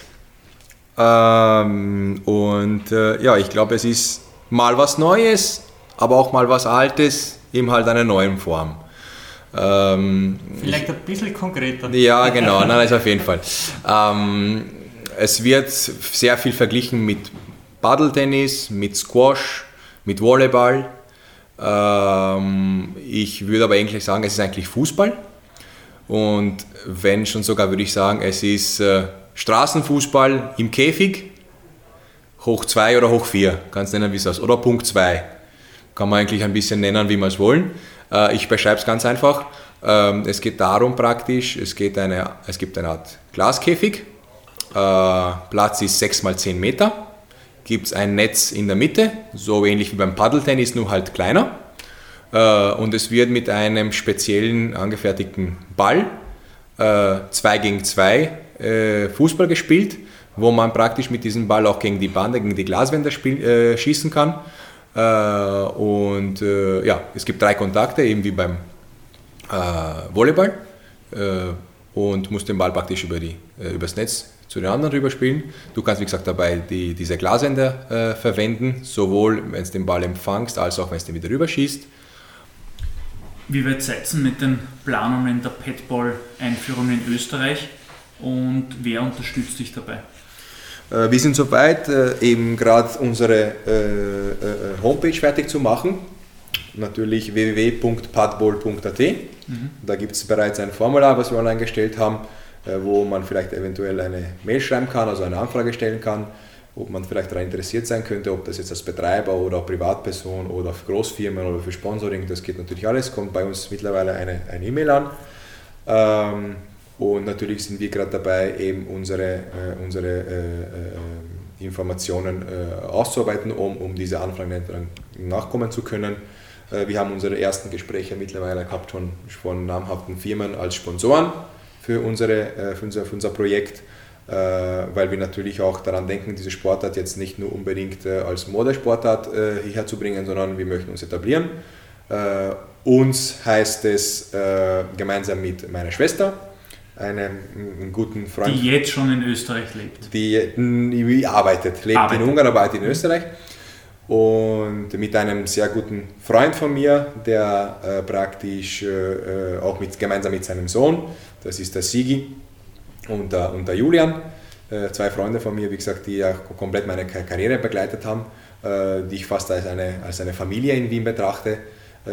Ähm, und äh, ja, ich glaube, es ist mal was Neues, aber auch mal was Altes eben halt einer neuen Form. Ähm, Vielleicht ein bisschen konkreter. Ja, genau, nein, also auf jeden Fall. Ähm, es wird sehr viel verglichen mit Paddeltennis, mit Squash, mit Volleyball. Ähm, ich würde aber eigentlich sagen, es ist eigentlich Fußball. Und wenn schon sogar, würde ich sagen, es ist äh, Straßenfußball im Käfig, hoch 2 oder hoch 4, kannst du nennen, wie es ist, oder Punkt 2 kann man eigentlich ein bisschen nennen, wie wir es wollen. Äh, ich beschreibe es ganz einfach. Ähm, es geht darum praktisch, es, geht eine, es gibt eine Art Glaskäfig, äh, Platz ist 6 x 10 Meter, gibt es ein Netz in der Mitte, so ähnlich wie beim Paddeltennis, nur halt kleiner. Äh, und es wird mit einem speziellen angefertigten Ball 2 gegen 2 Fußball gespielt, wo man praktisch mit diesem Ball auch gegen die Bande, gegen die Glaswände schießen kann. Äh, und äh, ja, es gibt drei Kontakte, eben wie beim äh, Volleyball und musst den Ball praktisch über die, übers Netz zu den anderen rüber spielen. Du kannst, wie gesagt, dabei die, diese Glasender verwenden, sowohl wenn du den Ball empfangst, als auch wenn du den wieder rüberschießt. Wie weit seid ihr mit den Planungen der Petball-Einführung in Österreich und wer unterstützt dich dabei? Äh, wir sind soweit, äh, eben gerade unsere äh, Homepage fertig zu machen. Natürlich www.padball.at. Mhm. Da gibt es bereits ein Formular, was wir online gestellt haben, wo man vielleicht eventuell eine Mail schreiben kann, also eine Anfrage stellen kann, ob man vielleicht daran interessiert sein könnte, ob das jetzt als Betreiber oder Privatperson oder für Großfirmen oder für Sponsoring, das geht natürlich alles, kommt bei uns mittlerweile eine E-Mail an. Ähm, und natürlich sind wir gerade dabei, eben unsere, äh, unsere äh, äh, Informationen äh, auszuarbeiten, um, um diese Anfragen nachkommen zu können. Äh, wir haben unsere ersten Gespräche mittlerweile gehabt schon von namhaften Firmen als Sponsoren für, unsere, äh, für, unser, für unser Projekt, weil wir natürlich auch daran denken, diese Sportart jetzt nicht nur unbedingt als Modesportart hierher zu bringen, sondern wir möchten uns etablieren. Uns heißt es gemeinsam mit meiner Schwester, einem, einen guten Freund. Die jetzt schon in Österreich lebt. Die, arbeitet, lebt arbeitet. in Ungarn, arbeitet in Österreich. Und mit einem sehr guten Freund von mir, der äh, praktisch äh, auch mit, gemeinsam mit seinem Sohn, das ist der Sigi und der, und der Julian, äh, zwei Freunde von mir, wie gesagt, die ja komplett meine Karriere begleitet haben, äh, die ich fast als eine, als eine Familie in Wien betrachte äh,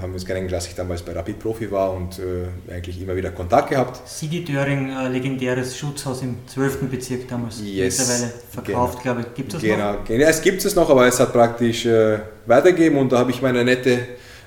haben wir uns kennengelernt, ich damals bei Rapid Profi war und äh, eigentlich immer wieder Kontakt gehabt. Sigi Döring, äh, legendäres Schutzhaus im 12. Bezirk damals, yes. mittlerweile verkauft, genau. glaube ich. Gibt es genau. noch? Genau, es gibt es noch, aber es hat praktisch äh, weitergegeben und da habe ich meine nette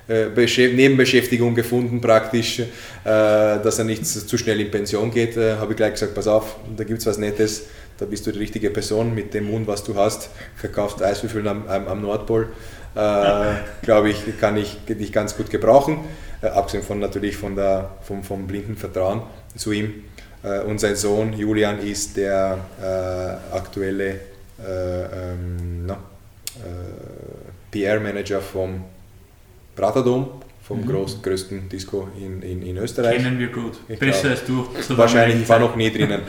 äh, Nebenbeschäftigung gefunden, praktisch, dass er nicht zu schnell in Pension geht. habe ich gleich gesagt, pass auf, da gibt es was Nettes, da bist du die richtige Person mit dem Mund, was du hast, verkaufst Eiswürfel am, am, am Nordpol äh, glaube ich, kann ich dich ganz gut gebrauchen. Äh, abgesehen von natürlich von der, vom, vom blinden Vertrauen zu ihm. Äh, und sein Sohn Julian ist der äh, aktuelle äh, ähm, no, äh, PR-Manager vom Prater vom mhm. groß, größten Disco in, in, in Österreich. Kennen wir gut. Ich Besser glaub, als du. So wahrscheinlich, ich war noch nie drinnen.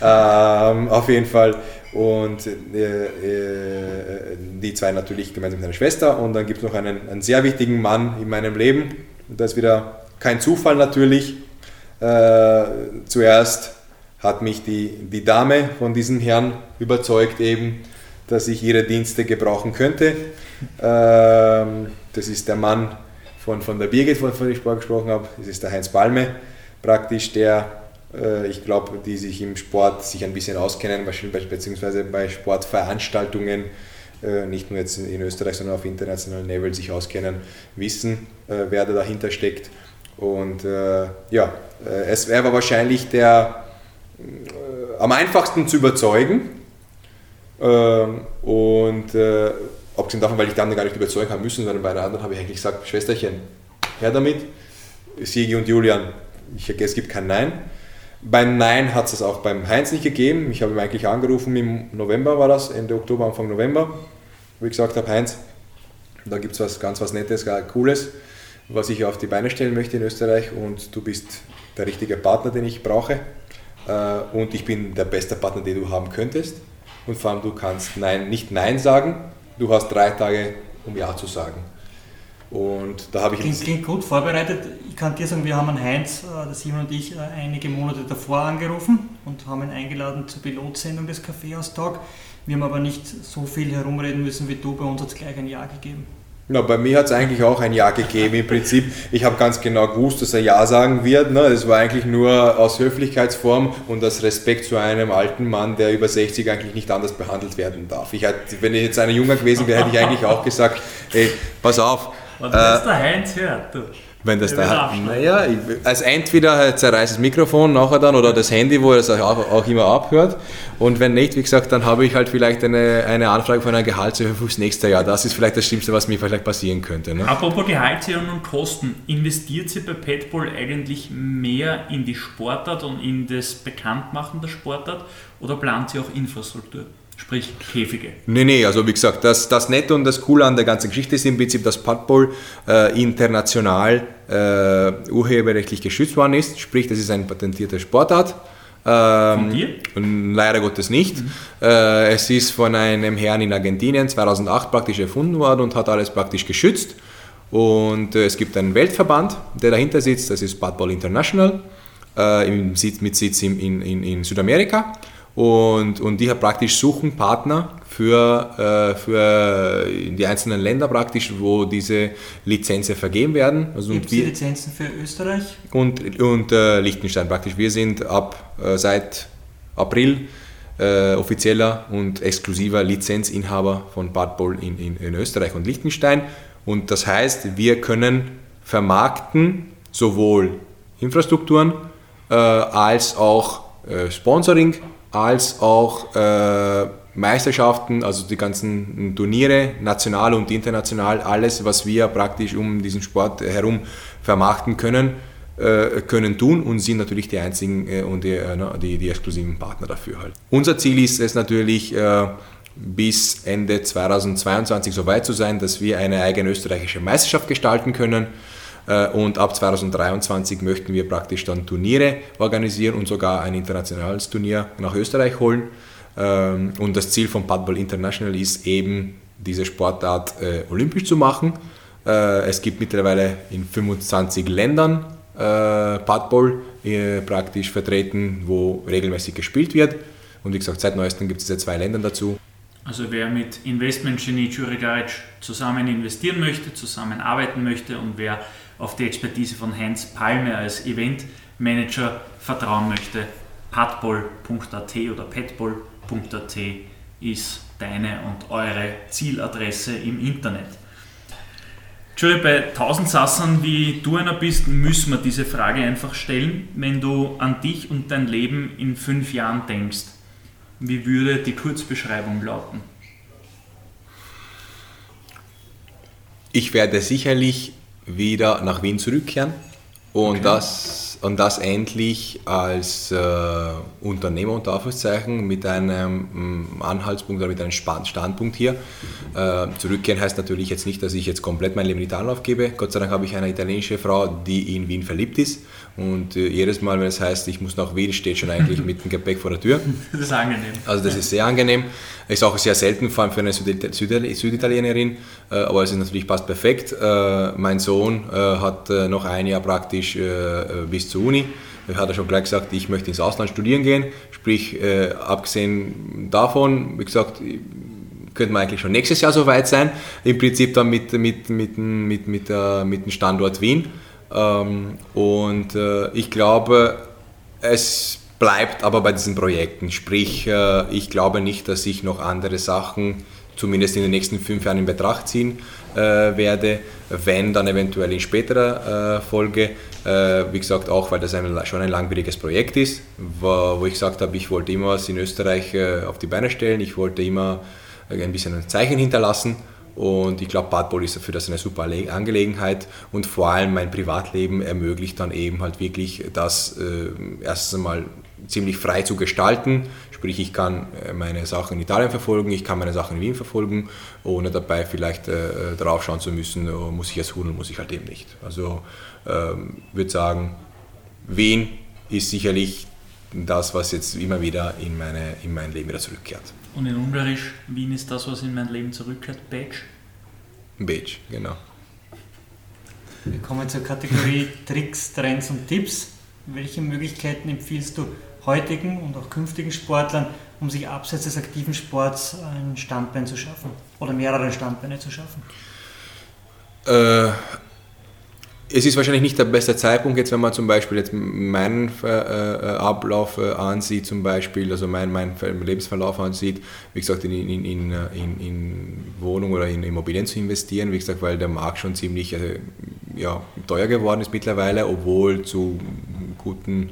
ähm, auf jeden Fall. Und äh, äh, die zwei natürlich gemeinsam mit seiner Schwester. Und dann gibt es noch einen, einen sehr wichtigen Mann in meinem Leben. Das ist wieder kein Zufall natürlich. Äh, zuerst hat mich die, die Dame von diesem Herrn überzeugt, eben, dass ich ihre Dienste gebrauchen könnte. Ähm, das ist der Mann von, von der Birgit, von der ich vorher gesprochen habe. Das ist der Heinz Balme, praktisch der äh, ich glaube, die sich im Sport sich ein bisschen auskennen, beziehungsweise bei Sportveranstaltungen, äh, nicht nur jetzt in Österreich, sondern auf internationalem Level sich auskennen, wissen, äh, wer da dahinter steckt. Und ja, es wäre wahrscheinlich der am einfachsten zu überzeugen. Ähm, und abgesehen davon, weil ich dann gar nicht überzeugen haben müssen, sondern bei einer anderen habe ich eigentlich gesagt, Schwesterchen, her damit, Sigi und Julian, ich, es gibt kein Nein. Beim Nein hat es auch beim Heinz nicht gegeben. Ich habe ihn eigentlich angerufen, im November war das, Ende Oktober, Anfang November, wo ich gesagt habe, Heinz, da gibt es was ganz was Nettes, Cooles, was ich auf die Beine stellen möchte in Österreich. Und du bist der richtige Partner, den ich brauche. Äh, und ich bin der beste Partner, den du haben könntest. Und vor allem du kannst Nein, nicht Nein sagen, du hast drei Tage, um Ja zu sagen. Und da habe ich. Klingt, klingt, gut vorbereitet. Ich kann dir sagen, wir haben einen Heinz, äh, der Simon und ich, äh, einige Monate davor angerufen und haben ihn eingeladen zur Pilotsendung des Kaffeehaustag. Wir haben aber nicht so viel herumreden müssen wie du. Bei uns hat es gleich ein Ja gegeben. Na, bei mir hat es eigentlich auch ein Ja gegeben. Im Prinzip, ich habe ganz genau gewusst, dass er Ja sagen wird. Ne? Das war eigentlich nur aus Höflichkeitsform und aus Respekt zu einem alten Mann, der über 60 eigentlich nicht anders behandelt werden darf. Ich hätte, wenn ich jetzt ein Junger gewesen wäre, hätte ich eigentlich auch gesagt, ey, pass auf, und äh, der Heinz hört, du. Wenn das da, naja, also entweder zerreißt das Mikrofon nachher dann oder das Handy, wo er es auch, auch, immer abhört. Und wenn nicht, wie gesagt, dann habe ich halt vielleicht eine, eine Anfrage von einer Gehaltserhöhung fürs nächste Jahr. Das ist vielleicht das Schlimmste, was mir vielleicht passieren könnte. Ne? Apropos Gehaltserhöhung und Kosten, investiert sie bei Petball eigentlich mehr in die Sportart und in das Bekanntmachen der Sportart oder plant sie auch Infrastruktur? Sprich Käfige. Nee, nee, also wie gesagt, das, das Nette und das Coole an der ganzen Geschichte ist im Prinzip, dass Padball äh, international äh, urheberrechtlich geschützt worden ist, sprich, das ist eine patentierte Sportart. Ähm, von dir? Leider Gottes nicht. Mhm. Äh, es ist von einem Herrn in Argentinien 2008 praktisch erfunden worden und hat alles praktisch geschützt. Und äh, es gibt einen Weltverband, der dahinter sitzt, das ist Padball International, äh, mit Sitz in, in, in Südamerika. Und, und die praktisch suchen Partner für, äh, für die einzelnen Länder praktisch, wo diese Lizenzen vergeben werden. Also Gibt es Lizenzen für Österreich? Und, und äh, Liechtenstein praktisch. Wir sind ab äh, seit April äh, offizieller und exklusiver Lizenzinhaber von Bad Boll in, in, in Österreich und Liechtenstein. Und das heißt, wir können vermarkten sowohl Infrastrukturen äh, als auch äh, Sponsoring als auch äh, Meisterschaften, also die ganzen Turniere, national und international, alles, was wir praktisch um diesen Sport herum vermarkten können, äh, können tun und sind natürlich die einzigen äh, und die, äh, die, die, exklusiven Partner dafür halt. Unser Ziel ist es natürlich, äh, bis Ende 2022 so weit zu sein, dass wir eine eigene österreichische Meisterschaft gestalten können und ab 2023 möchten wir praktisch dann Turniere organisieren und sogar ein internationales Turnier nach Österreich holen. Ähm, und das Ziel von Padball International ist eben, diese Sportart äh, olympisch zu machen. Äh, es gibt mittlerweile in 25 Ländern Padball praktisch vertreten, wo regelmäßig gespielt wird. Und wie gesagt, seit neuestem gibt es diese zwei Länder dazu. Also wer mit Investmentgenie Jurigaric zusammen investieren möchte, zusammenarbeiten möchte und wer auf die Expertise von Heinz Palme als Eventmanager vertrauen möchte, padball.at oder petball.at ist deine und eure Zieladresse im Internet. Entschuldigung, bei Tausendsassern wie du einer bist, müssen wir diese Frage einfach stellen. Wenn du an dich und dein Leben in fünf Jahren denkst, wie würde die Kurzbeschreibung lauten? Ich werde sicherlich wieder nach Wien zurückkehren und, okay. das, und das endlich als äh, Unternehmer unter Anführungszeichen mit einem mm, Anhaltspunkt oder mit einem Standpunkt hier. Äh, zurückkehren heißt natürlich jetzt nicht, dass ich jetzt komplett mein Leben in Italien aufgebe. Gott sei Dank habe ich eine italienische Frau, die in Wien verliebt ist und äh, jedes Mal, wenn es heißt, ich muss nach Wien, steht schon eigentlich mit dem Gepäck vor der Tür. Das ist angenehm. Also das ist sehr angenehm. Ist auch sehr selten, vor allem für eine Süditalienerin, äh, aber es ist natürlich passt perfekt. Äh, mein Sohn hat noch ein Jahr praktisch bis zur Uni. Ich hatte schon gleich gesagt, ich möchte ins Ausland studieren gehen. Sprich, abgesehen davon, wie gesagt, könnte man eigentlich schon nächstes Jahr soweit sein. Im Prinzip dann mit, mit, mit, mit, mit, mit, mit dem Standort Wien. Ähm, und äh, ich glaube, es bleibt aber bei diesen Projekten. Sprich, äh, ich glaube nicht, dass ich noch andere Sachen zumindest in den nächsten fünf Jahren in Betracht ziehen äh, werde, wenn dann eventuell in späterer Folge. wie gesagt, auch weil das ein, schon ein langwieriges Projekt ist, wo, wo ich gesagt habe, ich wollte immer was in Österreich auf die Beine stellen, ich wollte immer ein bisschen ein Zeichen hinterlassen und ich glaube, Badball ist dafür das eine super Angelegenheit und vor allem mein Privatleben ermöglicht dann eben halt wirklich das äh, erstens einmal ziemlich frei zu gestalten. Sprich, ich kann äh, meine Sachen in Italien verfolgen, ich kann meine Sachen in Wien verfolgen, ohne dabei vielleicht äh, drauf schauen zu müssen, oh, muss ich jetzt hudeln, muss ich halt eben nicht. Also ähm, würde sagen, Wien ist sicherlich das, was jetzt immer wieder in, meine, in mein Leben wieder zurückkehrt. Und in Ungarisch, Wien ist das, was in mein Leben zurückkehrt, Beige? Beige, genau. Wir kommen zur Kategorie Tricks, Trends und Tipps. Welche Möglichkeiten empfiehlst du heutigen und auch künftigen Sportlern, um sich abseits des aktiven Sports ein Standbein zu schaffen oder mehrere Standbeine zu schaffen? Äh, es ist wahrscheinlich nicht der beste Zeitpunkt, jetzt wenn man zum Beispiel jetzt meinen äh, äh Ablauf äh, ansieht, zum Beispiel, also meinen mein Lebensverlauf ansieht, wie gesagt, in, in, in, in, in Wohnung oder in Immobilien zu investieren, wie gesagt, weil der Markt schon ziemlich äh, ja, teuer geworden ist mittlerweile, obwohl zu guten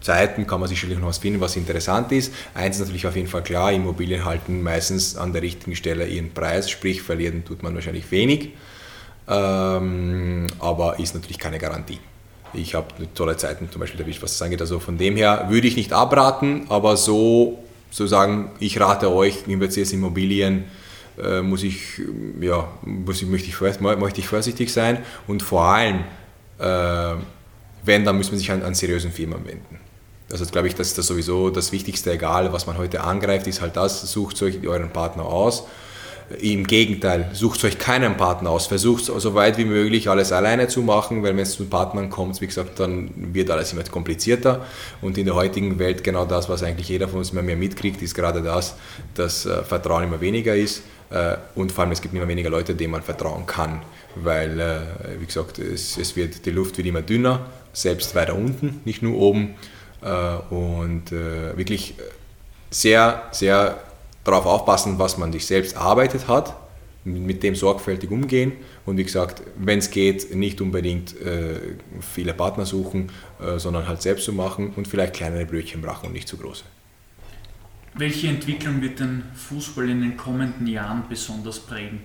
Zeiten kann man sicherlich noch was finden, was interessant ist. Eins ist natürlich auf jeden Fall klar, Immobilien halten meistens an der richtigen Stelle ihren Preis, sprich verlieren tut man wahrscheinlich wenig ähm, aber ist natürlich keine Garantie. Ich habe tolle Zeiten zum Beispiel erwischt, was das angeht. Also von dem her würde ich nicht abraten, aber so so sagen, ich rate euch, investiert Immobilien, äh, muss ich, ja, muss ich, möchte, ich, möchte ich vorsichtig sein und vor allem, äh, wenn, dann muss man sich an, an seriösen Firmen wenden. Also glaube ich, das ist das sowieso das Wichtigste, egal was man heute angreift, ist halt das, sucht euch euren Partner aus. Im Gegenteil, sucht euch keinen Partner aus, versucht so weit wie möglich alles alleine zu machen, weil wenn es zu Partnern kommt, wie gesagt, dann wird alles immer komplizierter. Und in der heutigen Welt genau das, was eigentlich jeder von uns immer mehr mitkriegt, ist gerade das, dass äh, Vertrauen immer weniger ist äh, und vor allem es gibt immer weniger Leute, denen man vertrauen kann, weil, äh, wie gesagt, es, es wird, die Luft wird immer dünner, selbst weiter unten, nicht nur oben. Äh, und äh, wirklich sehr, sehr darauf aufpassen, was man sich selbst erarbeitet hat, mit dem sorgfältig umgehen und wie gesagt, wenn es geht, nicht unbedingt äh, viele Partner suchen, äh, sondern halt selbst zu machen und vielleicht kleinere Brötchen brachen und nicht zu große. Welche Entwicklung wird den Fußball in den kommenden Jahren besonders prägen?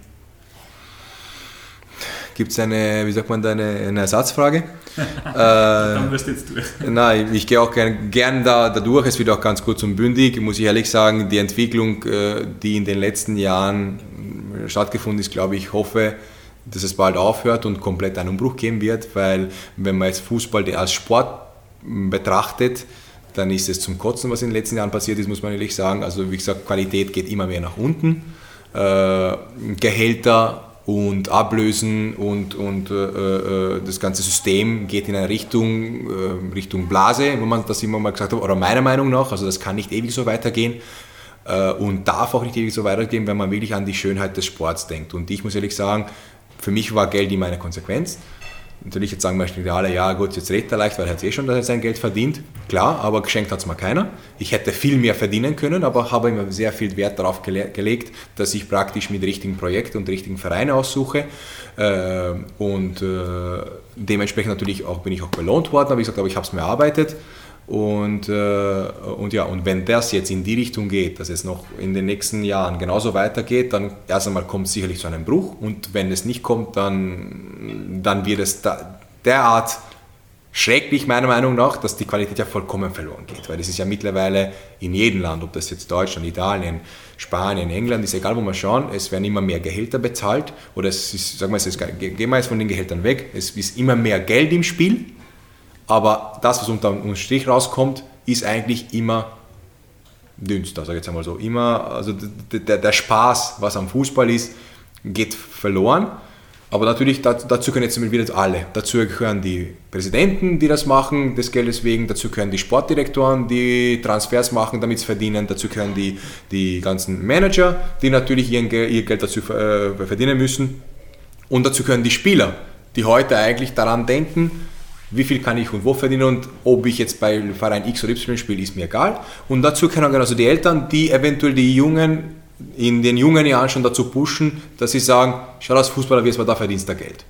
Gibt es eine, wie sagt man, eine, eine Ersatzfrage? Dann wirst du jetzt durch. Nein, ich gehe auch gern, gern da, da durch. Es wird auch ganz kurz und bündig. Muss ich ehrlich sagen, die Entwicklung, äh, die in den letzten Jahren stattgefunden ist, glaube ich, hoffe, dass es bald aufhört und komplett einen Umbruch geben wird, weil wenn man jetzt Fußball als Sport betrachtet, dann ist es zum Kotzen, was in den letzten Jahren passiert ist, muss man ehrlich sagen. Also wie gesagt, Qualität geht immer mehr nach unten. Äh, Gehälter und Ablösen und, und äh, äh, das ganze System geht in eine Richtung, äh, Richtung Blase, wo man das immer mal gesagt hat, oder meiner Meinung nach, also das kann nicht ewig so weitergehen äh, und darf auch nicht ewig so weitergehen, wenn man wirklich an die Schönheit des Sports denkt. Und ich muss ehrlich sagen, für mich war Geld immer eine Konsequenz. Natürlich jetzt sagen möchten alle, ja gut, jetzt redet er leicht, weil er hat eh schon sein Geld verdient. Klar, aber geschenkt hat es mir keiner. Ich hätte viel mehr verdienen können, aber habe immer sehr viel Wert darauf gele gelegt, dass ich praktisch mit richtigen Projekten und richtigen Vereinen aussuche. Äh, und äh, dementsprechend natürlich auch bin ich auch belohnt worden, aber ich gesagt, aber ich habe es mir erarbeitet. Und, äh, und ja, und wenn das jetzt in die Richtung geht, dass es noch in den nächsten Jahren genauso weitergeht, dann erst einmal kommt es sicherlich zu einem Bruch. Und wenn es nicht kommt, dann, dann wird es da, derart schrecklich meiner Meinung nach, dass die Qualität ja vollkommen verloren geht. Weil es ist ja mittlerweile in jedem Land, ob das jetzt Deutschland, Italien, Spanien, England ist, egal wo wir schauen, es werden immer mehr Gehälter bezahlt. Oder es ist, sagen wir es, gehen wir jetzt von den Gehältern weg, es ist immer mehr Geld im Spiel aber das, was unter dem Strich rauskommt, ist eigentlich immer dünnster, sage ich jetzt einmal so. Immer, also der, der Spaß, was am Fußball ist, geht verloren. Aber natürlich, dazu gehören jetzt wieder alle. Dazu gehören die Präsidenten, die das machen, des Geldes wegen. Dazu gehören die Sportdirektoren, die Transfers machen, damit sie verdienen. Dazu gehören die, die ganzen Manager, die natürlich ihr, ihr Geld dazu äh, verdienen müssen. Und dazu gehören die Spieler, die heute eigentlich daran denken, wie viel kann ich und wo verdienen und ob ich jetzt bei Verein X oder Y spiele, ist mir egal. Und dazu können also die Eltern, die eventuell die Jungen in den jungen Jahren schon dazu pushen, dass sie sagen, schau als Fußballer, wie es war, da verdienst du Geld.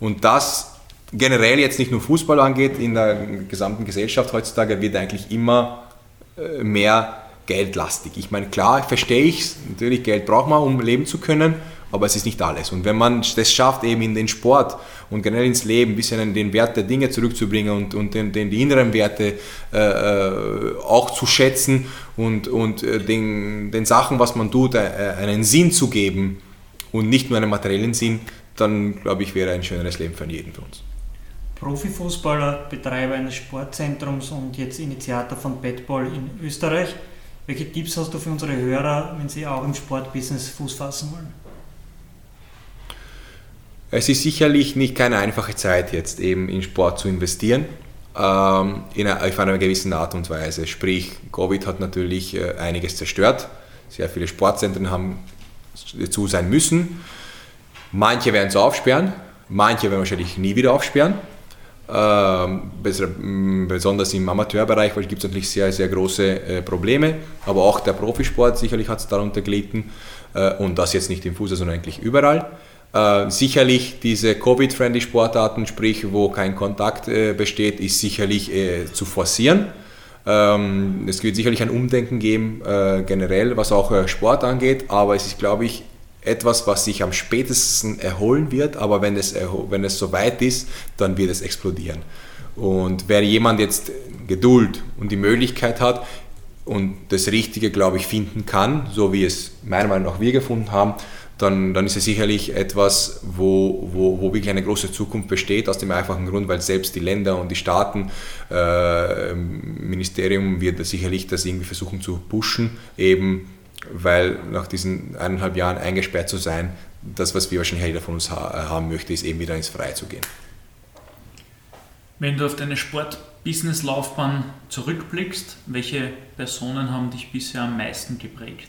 Und das generell jetzt nicht nur Fußball angeht, in der gesamten Gesellschaft heutzutage wird eigentlich immer äh, mehr geldlastig. Ich meine, klar, verstehe ich es, natürlich Geld braucht man, um leben zu können, aber es ist nicht alles. Und wenn man das schafft, eben in den Sport und generell ins Leben ein bisschen den Wert der Dinge zurückzubringen und, und den, den, die inneren Werte äh, äh auch zu schätzen und, und äh, den, den Sachen, was man tut, äh, einen Sinn zu geben und nicht nur einen materiellen Sinn, dann glaube ich, wäre ein schöneres Leben für jeden von uns. Profifußballer, Betreiber eines Sportzentrums und jetzt Initiator von Badball in Österreich. Welche Tipps hast du für unsere Hörer, wenn sie auch im Sportbusiness Fuß fassen wollen? Es ist sicherlich nicht keine einfache Zeit, jetzt eben in Sport zu investieren, ähm, in einer, auf einer gewissen Art und Weise. Sprich, Covid hat natürlich äh, einiges zerstört. Sehr viele Sportzentren haben zu sein müssen. Manche werden es aufsperren, manche werden wahrscheinlich nie wieder aufsperren. Ähm, besonders im Amateurbereich gibt es natürlich sehr, sehr große äh, Probleme, aber auch der Profisport sicherlich hat es darunter gelitten äh, und das jetzt nicht im Fußball, sondern eigentlich überall. Äh, sicherlich diese Covid-friendly Sportarten, sprich wo kein Kontakt äh, besteht, ist sicherlich äh, zu forcieren. Ähm, es wird sicherlich ein Umdenken geben, äh, generell, was auch äh, Sport angeht, aber es ist, glaube ich, etwas, was sich am spätesten erholen wird, aber wenn es, wenn es soweit ist, dann wird es explodieren. Und wer jemand jetzt Geduld und die Möglichkeit hat, und das Richtige, glaube ich, finden kann, so wie es meiner Meinung nach wir gefunden haben, dann, dann ist es sicherlich etwas, wo, wo, wo wirklich eine große Zukunft besteht, aus dem einfachen Grund, weil selbst die Länder und die Staaten, äh, Ministerium wird sicherlich das irgendwie versuchen zu pushen, eben weil nach diesen eineinhalb Jahren eingesperrt zu sein, das, was wir wahrscheinlich jeder von uns ha haben möchte, ist eben wieder ins Freie zu gehen. Wenn du auf deine Sport-Business-Laufbahn zurückblickst, welche Personen haben dich bisher am meisten geprägt?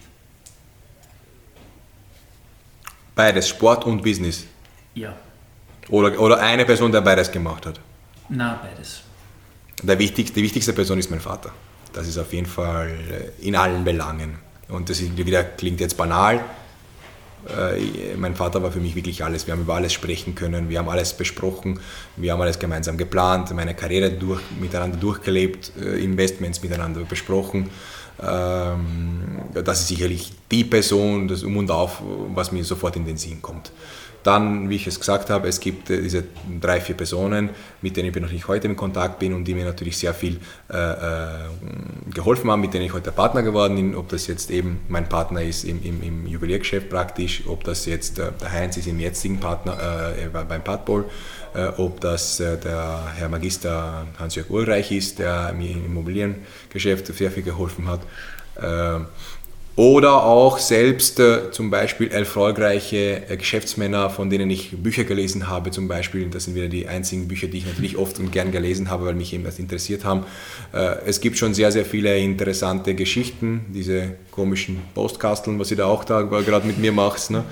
Beides, Sport und Business. Ja. Oder, oder eine Person, der beides gemacht hat. Na, beides. Der wichtigste, die wichtigste Person ist mein Vater. Das ist auf jeden Fall äh, in allen Belangen. Und das ist, wieder, klingt jetzt banal. Äh, mein Vater war für mich wirklich alles. Wir haben über alles sprechen können, wir haben alles besprochen, wir haben alles gemeinsam geplant, meine Karriere durch, miteinander durchgelebt, äh, Investments miteinander besprochen. Ähm, das ist sicherlich die Person, das Um und Auf, was mir sofort in den Sinn kommt. Dann, wie ich es gesagt habe, es gibt äh, diese drei, vier Personen, mit denen ich natürlich heute in Kontakt bin und die mir natürlich sehr viel äh, äh, geholfen haben, mit denen ich heute Partner geworden bin. Ob das jetzt eben mein Partner ist im, im, im Juweliergeschäft praktisch, ob das jetzt äh, der Heinz ist im jetzigen Partner äh, beim Padball, ob das der Herr Magister Hans-Jörg Ulreich ist, der mir im Immobiliengeschäft sehr viel geholfen hat. Oder auch selbst äh, zum Beispiel erfolgreiche äh, Geschäftsmänner, von denen ich Bücher gelesen habe, zum Beispiel. Das sind wieder die einzigen Bücher, die ich natürlich oft und gern gelesen habe, weil mich eben das interessiert haben. Äh, es gibt schon sehr, sehr viele interessante Geschichten, diese komischen Postkasteln, was ihr da auch da gerade mit mir macht, ne?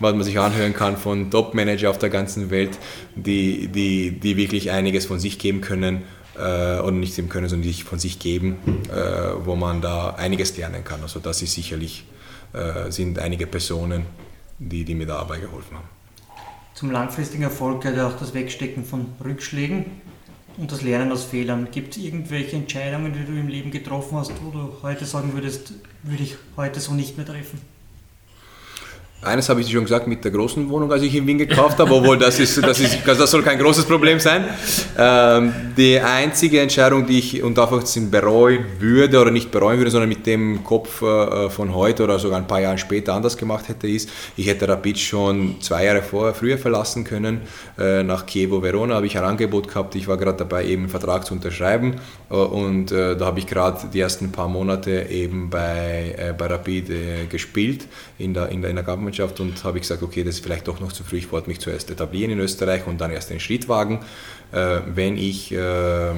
was man sich anhören kann von Top-Manager auf der ganzen Welt, die, die, die wirklich einiges von sich geben können äh, oder nicht sehen können, sondern die sich von sich geben, äh, wo man da einiges lernen kann. Also das ist sicherlich, äh, sind einige Personen, die, die mir dabei geholfen haben. Zum langfristigen Erfolg gehört auch das Wegstecken von Rückschlägen und das Lernen aus Fehlern. Gibt es irgendwelche Entscheidungen, die du im Leben getroffen hast, wo du heute sagen würdest, würde ich heute so nicht mehr treffen? Eines habe ich schon gesagt mit der großen Wohnung, als ich in Wien gekauft habe, obwohl das, ist, das, ist, das soll kein großes Problem sein. Ähm, die einzige Entscheidung, die ich und einfach bereuen würde oder nicht bereuen würde, sondern mit dem Kopf äh, von heute oder sogar ein paar Jahre später anders gemacht hätte, ist, ich hätte Rapid schon zwei Jahre vorher, früher verlassen können. Äh, nach Chievo Verona habe ich ein Angebot gehabt, ich war gerade dabei, eben einen Vertrag zu unterschreiben äh, und äh, da habe ich gerade die ersten paar Monate eben bei, äh, bei Rapid äh, gespielt in der, in der, in der Mannschaft und habe ich gesagt, okay, das ist vielleicht doch noch zu früh, ich wollte mich zuerst etablieren in Österreich und dann erst den Schritt wagen. Äh, wenn ich, äh,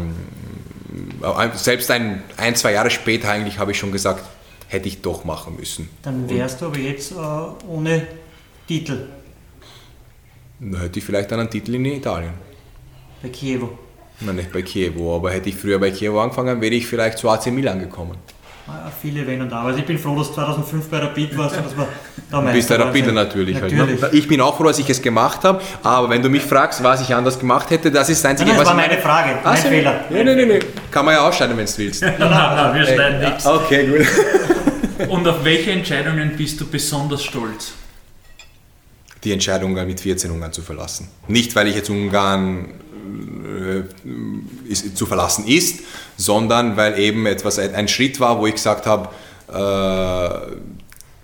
selbst ein, ein, zwei Jahre später eigentlich habe ich schon gesagt, hätte ich doch machen müssen. Dann wärst du aber jetzt äh, ohne Titel. Dann hätte ich vielleicht einen Titel in Italien. Bei Chievo. Nein, nicht bei Chievo, aber hätte ich früher bei Chievo angefangen, wäre ich vielleicht zu AC Milan gekommen. Ah, viele Wenn und Aber. Also ich bin froh, dass du 2005 bei Rapid warst und dass wir da Du bist der Rapid natürlich. natürlich. Halt, ne? Ich bin auch froh, dass ich es gemacht habe, aber wenn du mich fragst, was ich anders gemacht hätte, das ist das Einzige, nein, nein, das was war meine Frage, mein also, Fehler. Nein, nein, nein, nein. Kann man ja ausschneiden, wenn du willst. nein, nein, nein, wir schneiden nichts. Okay, gut. Und auf welche Entscheidungen bist du besonders stolz? Die Entscheidung, mit 14 Ungarn zu verlassen. Nicht, weil ich jetzt Ungarn ist, zu verlassen ist, sondern weil eben etwas ein Schritt war, wo ich gesagt habe, äh,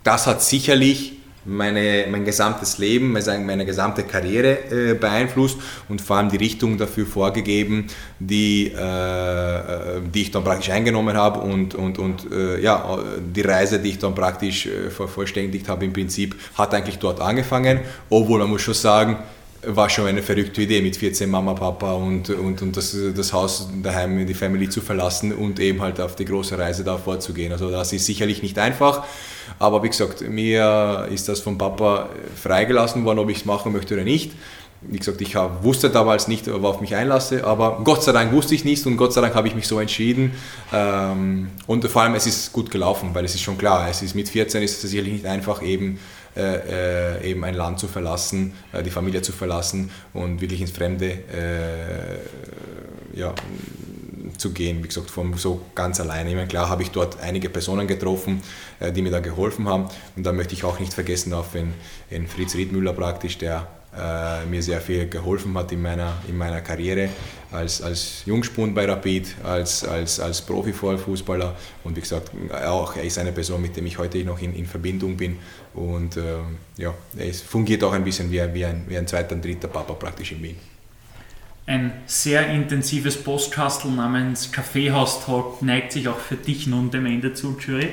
das hat sicherlich meine, mein gesamtes Leben, meine gesamte Karriere äh, beeinflusst und vor allem die Richtung dafür vorgegeben, die, äh, die ich dann praktisch eingenommen habe und, und, und äh, ja, die Reise, die ich dann praktisch äh, vervollständigt habe, im Prinzip hat eigentlich dort angefangen, obwohl man muss schon sagen, war schon eine verrückte Idee, mit 14 Mama, Papa und, und, und das, das Haus daheim, die Family zu verlassen und eben halt auf die große Reise da vorzugehen. Also das ist sicherlich nicht einfach, aber wie gesagt, mir ist das vom Papa freigelassen worden, ob ich es machen möchte oder nicht. Wie gesagt, ich wusste damals nicht, worauf ich mich einlasse, aber Gott sei Dank wusste ich nicht und Gott sei Dank habe ich mich so entschieden. Ähm, und vor allem, es ist gut gelaufen, weil es ist schon klar, es ist mit 14 ist es sicherlich nicht einfach eben äh, äh, eben ein Land zu verlassen, äh, die Familie zu verlassen und wirklich ins Fremde äh, ja, zu gehen, wie gesagt, von so ganz alleine. Ich meine, klar habe ich dort einige Personen getroffen, äh, die mir da geholfen haben. Und da möchte ich auch nicht vergessen auf den, den Fritz Riedmüller praktisch, der äh, mir sehr viel geholfen hat in meiner, in meiner Karriere, als, als Jungspund bei Rapid, als, als, als Profifußballer und wie gesagt, auch er ist eine Person, mit der ich heute noch in, in Verbindung bin und äh, ja, ist, fungiert auch ein bisschen wie, wie, ein, wie ein zweiter und dritter Papa praktisch in Wien. Ein sehr intensives Postkastel namens Kaffeehaus-Talk neigt sich auch für dich nun dem Ende zu, Jury.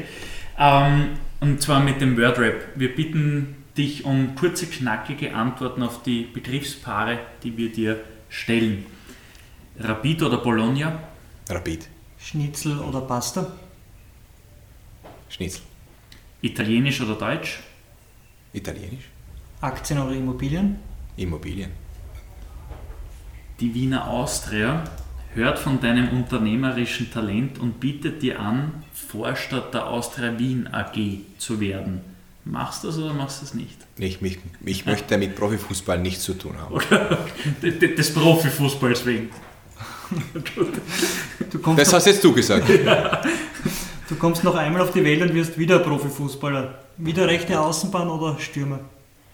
Ähm, und zwar mit dem Wordrap. Wir bitten dich um kurze, knackige Antworten auf die Begriffspaare, die wir dir stellen. Rapid oder Bologna? Rapid. Schnitzel oder Pasta? Schnitzel. Italienisch oder Deutsch? Italienisch. Aktien oder Immobilien? Immobilien. Die Wiener Austria hört von deinem unternehmerischen Talent und bietet dir an, Vorstadt der Austria Wien AG zu werden. Machst du das oder machst du das nicht? Ich, mich, ich möchte mit Profifußball nichts zu tun haben. Des Profifußballs wegen. das hast jetzt du gesagt. Du kommst noch einmal auf die Welt und wirst wieder Profifußballer. Wieder rechte Außenbahn oder Stürmer?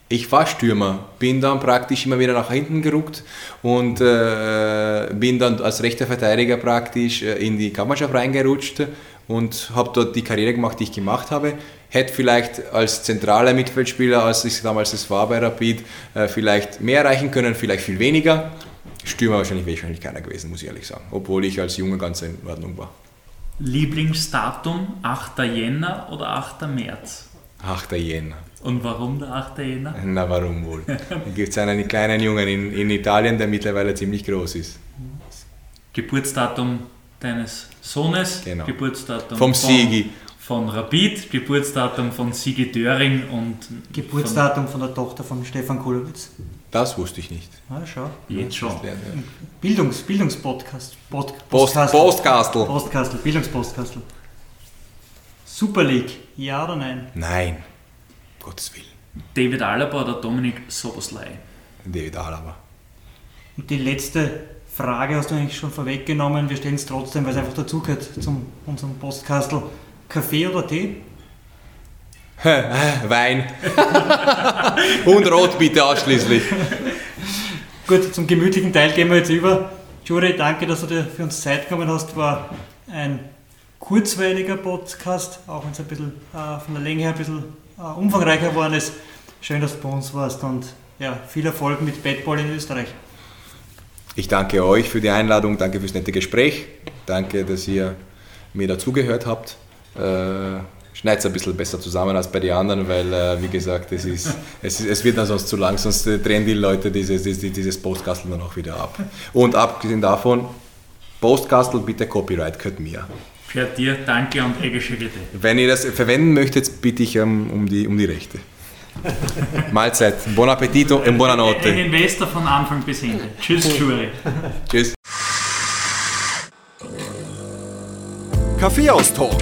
Ich war Stürmer, bin dann praktisch immer wieder nach hinten gerückt und äh, bin dann als rechter Verteidiger praktisch äh, in die Kampfmannschaft reingerutscht und habe dort die Karriere gemacht, die ich gemacht habe. Hätte vielleicht als zentraler Mittelfeldspieler, als ich damals es war bei Rapid, äh, vielleicht mehr erreichen können, vielleicht viel weniger. Stürmer wahrscheinlich wäre ich wahrscheinlich keiner gewesen, muss ich ehrlich sagen. Obwohl ich als Junge ganz in Ordnung war. Lieblingsdatum 8. Jänner oder 8. März? 8. Jänner. Und warum der 8. Jänner? Na, warum wohl? da gibt es einen kleinen Jungen in, in Italien, der mittlerweile ziemlich groß ist. Geburtsdatum deines Sohnes, Genau. Geburtsdatum Vom von, Sigi. von Rapid, Geburtsdatum von Sigi Döring und Geburtsdatum von der Tochter von Stefan Kulowitz. Das wusste ich nicht. Ah, schau. jetzt schon. Bildungs, Bildungspodcast. Pod, Post, Postkastel. Postkastel. Postkastel, Bildungspostkastel. Super League, ja oder nein? Nein, Gottes Willen. David Alaba oder Dominik Soboslai? David Alaba. Und die letzte Frage hast du eigentlich schon vorweggenommen. Wir stellen es trotzdem, weil es einfach dazugehört zum unserem Postkastel. Kaffee oder Tee? Wein. Und Rot bitte ausschließlich. Gut, zum gemütlichen Teil gehen wir jetzt über. Jure, danke, dass du dir für uns Zeit genommen hast. War ein kurzweiliger Podcast, auch wenn es ein bisschen äh, von der Länge her ein bisschen äh, umfangreicher geworden ist. Schön, dass du bei uns warst und ja, viel Erfolg mit Badball in Österreich. Ich danke euch für die Einladung, danke fürs nette Gespräch, danke, dass ihr mir dazugehört habt. Äh, Schneidet es ein bisschen besser zusammen als bei den anderen, weil, äh, wie gesagt, es, ist, es, ist, es wird dann sonst zu lang, sonst äh, drehen die Leute dieses, dieses, dieses Postkastel dann auch wieder ab. Und abgesehen davon, Postkastel bitte Copyright gehört mir. Für dir danke und egische Bitte. Wenn ihr das verwenden möchtet, bitte ich ähm, um, die, um die Rechte. Mahlzeit, buon appetito e Ein buonanotte. Investor von Anfang bis Ende. Tschüss, Jury. Tschüss. Kaffeehaus-Talk,